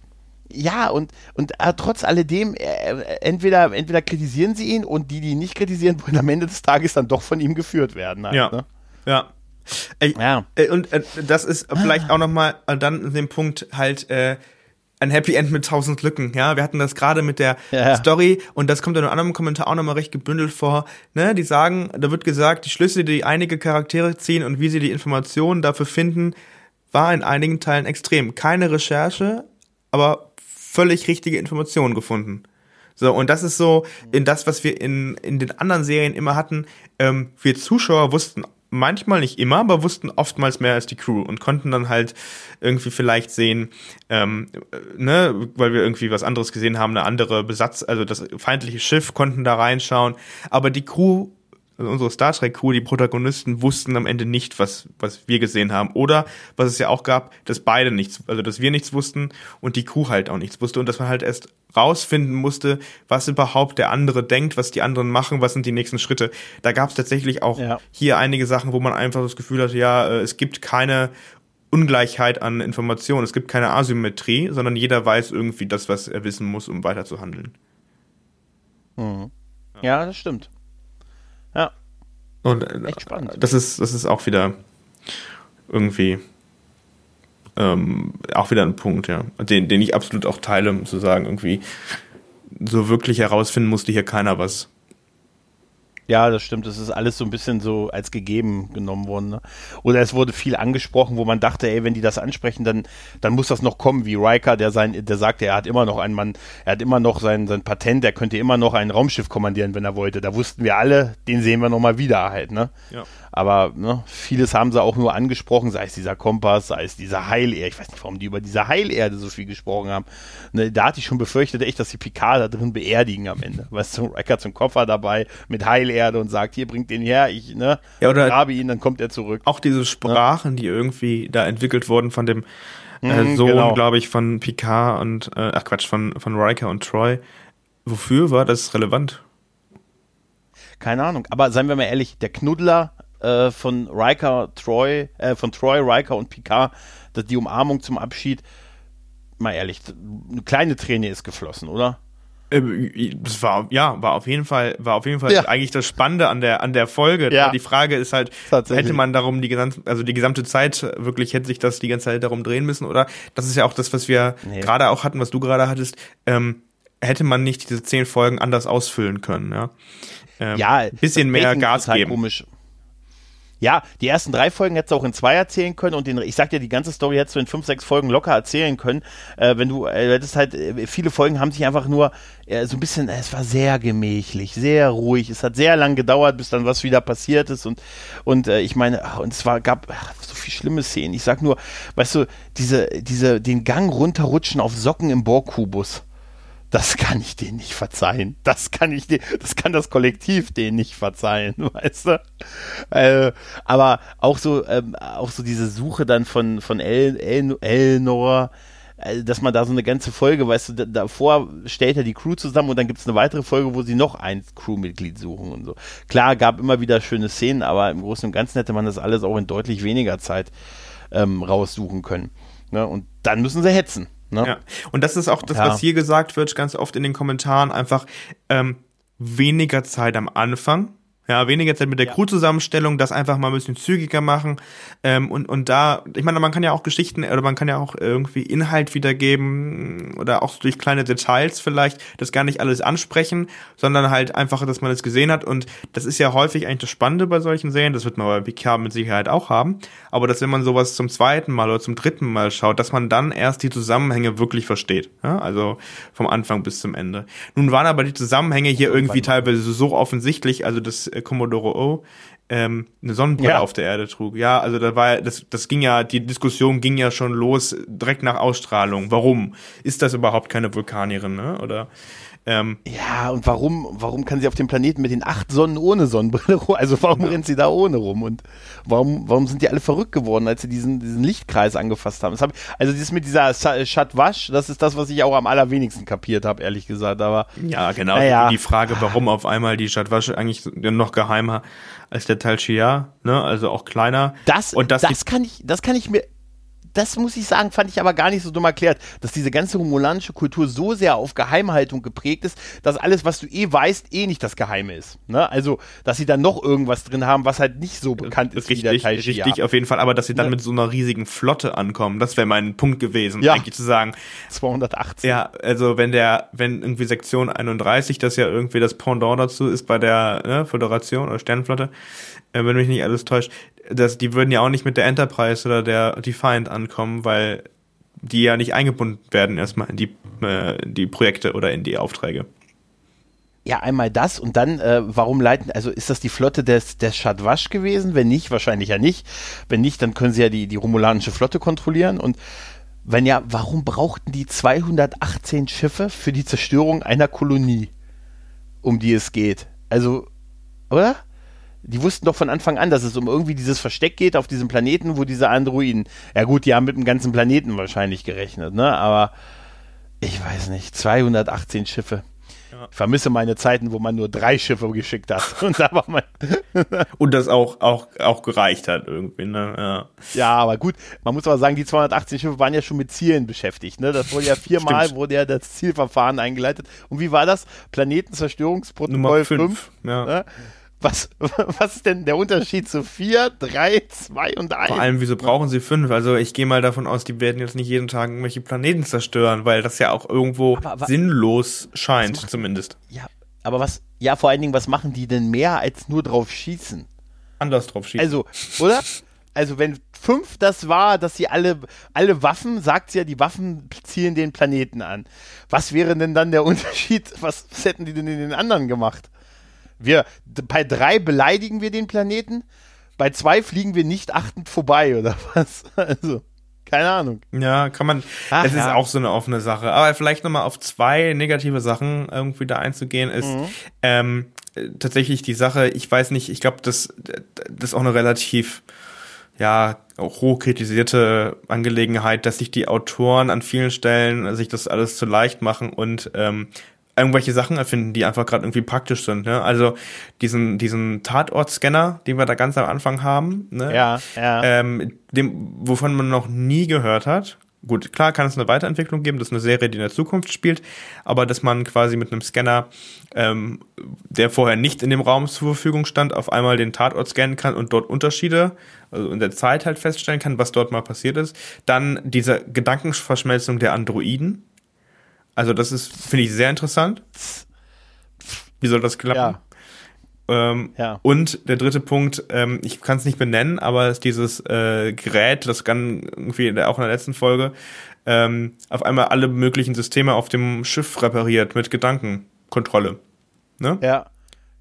[SPEAKER 2] ja, und, und äh, trotz alledem, äh, entweder, entweder kritisieren sie ihn und die, die nicht kritisieren, wollen am Ende des Tages dann doch von ihm geführt werden. Halt,
[SPEAKER 1] ja.
[SPEAKER 2] Ne?
[SPEAKER 1] Ja. Äh, ja. und äh, das ist vielleicht auch nochmal dann den Punkt halt, äh, ein Happy End mit tausend Lücken, ja. Wir hatten das gerade mit der ja. Story und das kommt in einem anderen Kommentar auch nochmal recht gebündelt vor, ne. Die sagen, da wird gesagt, die Schlüsse, die einige Charaktere ziehen und wie sie die Informationen dafür finden, war in einigen Teilen extrem. Keine Recherche, aber völlig richtige Informationen gefunden. So, und das ist so in das, was wir in, in den anderen Serien immer hatten. Ähm, wir Zuschauer wussten manchmal nicht immer, aber wussten oftmals mehr als die Crew und konnten dann halt irgendwie vielleicht sehen, ähm, ne, weil wir irgendwie was anderes gesehen haben, eine andere Besatz, also das feindliche Schiff, konnten da reinschauen, aber die Crew also unsere Star Trek Crew, die Protagonisten wussten am Ende nicht, was, was wir gesehen haben. Oder, was es ja auch gab, dass beide nichts, also dass wir nichts wussten und die Crew halt auch nichts wusste und dass man halt erst rausfinden musste, was überhaupt der andere denkt, was die anderen machen, was sind die nächsten Schritte. Da gab es tatsächlich auch ja. hier einige Sachen, wo man einfach das Gefühl hatte, ja, äh, es gibt keine Ungleichheit an Informationen, es gibt keine Asymmetrie, sondern jeder weiß irgendwie das, was er wissen muss, um weiter zu handeln.
[SPEAKER 2] Mhm. Ja, das stimmt. Ja.
[SPEAKER 1] Und Echt spannend. Das ist, das ist auch wieder irgendwie ähm, auch wieder ein Punkt, ja. Den, den ich absolut auch teile, um zu sagen, irgendwie, so wirklich herausfinden musste hier keiner was.
[SPEAKER 2] Ja, das stimmt. Das ist alles so ein bisschen so als gegeben genommen worden. Ne? Oder es wurde viel angesprochen, wo man dachte, ey, wenn die das ansprechen, dann, dann muss das noch kommen, wie Riker, der sein, der sagte, er hat immer noch einen Mann, er hat immer noch sein, sein Patent, er könnte immer noch ein Raumschiff kommandieren, wenn er wollte. Da wussten wir alle, den sehen wir nochmal wieder halt, ne? Ja. Aber ne, vieles haben sie auch nur angesprochen, sei es dieser Kompass, sei es dieser Heilerde. Ich weiß nicht, warum die über diese Heilerde so viel gesprochen haben. Ne, da hatte ich schon befürchtet, echt, dass die Picard da drin beerdigen am Ende. Weißt du, Riker zum Koffer dabei mit Heilerde und sagt, hier bringt den her, ich ne,
[SPEAKER 1] ja, oder
[SPEAKER 2] grabe ihn, dann kommt er zurück.
[SPEAKER 1] Auch diese Sprachen, ja. die irgendwie da entwickelt wurden von dem äh, mhm, Sohn, genau. glaube ich, von Picard und äh, ach Quatsch, von, von Riker und Troy. Wofür war das relevant?
[SPEAKER 2] Keine Ahnung. Aber seien wir mal ehrlich, der Knuddler äh, von Riker, Troy, äh, von Troy, Riker und Picard, dass die Umarmung zum Abschied, mal ehrlich, eine kleine Träne ist geflossen, oder?
[SPEAKER 1] Äh, das war ja war auf jeden Fall war auf jeden Fall ja. eigentlich das Spannende an der an der Folge. Ja. Die Frage ist halt, hätte man darum die gesamte also die gesamte Zeit wirklich hätte sich das die ganze Zeit darum drehen müssen oder das ist ja auch das, was wir nee. gerade auch hatten, was du gerade hattest. Ähm, hätte man nicht diese zehn Folgen anders ausfüllen können, ja?
[SPEAKER 2] Ähm, ja,
[SPEAKER 1] bisschen mehr Gas
[SPEAKER 2] halt
[SPEAKER 1] geben.
[SPEAKER 2] Komisch. Ja, die ersten drei Folgen hättest du auch in zwei erzählen können und den, ich sag dir, die ganze Story hättest du in fünf, sechs Folgen locker erzählen können. Äh, wenn du äh, hättest halt, äh, viele Folgen haben sich einfach nur äh, so ein bisschen, es war sehr gemächlich, sehr ruhig. Es hat sehr lang gedauert, bis dann was wieder passiert ist und, und äh, ich meine, ach, und es war, gab ach, so viel schlimme Szenen. Ich sag nur, weißt du, diese, diese, den Gang runterrutschen auf Socken im Borgkubus das kann ich denen nicht verzeihen. Das kann ich den, das kann das Kollektiv denen nicht verzeihen, weißt du? Äh, aber auch so, ähm, auch so diese Suche dann von, von El, El, Elnor, äh, dass man da so eine ganze Folge, weißt du, davor stellt er die Crew zusammen und dann gibt es eine weitere Folge, wo sie noch ein Crewmitglied suchen und so. Klar, gab immer wieder schöne Szenen, aber im Großen und Ganzen hätte man das alles auch in deutlich weniger Zeit ähm, raussuchen können. Ne? Und dann müssen sie hetzen. Ne?
[SPEAKER 1] Ja. Und das ist auch das, ja. was hier gesagt wird, ganz oft in den Kommentaren, einfach ähm, weniger Zeit am Anfang ja, weniger Zeit mit der ja. Crew-Zusammenstellung, das einfach mal ein bisschen zügiger machen. Ähm, und, und da, ich meine, man kann ja auch Geschichten oder man kann ja auch irgendwie Inhalt wiedergeben oder auch durch kleine Details vielleicht das gar nicht alles ansprechen, sondern halt einfach, dass man es gesehen hat. Und das ist ja häufig eigentlich das Spannende bei solchen Serien, das wird man bei Picard mit Sicherheit auch haben. Aber dass wenn man sowas zum zweiten Mal oder zum dritten Mal schaut, dass man dann erst die Zusammenhänge wirklich versteht. Ja? Also vom Anfang bis zum Ende. Nun waren aber die Zusammenhänge hier irgendwie teilweise so offensichtlich, also das äh, Commodore O ähm, eine Sonnenbrille ja. auf der Erde trug. Ja, also da war das, das ging ja, die Diskussion ging ja schon los direkt nach Ausstrahlung. Warum ist das überhaupt keine Vulkanierin, ne? Oder
[SPEAKER 2] ähm, ja, und warum, warum kann sie auf dem Planeten mit den acht Sonnen ohne Sonnenbrille rum? Also warum ja. rennt sie da ohne rum? Und warum, warum sind die alle verrückt geworden, als sie diesen, diesen Lichtkreis angefasst haben? Hab, also dieses mit dieser Chatwasch, das ist das, was ich auch am allerwenigsten kapiert habe, ehrlich gesagt. Aber
[SPEAKER 1] ja, genau. Naja. Die Frage, warum auf einmal die Chatwasch eigentlich noch geheimer als der Tal Shia, ne? Also auch kleiner.
[SPEAKER 2] Das, und das, das kann ich, das kann ich mir das muss ich sagen, fand ich aber gar nicht so dumm erklärt, dass diese ganze romulanische Kultur so sehr auf Geheimhaltung geprägt ist, dass alles, was du eh weißt, eh nicht das Geheime ist. Ne? Also, dass sie dann noch irgendwas drin haben, was halt nicht so bekannt ist
[SPEAKER 1] richtig, wie der Teil Richtig, auf jeden Fall, aber dass sie dann ne? mit so einer riesigen Flotte ankommen, das wäre mein Punkt gewesen,
[SPEAKER 2] ja.
[SPEAKER 1] eigentlich zu sagen.
[SPEAKER 2] 218.
[SPEAKER 1] Ja, also wenn der, wenn irgendwie Sektion 31, das ja irgendwie das Pendant dazu ist bei der ne, Föderation oder Sternenflotte, wenn mich nicht alles täuscht, das, die würden ja auch nicht mit der Enterprise oder der Defiant ankommen, weil die ja nicht eingebunden werden erstmal in die, äh, die Projekte oder in die Aufträge.
[SPEAKER 2] Ja, einmal das und dann, äh, warum leiten, also ist das die Flotte des, des Shadwash gewesen? Wenn nicht, wahrscheinlich ja nicht. Wenn nicht, dann können sie ja die, die romulanische Flotte kontrollieren und wenn ja, warum brauchten die 218 Schiffe für die Zerstörung einer Kolonie, um die es geht? Also, oder? Die wussten doch von Anfang an, dass es um irgendwie dieses Versteck geht auf diesem Planeten, wo diese Androiden, ja gut, die haben mit dem ganzen Planeten wahrscheinlich gerechnet, ne? Aber ich weiß nicht, 218 Schiffe. Ja. Ich vermisse meine Zeiten, wo man nur drei Schiffe geschickt hat. Und, da man
[SPEAKER 1] und das auch, auch, auch gereicht hat irgendwie. Ne? Ja.
[SPEAKER 2] ja, aber gut, man muss aber sagen, die 218 Schiffe waren ja schon mit Zielen beschäftigt. Ne? Das wurde ja viermal wurde ja das Zielverfahren eingeleitet. Und wie war das? Planetenzerstörungsprotokoll 5. Ja. Ne? Was, was ist denn der Unterschied zu 4, 3, 2 und 1?
[SPEAKER 1] Vor allem, wieso brauchen sie 5? Also ich gehe mal davon aus, die werden jetzt nicht jeden Tag irgendwelche Planeten zerstören, weil das ja auch irgendwo aber, aber, sinnlos scheint, zumindest.
[SPEAKER 2] Ja, aber was, ja, vor allen Dingen, was machen die denn mehr als nur drauf schießen?
[SPEAKER 1] Anders drauf schießen.
[SPEAKER 2] Also, oder? Also wenn 5 das war, dass sie alle, alle Waffen, sagt sie ja, die Waffen zielen den Planeten an. Was wäre denn dann der Unterschied? Was, was hätten die denn in den anderen gemacht? Wir, bei drei beleidigen wir den Planeten, bei zwei fliegen wir nicht achtend vorbei, oder was? Also, keine Ahnung.
[SPEAKER 1] Ja, kann man, Ach, es ja. ist auch so eine offene Sache. Aber vielleicht nochmal auf zwei negative Sachen irgendwie da einzugehen, ist, mhm. ähm, tatsächlich die Sache, ich weiß nicht, ich glaube, das, das ist auch eine relativ, ja, auch hoch kritisierte Angelegenheit, dass sich die Autoren an vielen Stellen sich das alles zu leicht machen und ähm, irgendwelche Sachen erfinden, die einfach gerade irgendwie praktisch sind. Ne? Also diesen, diesen Tatortscanner, den wir da ganz am Anfang haben, ne?
[SPEAKER 2] ja, ja.
[SPEAKER 1] Ähm, dem, wovon man noch nie gehört hat. Gut, klar kann es eine Weiterentwicklung geben, das ist eine Serie, die in der Zukunft spielt, aber dass man quasi mit einem Scanner, ähm, der vorher nicht in dem Raum zur Verfügung stand, auf einmal den Tatort scannen kann und dort Unterschiede, also in der Zeit halt feststellen kann, was dort mal passiert ist. Dann diese Gedankenverschmelzung der Androiden, also das ist, finde ich, sehr interessant. Wie soll das klappen? Ja. Ähm, ja. Und der dritte Punkt, ähm, ich kann es nicht benennen, aber ist dieses äh, Gerät, das kann irgendwie auch in der letzten Folge ähm, auf einmal alle möglichen Systeme auf dem Schiff repariert mit Gedankenkontrolle. Ne?
[SPEAKER 2] Ja,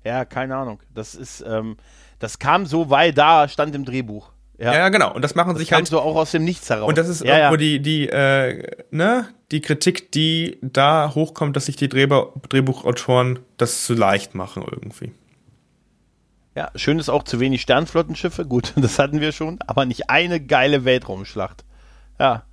[SPEAKER 2] ja, keine Ahnung. Das ist, ähm, das kam so, weil da stand im Drehbuch.
[SPEAKER 1] Ja. ja, genau. Und das machen
[SPEAKER 2] das
[SPEAKER 1] sich halt
[SPEAKER 2] so auch aus dem Nichts heraus.
[SPEAKER 1] Und das ist ja, irgendwo ja. die die äh, ne die Kritik, die da hochkommt, dass sich die Drehba Drehbuchautoren das zu leicht machen irgendwie.
[SPEAKER 2] Ja, schön ist auch zu wenig Sternflottenschiffe. Gut, das hatten wir schon, aber nicht eine geile Weltraumschlacht. Ja,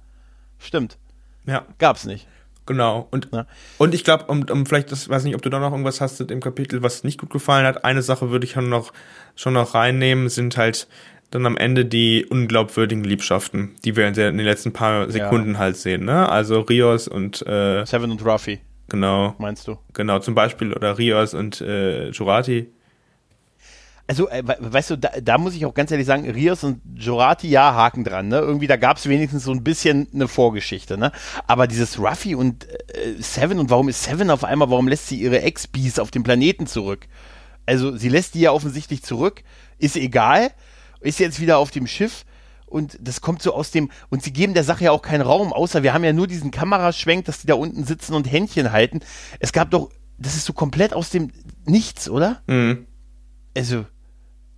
[SPEAKER 2] stimmt.
[SPEAKER 1] Ja.
[SPEAKER 2] Gab's nicht.
[SPEAKER 1] Genau. Und,
[SPEAKER 2] Ja.
[SPEAKER 1] und ich glaube, um, um vielleicht, das weiß nicht, ob du da noch irgendwas hast im Kapitel, was nicht gut gefallen hat. Eine Sache würde ich schon noch, schon noch reinnehmen, sind halt dann am Ende die unglaubwürdigen Liebschaften, die wir in den letzten paar Sekunden halt sehen, ne? Also Rios und äh,
[SPEAKER 2] Seven und Ruffy,
[SPEAKER 1] genau,
[SPEAKER 2] meinst du?
[SPEAKER 1] genau, zum Beispiel, oder Rios und äh, Jurati.
[SPEAKER 2] Also, äh, we- weißt du, da, da muss ich auch ganz ehrlich sagen, Rios und Jorati, ja, Haken dran, ne? Irgendwie, da gab es wenigstens so ein bisschen eine Vorgeschichte, ne? Aber dieses Ruffy und äh, Seven und warum ist Seven auf einmal, warum lässt sie ihre Ex-Bees auf dem Planeten zurück? Also, sie lässt die ja offensichtlich zurück, ist egal, ist jetzt wieder auf dem Schiff und das kommt so aus dem, und sie geben der Sache ja auch keinen Raum, außer wir haben ja nur diesen Kameraschwenk, dass die da unten sitzen und Händchen halten. Es gab doch, das ist so komplett aus dem Nichts, oder?
[SPEAKER 1] Mhm.
[SPEAKER 2] also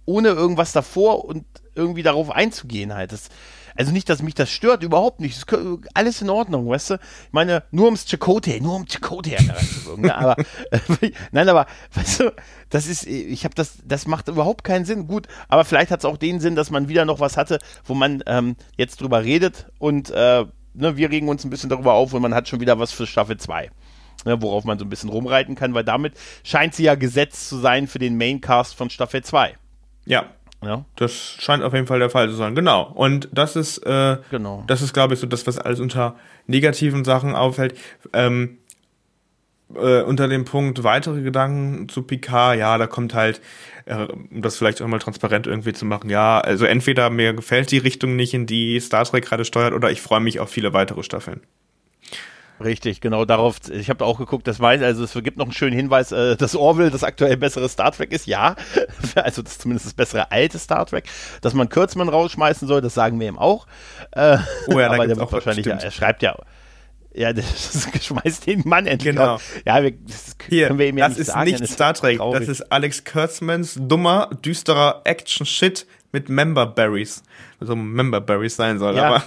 [SPEAKER 2] ohne irgendwas davor und irgendwie darauf einzugehen halt. Das, also nicht, dass mich das stört, überhaupt nicht. Kö- alles in Ordnung, weißt du? Ich meine, nur ums Chakotay, nur um Chakotay reinzuwirken. ne? Aber äh, nein, aber weißt du, das ist, ich habe das, das macht überhaupt keinen Sinn. Gut, aber vielleicht hat es auch den Sinn, dass man wieder noch was hatte, wo man ähm, jetzt drüber redet und äh, ne, wir regen uns ein bisschen darüber auf und man hat schon wieder was für Staffel 2 ne, worauf man so ein bisschen rumreiten kann, weil damit scheint sie ja gesetzt zu sein für den Maincast von Staffel 2.
[SPEAKER 1] Ja,
[SPEAKER 2] Ja,
[SPEAKER 1] das scheint auf jeden Fall der Fall zu sein. Genau. Und das ist, äh,
[SPEAKER 2] Genau.
[SPEAKER 1] das ist, glaube ich, so das, was alles unter negativen Sachen auffällt. Ähm, äh, unter dem Punkt weitere Gedanken zu Picard, ja, da kommt halt, äh, um das vielleicht auch mal transparent irgendwie zu machen, ja, also entweder mir gefällt die Richtung nicht, in die Star Trek gerade steuert, oder ich freue mich auf viele weitere Staffeln.
[SPEAKER 2] Richtig, genau darauf. Ich habe auch geguckt, das weiß, also es gibt noch einen schönen Hinweis, äh, dass Orville das aktuell bessere Star Trek ist, ja. Also das ist zumindest das bessere alte Star Trek. Dass man Kurtzman rausschmeißen soll, das sagen wir ihm auch. Äh,
[SPEAKER 1] Oh ja,
[SPEAKER 2] aber der
[SPEAKER 1] auch
[SPEAKER 2] wahrscheinlich, ja, er schreibt ja, ja, das schmeißt den Mann endlich
[SPEAKER 1] Genau.
[SPEAKER 2] Ja, wir, das
[SPEAKER 1] Hier,
[SPEAKER 2] können wir ihm ja
[SPEAKER 1] das
[SPEAKER 2] nicht
[SPEAKER 1] ist
[SPEAKER 2] sagen.
[SPEAKER 1] nicht
[SPEAKER 2] das
[SPEAKER 1] Star Trek,
[SPEAKER 2] traurig.
[SPEAKER 1] das ist Alex Kurtzmans dummer, düsterer Action-Shit mit Member-Berries. Also Member-Berries sein soll,
[SPEAKER 2] Ja.
[SPEAKER 1] aber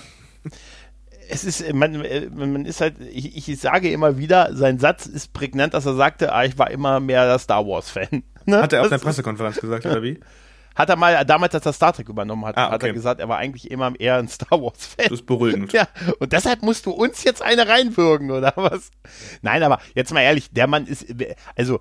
[SPEAKER 2] es ist, man, äh, man ist halt, ich, ich sage immer wieder, sein Satz ist prägnant, dass er sagte, ah, ich war immer mehr der Star Wars-Fan. Ne?
[SPEAKER 1] hat er auf einer Pressekonferenz gesagt, oder wie?
[SPEAKER 2] Hat er mal, damals, als er Star Trek übernommen hat,
[SPEAKER 1] Ah,
[SPEAKER 2] hat er
[SPEAKER 1] okay.
[SPEAKER 2] gesagt, er war eigentlich immer eher ein Star Wars-Fan.
[SPEAKER 1] Das ist beruhigend.
[SPEAKER 2] Ja, und deshalb musst du uns jetzt eine reinwürgen, oder was? Nein, aber jetzt mal ehrlich, der Mann ist, also,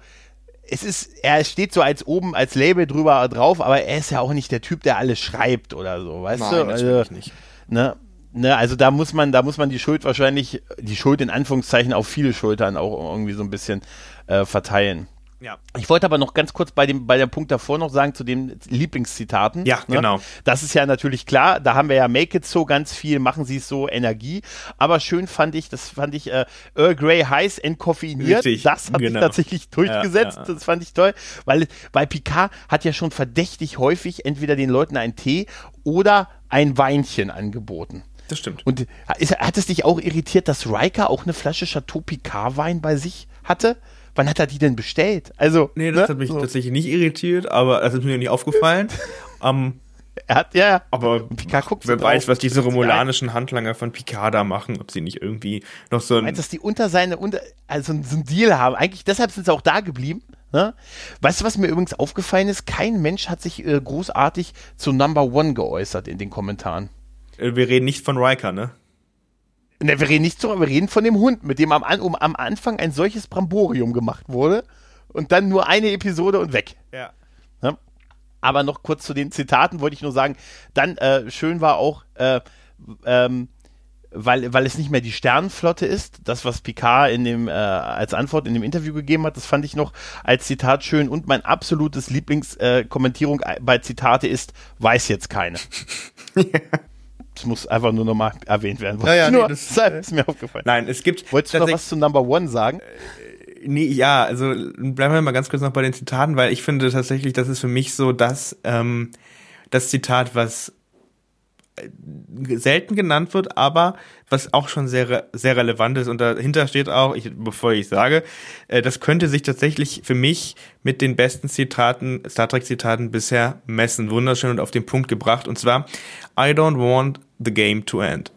[SPEAKER 2] es ist, er steht so als oben, als Label drüber drauf, aber er ist ja auch nicht der Typ, der alles schreibt oder so, weißt du?
[SPEAKER 1] Nein,
[SPEAKER 2] Also,
[SPEAKER 1] natürlich nicht.
[SPEAKER 2] Ne? Ne, also da muss man, da muss man die Schuld wahrscheinlich, die Schuld in Anführungszeichen auf viele Schultern auch irgendwie so ein bisschen äh, verteilen.
[SPEAKER 1] Ja.
[SPEAKER 2] Ich wollte aber noch ganz kurz bei dem, bei dem Punkt davor noch sagen zu den Lieblingszitaten.
[SPEAKER 1] Ja,
[SPEAKER 2] ne?
[SPEAKER 1] genau.
[SPEAKER 2] Das ist ja natürlich klar. Da haben wir ja Make It So ganz viel, machen Sie es so, Energie. Aber schön fand ich, das fand ich äh, Earl Grey heiß entkoffeiniert.
[SPEAKER 1] Richtig,
[SPEAKER 2] Das habe
[SPEAKER 1] genau.
[SPEAKER 2] ich tatsächlich durchgesetzt.
[SPEAKER 1] Ja, ja.
[SPEAKER 2] Das fand ich toll, weil, weil Picard hat ja schon verdächtig häufig entweder den Leuten einen Tee oder ein Weinchen angeboten.
[SPEAKER 1] Das stimmt.
[SPEAKER 2] Und ist, hat es dich auch irritiert, dass Riker auch eine Flasche Chateau Picard Wein bei sich hatte? Wann hat er die denn bestellt? Also,
[SPEAKER 1] Nee, das
[SPEAKER 2] ne?
[SPEAKER 1] hat mich
[SPEAKER 2] So.
[SPEAKER 1] tatsächlich nicht irritiert, aber das ist mir nicht aufgefallen. ähm,
[SPEAKER 2] er hat ja,
[SPEAKER 1] aber
[SPEAKER 2] Picard guckt
[SPEAKER 1] wer
[SPEAKER 2] drauf.
[SPEAKER 1] weiß, was diese romulanischen Handlanger von Picard da machen, ob sie nicht irgendwie noch so ein.
[SPEAKER 2] Meinst dass die unter seine, unter, also so ein Deal haben? Eigentlich, deshalb sind sie auch da geblieben. Ne? Weißt du, was mir übrigens aufgefallen ist? Kein Mensch hat sich äh, großartig zu Number One geäußert in den Kommentaren.
[SPEAKER 1] Äh, Wir reden nicht von Riker, ne?
[SPEAKER 2] Ne, wir reden nicht so, wir reden von dem Hund, mit dem am, An- um, am Anfang ein solches Bramborium gemacht wurde und dann nur eine Episode und weg.
[SPEAKER 1] Ja.
[SPEAKER 2] Ne? Aber noch kurz zu den Zitaten wollte ich nur sagen, dann äh, schön war auch, äh, ähm, weil, weil es nicht mehr die Sternenflotte ist, das, was Picard in dem, äh, als Antwort in dem Interview gegeben hat, das fand ich noch als Zitat schön und mein absolutes Lieblingskommentierung äh, bei Zitate ist, weiß jetzt keine. Das muss einfach nur nochmal erwähnt werden.
[SPEAKER 1] Ja, ja,
[SPEAKER 2] nur,
[SPEAKER 1] nee, das-
[SPEAKER 2] das ist mir aufgefallen.
[SPEAKER 1] Nein, es gibt
[SPEAKER 2] Wolltest du noch was zu Number One sagen?
[SPEAKER 1] Nee, ja, also bleiben wir mal ganz kurz noch bei den Zitaten, weil ich finde tatsächlich, das ist für mich so das, ähm, das Zitat, was äh, selten genannt wird, aber was auch schon sehr, sehr relevant ist und dahinter steht auch, ich, bevor ich sage, äh, das könnte sich tatsächlich für mich mit den besten Zitaten, Star Trek Zitaten bisher messen. Wunderschön und auf den Punkt gebracht und zwar, I don't want the game to end.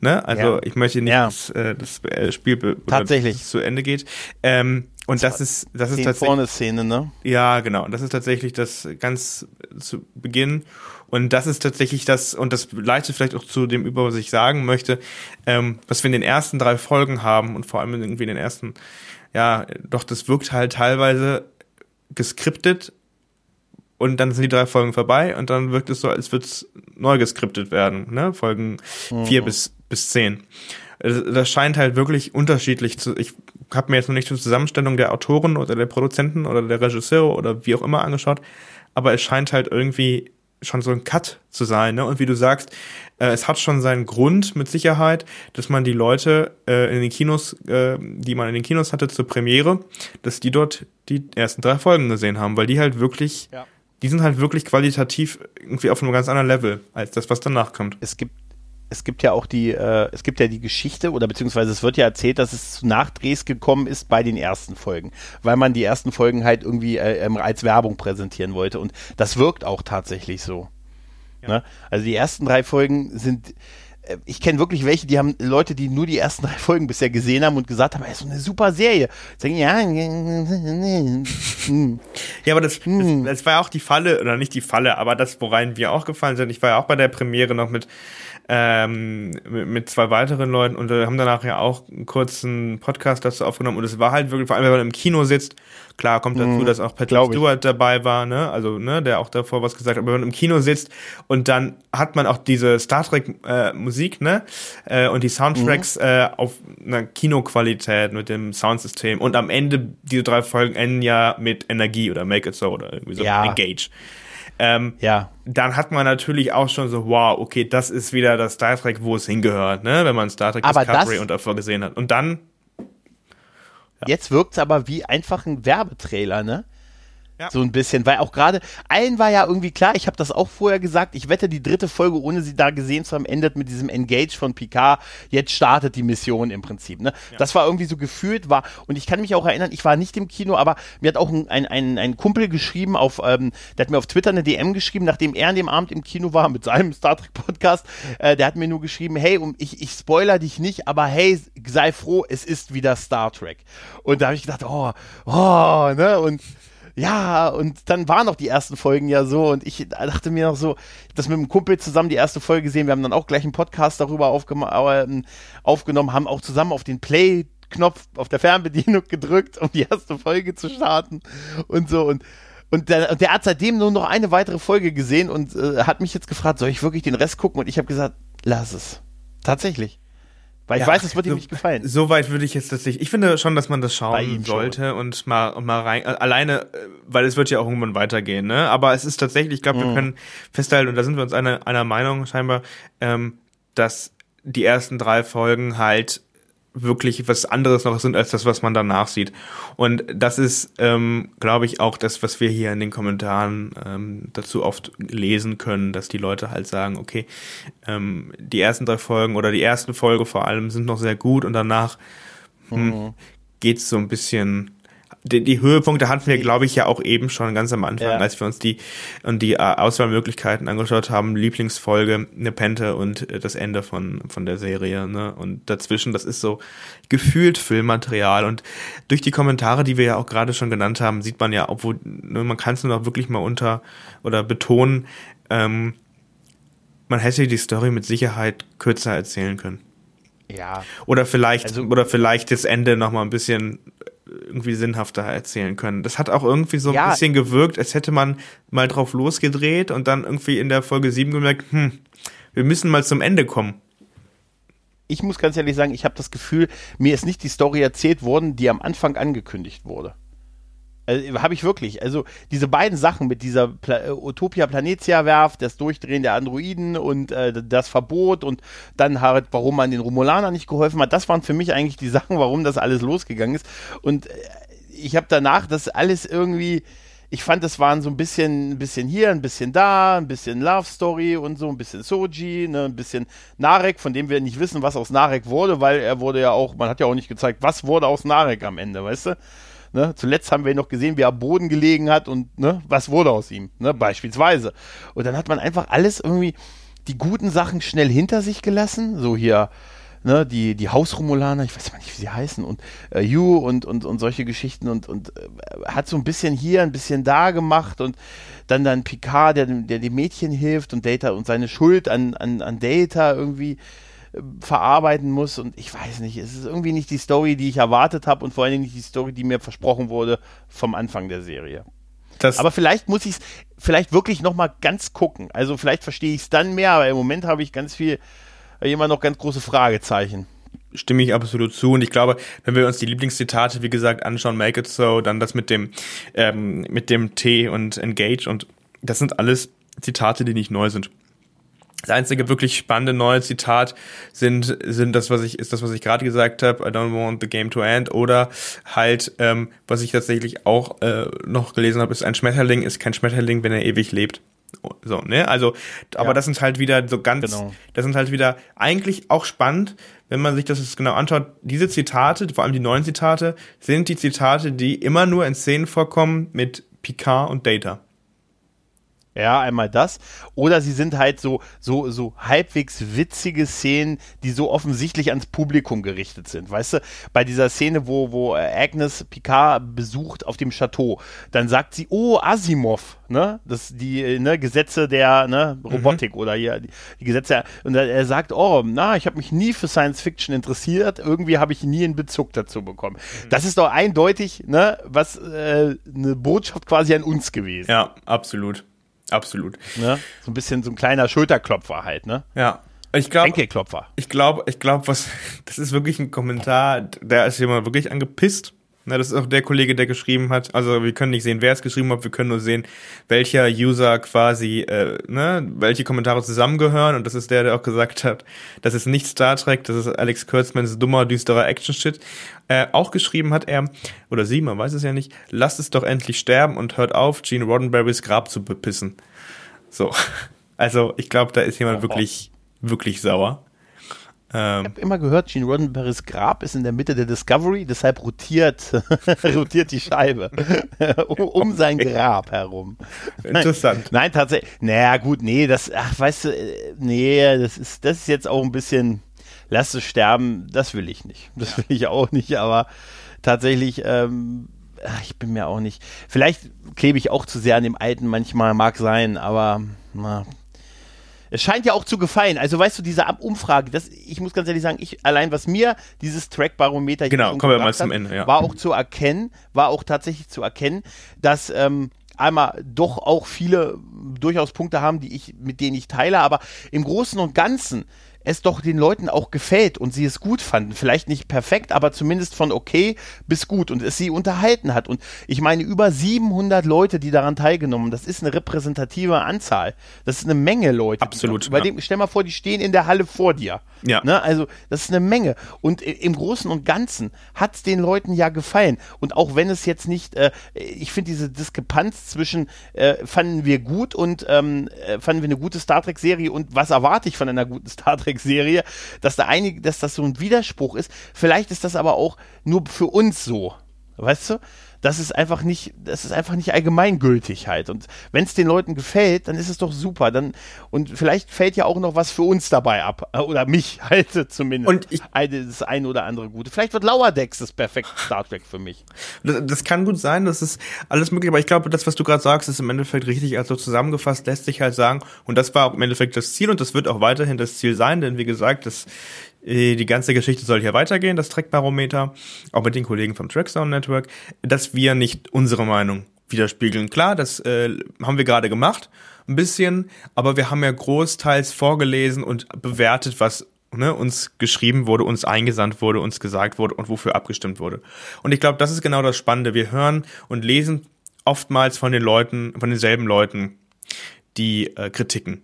[SPEAKER 1] Ne? Also
[SPEAKER 2] Ja.
[SPEAKER 1] ich möchte nicht,
[SPEAKER 2] Ja.
[SPEAKER 1] dass äh, das äh, Spiel
[SPEAKER 2] Tatsächlich.
[SPEAKER 1] zu Ende geht. Ähm, und das ist, das ist tatsächlich,
[SPEAKER 2] vorne Szene, ne?
[SPEAKER 1] ja, genau. Und das ist tatsächlich das ganz zu Beginn. Und das ist tatsächlich das, und das leitet vielleicht auch zu dem über, was ich sagen möchte, ähm, was wir in den ersten drei Folgen haben und vor allem irgendwie in den ersten, ja, doch, das wirkt halt teilweise geskriptet und dann sind die drei Folgen vorbei und dann wirkt es so, als würde es neu geskriptet werden, ne? Folgen mhm. vier bis, bis zehn. Das scheint halt wirklich unterschiedlich zu. Ich habe mir jetzt noch nicht die Zusammenstellung der Autoren oder der Produzenten oder der Regisseure oder wie auch immer angeschaut, aber es scheint halt irgendwie schon so ein Cut zu sein. Ne? Und wie du sagst, äh, es hat schon seinen Grund mit Sicherheit, dass man die Leute äh, in den Kinos, äh, die man in den Kinos hatte zur Premiere, dass die dort die ersten drei Folgen gesehen haben, weil die halt wirklich, ja. Die sind halt wirklich qualitativ irgendwie auf einem ganz anderen Level als das, was danach kommt.
[SPEAKER 2] Es gibt es gibt ja auch die, äh, es gibt ja die Geschichte oder beziehungsweise es wird ja erzählt, dass es zu Nachdrehs gekommen ist bei den ersten Folgen, weil man die ersten Folgen halt irgendwie äh, ähm, als Werbung präsentieren wollte und das wirkt auch tatsächlich so. Ja. Ne? Also die ersten drei Folgen sind, ich kenne wirklich welche, die haben Leute, die nur die ersten drei Folgen bisher gesehen haben und gesagt haben, es ist so eine super Serie. Sagen, ja,
[SPEAKER 1] ja, aber das, das, das war ja auch die Falle, oder nicht die Falle, aber das, worein wir auch gefallen sind. Ich war ja auch bei der Premiere noch mit ähm, mit, zwei weiteren Leuten und wir haben danach ja auch einen kurzen Podcast dazu aufgenommen und es war halt wirklich, vor allem wenn man im Kino sitzt, klar kommt dazu, mhm, dass auch Patrick Stewart dabei war, ne, also ne, der auch davor was gesagt hat, aber wenn man im Kino sitzt und dann hat man auch diese Star Trek äh, Musik, ne, äh, und die Soundtracks mhm. äh, auf einer Kinoqualität mit dem Soundsystem und am Ende diese drei Folgen enden ja mit Energie oder Make It So oder irgendwie so
[SPEAKER 2] ja.
[SPEAKER 1] Engage. Ähm, ja. Dann hat man natürlich auch schon so, wow, okay, das ist wieder das Star Trek, wo es hingehört, ne? wenn man Star Trek
[SPEAKER 2] aber Discovery
[SPEAKER 1] und davor gesehen hat. Und dann.
[SPEAKER 2] Ja. Jetzt wirkt es aber wie einfach ein Werbetrailer, ne? Ja. So ein bisschen, weil auch gerade, allen war ja irgendwie klar, ich habe das auch vorher gesagt, ich wette, die dritte Folge, ohne sie da gesehen zu haben, endet mit diesem Engage von Picard, jetzt startet die Mission im Prinzip. Ne? Ja. Das war irgendwie so gefühlt, war, und ich kann mich auch erinnern, ich war nicht im Kino, aber mir hat auch ein, ein, ein, ein Kumpel geschrieben, auf, ähm, der hat mir auf Twitter eine DM geschrieben, nachdem er an dem Abend im Kino war mit seinem Star Trek Podcast, äh, der hat mir nur geschrieben, hey, um, ich, ich spoiler dich nicht, aber hey, sei froh, es ist wieder Star Trek. Und da habe ich gedacht, oh, oh, ne, und ja, und dann waren noch die ersten Folgen ja so und ich dachte mir noch so, das mit dem Kumpel zusammen die erste Folge gesehen, wir haben dann auch gleich einen Podcast darüber äh, aufgenommen, haben auch zusammen auf den Play Knopf auf der Fernbedienung gedrückt, um die erste Folge zu starten und so und und der, der hat seitdem nur noch eine weitere Folge gesehen und äh, hat mich jetzt gefragt, soll ich wirklich den Rest gucken? Und ich habe gesagt, lass es. Tatsächlich. Weil ich weiß, es wird ihm nicht gefallen.
[SPEAKER 1] So weit würde ich jetzt tatsächlich. Ich finde schon, dass man das schauen sollte schon. und mal und mal rein. Äh, alleine, äh, weil es wird ja auch irgendwann weitergehen, ne? Aber es ist tatsächlich, ich glaube, mhm. wir können festhalten, und da sind wir uns einer, einer Meinung scheinbar, ähm, dass die ersten drei Folgen halt wirklich was anderes noch sind als das, was man danach sieht. Und das ist, ähm, glaube ich, auch das, was wir hier in den Kommentaren ähm, dazu oft lesen können, dass die Leute halt sagen, okay, ähm, die ersten drei Folgen oder die ersten Folge vor allem sind noch sehr gut und danach hm, mhm. geht's so ein bisschen die, die Höhepunkte hatten wir, glaube ich, ja auch eben schon ganz am Anfang, ja. als wir uns die und die äh, Auswahlmöglichkeiten angeschaut haben. Lieblingsfolge, Nepente und äh, das Ende von von der Serie. Ne? Und dazwischen, das ist so gefühlt Filmmaterial. Und durch die Kommentare, die wir ja auch gerade schon genannt haben, sieht man ja, obwohl ne, man kann es nur noch wirklich mal unter oder betonen. Ähm, man hätte die Story mit Sicherheit kürzer erzählen können.
[SPEAKER 2] Ja.
[SPEAKER 1] Oder vielleicht, also, oder vielleicht das Ende noch mal ein bisschen irgendwie sinnhafter erzählen können. Das hat auch irgendwie so ein ja. bisschen gewirkt, als hätte man mal drauf losgedreht und dann irgendwie in der Folge 7 gemerkt, hm, wir müssen mal zum Ende kommen.
[SPEAKER 2] Ich muss ganz ehrlich sagen, ich habe das Gefühl, mir ist nicht die Story erzählt worden, die am Anfang angekündigt wurde. Also, habe ich wirklich. Also diese beiden Sachen mit dieser Pla äh, Utopia Planetia Werft, das Durchdrehen der Androiden und äh, das Verbot und dann halt, warum man den Romulanern nicht geholfen hat, das waren für mich eigentlich die Sachen, warum das alles losgegangen ist. Und äh, ich habe danach das alles irgendwie, ich fand, das waren so ein bisschen, ein bisschen hier, ein bisschen da, ein bisschen Love Story und so, ein bisschen Soji, ne, ein bisschen Narek, von dem wir nicht wissen, was aus Narek wurde, weil er wurde ja auch, man hat ja auch nicht gezeigt, was wurde aus Narek am Ende, weißt du? Ne? Zuletzt haben wir noch gesehen, wie er am Boden gelegen hat und ne, was wurde aus ihm, ne? beispielsweise. Und dann hat man einfach alles irgendwie, die guten Sachen schnell hinter sich gelassen. So hier, ne, die, die Hausromulaner, ich weiß mal nicht, wie sie heißen, und äh, You und, und, und solche Geschichten und, und äh, hat so ein bisschen hier, ein bisschen da gemacht und dann dann Picard, der, der dem Mädchen hilft und Data und seine Schuld an, an, an Data irgendwie verarbeiten muss und ich weiß nicht, es ist irgendwie nicht die Story, die ich erwartet habe und vor allen Dingen nicht die Story, die mir versprochen wurde vom Anfang der Serie. Das aber vielleicht muss ich es vielleicht wirklich nochmal ganz gucken. Also vielleicht verstehe ich es dann mehr, aber im Moment habe ich ganz viel, äh, immer noch ganz große Fragezeichen.
[SPEAKER 1] Stimme ich absolut zu. Und ich glaube, wenn wir uns die Lieblingszitate, wie gesagt, anschauen, Make It So, dann das mit dem, ähm, mit dem T und Engage und das sind alles Zitate, die nicht neu sind. Das einzige wirklich spannende neue Zitat sind, sind das, was ich, ist das, was ich gerade gesagt habe, I don't want the game to end, oder halt, ähm, was ich tatsächlich auch äh, noch gelesen habe, ist ein Schmetterling ist kein Schmetterling, wenn er ewig lebt. So, ne? Also, aber ja. das sind halt wieder so ganz, genau. das sind halt wieder eigentlich auch spannend, wenn man sich das jetzt genau anschaut. Diese Zitate, vor allem die neuen Zitate, sind die Zitate, die immer nur in Szenen vorkommen mit Picard und Data.
[SPEAKER 2] Ja, einmal das. Oder sie sind halt so, so, so halbwegs witzige Szenen, die so offensichtlich ans Publikum gerichtet sind. Weißt du, bei dieser Szene, wo, wo äh, Agnes Picard besucht auf dem Chateau, dann sagt sie, oh, Asimov, ne? Das, die, äh, ne, Gesetze der, ne, Robotik mhm. oder hier, die, die, Gesetze. Und er sagt, oh, na, ich habe mich nie für Science Fiction interessiert. Irgendwie habe ich nie einen Bezug dazu bekommen. Mhm. Das ist doch eindeutig, ne, was, äh, eine Botschaft quasi an uns gewesen.
[SPEAKER 1] Ja, absolut. Absolut.
[SPEAKER 2] Ne? So ein bisschen so ein kleiner Schulterklopfer halt, ne?
[SPEAKER 1] Ja. Ich glaube, ich glaube, ich glaube, was, das ist wirklich ein Kommentar, der ist jemand wirklich angepisst. Na, das ist auch der Kollege, der geschrieben hat. Also wir können nicht sehen, wer es geschrieben hat, wir können nur sehen, welcher User quasi, äh, ne, welche Kommentare zusammengehören. Und das ist der, der auch gesagt hat, das ist nicht Star Trek, das ist Alex Kurtzmans dummer, düsterer Action-Shit. Äh, auch geschrieben hat er, oder sie, man weiß es ja nicht, lasst es doch endlich sterben und hört auf, Gene Roddenberrys Grab zu bepissen. So. Also ich glaube, da ist jemand wirklich, wirklich sauer.
[SPEAKER 2] Ähm, ich habe immer gehört, Gene Roddenberrys Grab ist in der Mitte der Discovery, deshalb rotiert, rotiert die Scheibe um okay. sein Grab herum.
[SPEAKER 1] Interessant.
[SPEAKER 2] Nein, nein, tatsächlich. Naja, gut, nee, das, ach, weißt du, äh, nee, das ist, das ist jetzt auch ein bisschen, lass es sterben, das will ich nicht. Das will ich auch nicht, aber tatsächlich, ähm, ich bin mir auch nicht. Vielleicht klebe ich auch zu sehr an dem Alten manchmal, mag sein, aber na, es scheint ja auch zu gefallen. Also weißt du, diese Umfrage, das, ich muss ganz ehrlich sagen, ich allein was mir dieses Track-Barometer
[SPEAKER 1] genau, kommen wir mal zum Ende, ja.
[SPEAKER 2] war auch zu erkennen, war auch tatsächlich zu erkennen, dass ähm, einmal doch auch viele durchaus Punkte haben, die ich mit denen ich teile, aber im Großen und Ganzen es doch den Leuten auch gefällt und sie es gut fanden. Vielleicht nicht perfekt, aber zumindest von okay bis gut und es sie unterhalten hat. Und ich meine, über 700 Leute, die daran teilgenommen, das ist eine repräsentative Anzahl. Das ist eine Menge Leute.
[SPEAKER 1] Absolut.
[SPEAKER 2] Über ja. dem, stell mal vor, die stehen in der Halle vor dir. Ja. Ne? Also, das ist eine Menge. Und im Großen und Ganzen hat es den Leuten ja gefallen. Und auch wenn es jetzt nicht, äh, ich finde diese Diskrepanz zwischen äh, fanden wir gut und ähm, äh, fanden wir eine gute Star Trek-Serie und was erwarte ich von einer guten Star Trek Netflix-Serie, dass da einige, dass das so ein Widerspruch ist. Vielleicht ist das aber auch nur für uns so. Weißt du? Das ist einfach nicht, das ist einfach nicht allgemeingültig halt. Und wenn es den Leuten gefällt, dann ist es doch super. Dann, und vielleicht fällt ja auch noch was für uns dabei ab. Äh, oder mich halt zumindest. Und ich, das eine oder andere Gute. Vielleicht wird Lower Decks das perfekte Star Trek für mich.
[SPEAKER 1] Das, das, kann gut sein, das ist alles möglich, aber ich glaube, das, was du gerade sagst, ist im Endeffekt richtig. Also zusammengefasst lässt sich halt sagen, und das war im Endeffekt das Ziel und das wird auch weiterhin das Ziel sein, denn wie gesagt, das die ganze Geschichte soll hier weitergehen, das Trackbarometer, auch mit den Kollegen vom Tracksound Network, dass wir nicht unsere Meinung widerspiegeln. Klar, das äh, haben wir gerade gemacht, ein bisschen, aber wir haben ja großteils vorgelesen und bewertet, was ne, uns geschrieben wurde, uns eingesandt wurde, uns gesagt wurde und wofür abgestimmt wurde. Und ich glaube, das ist genau das Spannende. Wir hören und lesen oftmals von den Leuten, von denselben Leuten die äh, Kritiken.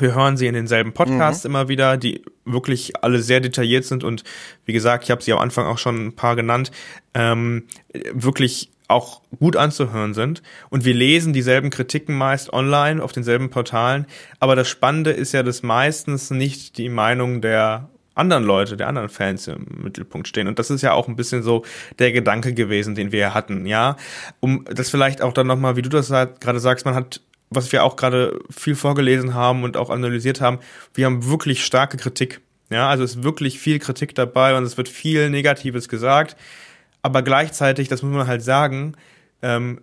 [SPEAKER 1] Wir hören sie in denselben Podcasts mhm. immer wieder, die wirklich alle sehr detailliert sind und wie gesagt, ich habe sie am Anfang auch schon ein paar genannt, ähm, wirklich auch gut anzuhören sind. Und wir lesen dieselben Kritiken meist online auf denselben Portalen. Aber das Spannende ist ja, dass meistens nicht die Meinung der anderen Leute, der anderen Fans im Mittelpunkt stehen. Und das ist ja auch ein bisschen so der Gedanke gewesen, den wir hatten, ja. Um das vielleicht auch dann nochmal, wie du das gerade sagst, man hat was wir auch gerade viel vorgelesen haben und auch analysiert haben, wir haben wirklich starke Kritik Ja, also es ist wirklich viel Kritik dabei und es wird viel Negatives gesagt. Aber gleichzeitig, das muss man halt sagen, ähm,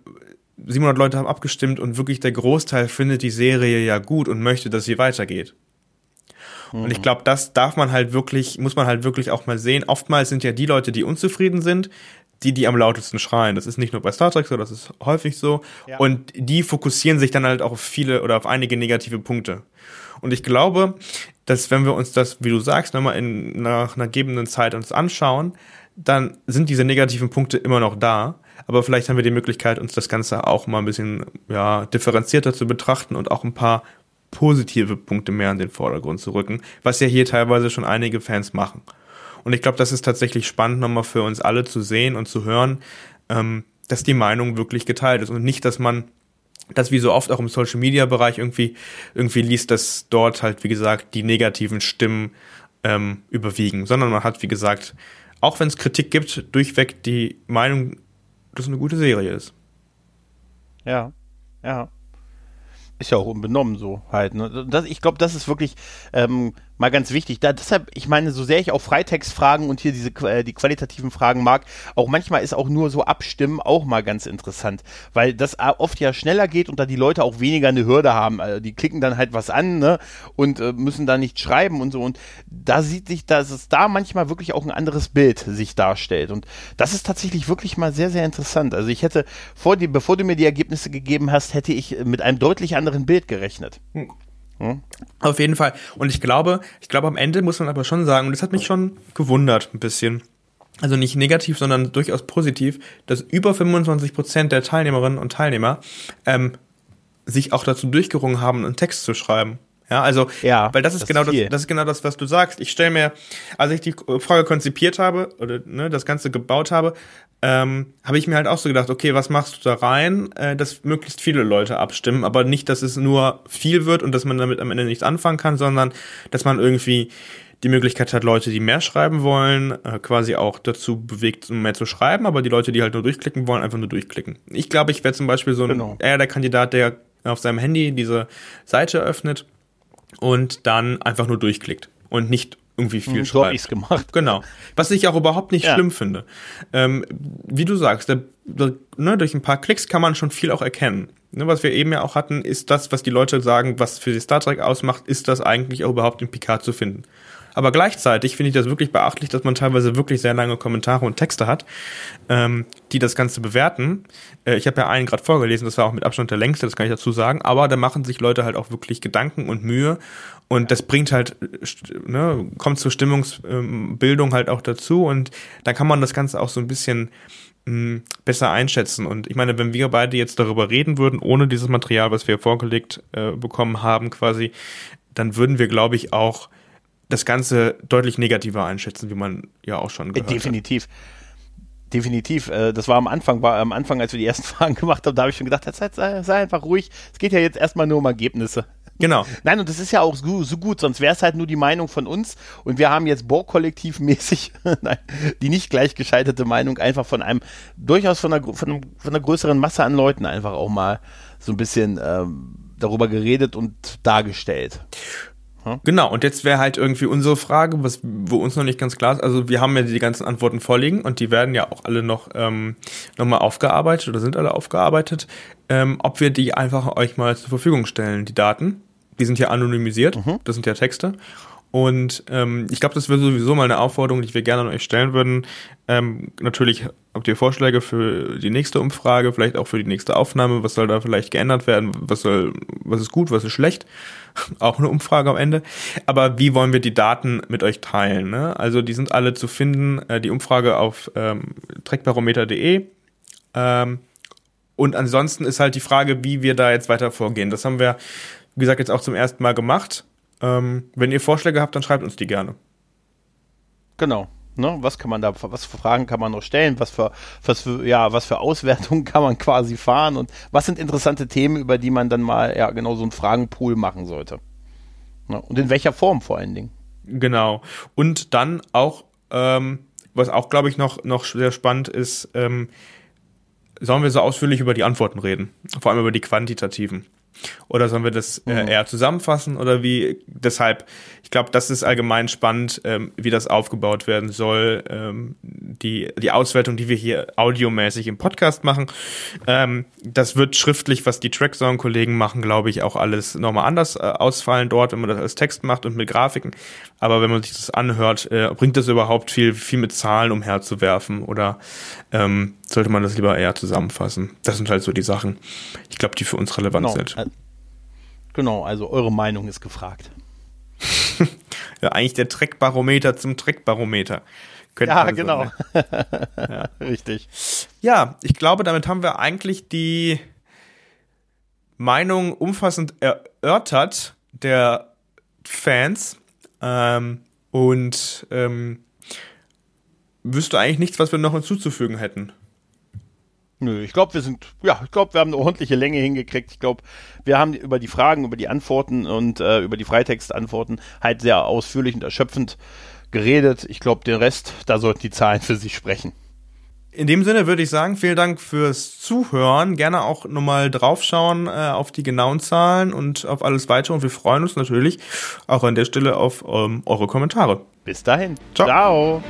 [SPEAKER 1] 700 Leute haben abgestimmt und wirklich der Großteil findet die Serie ja gut und möchte, dass sie weitergeht. Mhm. Und ich mhm. glaube, das darf man halt wirklich, muss man halt wirklich auch mal sehen. Oftmals sind ja die Leute, die unzufrieden sind, die, die am lautesten schreien. Das ist nicht nur bei Star Trek so, das ist häufig so. Ja. Und die fokussieren sich dann halt auch auf viele oder auf einige negative Punkte. Und ich glaube, dass wenn wir uns das, wie du sagst, nochmal in, nach einer gebenden Zeit uns anschauen, dann sind diese negativen Punkte immer noch da. Aber vielleicht haben wir die Möglichkeit, uns das Ganze auch mal ein bisschen ja, differenzierter zu betrachten und auch ein paar positive Punkte mehr in den Vordergrund zu rücken, was ja hier teilweise schon einige Fans machen. Und ich glaube, das ist tatsächlich spannend, nochmal für uns alle zu sehen und zu hören, ähm, dass die Meinung wirklich geteilt ist und nicht, dass man das wie so oft auch im Social Media Bereich irgendwie irgendwie liest, dass dort halt wie gesagt die negativen Stimmen ähm, überwiegen, sondern man hat wie gesagt auch wenn es Kritik gibt durchweg die Meinung, dass es eine gute Serie ist.
[SPEAKER 2] Ja, ja. Ist ja auch unbenommen so halt. Ne? Das, ich glaube, das ist wirklich ähm, mal ganz wichtig. Da, deshalb, ich meine, so sehr ich auch Freitextfragen und hier diese äh, die qualitativen Fragen mag, auch manchmal ist auch nur so Abstimmen auch mal ganz interessant, weil das oft ja schneller geht und da die Leute auch weniger eine Hürde haben. Also die klicken dann halt was an ne? und äh, müssen da nicht schreiben und so. Und da sieht sich, dass es da manchmal wirklich auch ein anderes Bild sich darstellt. Und das ist tatsächlich wirklich mal sehr, sehr interessant. Also ich hätte vor die, bevor du mir die Ergebnisse gegeben hast, hätte ich mit einem deutlich anderen Bild gerechnet. Hm.
[SPEAKER 1] Hm? Auf jeden Fall. Und ich glaube, ich glaube, am Ende muss man aber schon sagen, und das hat mich schon gewundert ein bisschen, also nicht negativ, sondern durchaus positiv, dass über 25 Prozent der Teilnehmerinnen und Teilnehmer ähm, sich auch dazu durchgerungen haben, einen Text zu schreiben. Ja, also, ja, weil das ist das genau ist das, das ist genau das, was du sagst. Ich stelle mir, als ich die Frage konzipiert habe oder ne, das Ganze gebaut habe, ähm, habe ich mir halt auch so gedacht, okay, was machst du da rein, äh, dass möglichst viele Leute abstimmen, aber nicht, dass es nur viel wird und dass man damit am Ende nichts anfangen kann, sondern dass man irgendwie die Möglichkeit hat, Leute, die mehr schreiben wollen, äh, quasi auch dazu bewegt, mehr zu schreiben, aber die Leute, die halt nur durchklicken wollen, einfach nur durchklicken. Ich glaube, ich wäre zum Beispiel so ein, genau. eher der Kandidat, der auf seinem Handy diese Seite öffnet und dann einfach nur durchklickt und nicht irgendwie viel hm, so schreibt.
[SPEAKER 2] Gemacht.
[SPEAKER 1] Genau. Was ich auch überhaupt nicht ja. schlimm finde. Ähm, wie du sagst, der, der, ne, durch ein paar Klicks kann man schon viel auch erkennen. Ne, was wir eben ja auch hatten, ist das, was die Leute sagen, was für die Star Trek ausmacht, ist das eigentlich auch überhaupt in Picard zu finden. Aber gleichzeitig finde ich das wirklich beachtlich, dass man teilweise wirklich sehr lange Kommentare und Texte hat, ähm, die das Ganze bewerten. Äh, ich habe ja einen gerade vorgelesen, das war auch mit Abstand der längste, das kann ich dazu sagen. Aber da machen sich Leute halt auch wirklich Gedanken und Mühe. Und das bringt halt, ne, kommt zur Stimmungsbildung halt auch dazu. Und da kann man das Ganze auch so ein bisschen hm, besser einschätzen. Und ich meine, wenn wir beide jetzt darüber reden würden, ohne dieses Material, was wir vorgelegt äh, bekommen haben, quasi, dann würden wir, glaube ich, auch das Ganze deutlich negativer einschätzen, wie man ja auch schon
[SPEAKER 2] gehört Definitiv. Hat. Definitiv. Äh, das war am Anfang, war am Anfang, als wir die ersten Fragen gemacht haben, da habe ich schon gedacht, sei, sei einfach ruhig. Es geht ja jetzt erstmal nur um Ergebnisse.
[SPEAKER 1] Genau.
[SPEAKER 2] Nein, und das ist ja auch so, so gut, sonst wäre es halt nur die Meinung von uns und wir haben jetzt Borg-Kollektiv mäßig die nicht gleich gescheiterte Meinung einfach von einem, durchaus von einer, von, von einer größeren Masse an Leuten einfach auch mal so ein bisschen ähm, darüber geredet und dargestellt.
[SPEAKER 1] Hm? Genau, und jetzt wäre halt irgendwie unsere Frage, was, wo uns noch nicht ganz klar ist, also wir haben ja die ganzen Antworten vorliegen und die werden ja auch alle noch, ähm, noch mal aufgearbeitet oder sind alle aufgearbeitet, ähm, ob wir die einfach euch mal zur Verfügung stellen, die Daten. Die sind ja anonymisiert, mhm. das sind ja Texte. Und ähm, ich glaube, das wäre sowieso mal eine Aufforderung, die wir gerne an euch stellen würden. Ähm, natürlich habt ihr Vorschläge für die nächste Umfrage, vielleicht auch für die nächste Aufnahme. Was soll da vielleicht geändert werden? Was soll, was ist gut, was ist schlecht? auch eine Umfrage am Ende. Aber wie wollen wir die Daten mit euch teilen? Ne? Also die sind alle zu finden. Äh, die Umfrage auf ähm, trackbarometer.de. Ähm, und ansonsten ist halt die Frage, wie wir da jetzt weiter vorgehen. Das haben wir, wie gesagt, jetzt auch zum ersten Mal gemacht. Ähm, wenn ihr Vorschläge habt, dann schreibt uns die gerne.
[SPEAKER 2] Genau. Ne, was kann man da, was für Fragen kann man noch stellen, was für, was für, ja, was für Auswertungen kann man quasi fahren und was sind interessante Themen, über die man dann mal, ja, genau so einen Fragenpool machen sollte. Ne, und in welcher Form vor allen Dingen.
[SPEAKER 1] Genau. Und dann auch, ähm, was auch, glaube ich, noch, noch sehr spannend ist, ähm, sollen wir so ausführlich über die Antworten reden. Vor allem über die quantitativen. Oder sollen wir das äh,
[SPEAKER 2] Mhm.
[SPEAKER 1] eher zusammenfassen? Oder wie? Deshalb, ich glaube, das ist allgemein spannend, ähm, wie das aufgebaut werden soll. Ähm, die, die Auswertung, die wir hier audiomäßig im Podcast machen. Ähm, das wird schriftlich, was die Trackzone-Kollegen machen, glaube ich, auch alles nochmal anders äh, ausfallen dort, wenn man das als Text macht und mit Grafiken. Aber wenn man sich das anhört, äh, bringt das überhaupt viel, viel mit Zahlen umherzuwerfen? Oder ähm, sollte man das lieber eher zusammenfassen? Das sind halt so die Sachen, ich glaube, die für uns relevant
[SPEAKER 2] Genau.
[SPEAKER 1] sind.
[SPEAKER 2] Äh, Genau, also eure Meinung ist gefragt.
[SPEAKER 1] Ja, eigentlich der Trackbarometer zum Trackbarometer.
[SPEAKER 2] Ja,
[SPEAKER 1] so
[SPEAKER 2] genau.
[SPEAKER 1] nennen.
[SPEAKER 2] Richtig.
[SPEAKER 1] Ja, ich glaube, damit haben wir eigentlich die Meinung umfassend erörtert der Fans. Ähm, und ähm, wüsste eigentlich nichts, was wir noch hinzuzufügen hätten.
[SPEAKER 2] Nö, ich glaube, wir sind, ja, ich glaube, wir haben eine ordentliche Länge hingekriegt. Ich glaube, wir haben über die Fragen, über die Antworten und äh, über die Freitextantworten halt sehr ausführlich und erschöpfend geredet. Ich glaube, den Rest, da sollten die Zahlen für sich sprechen.
[SPEAKER 1] In dem Sinne würde ich sagen, vielen Dank fürs Zuhören. Gerne auch nochmal draufschauen äh, auf die genauen Zahlen und auf alles weitere. Und wir freuen uns natürlich auch an der Stelle auf ähm, eure Kommentare.
[SPEAKER 2] Bis dahin.
[SPEAKER 1] Ciao.
[SPEAKER 2] Ciao.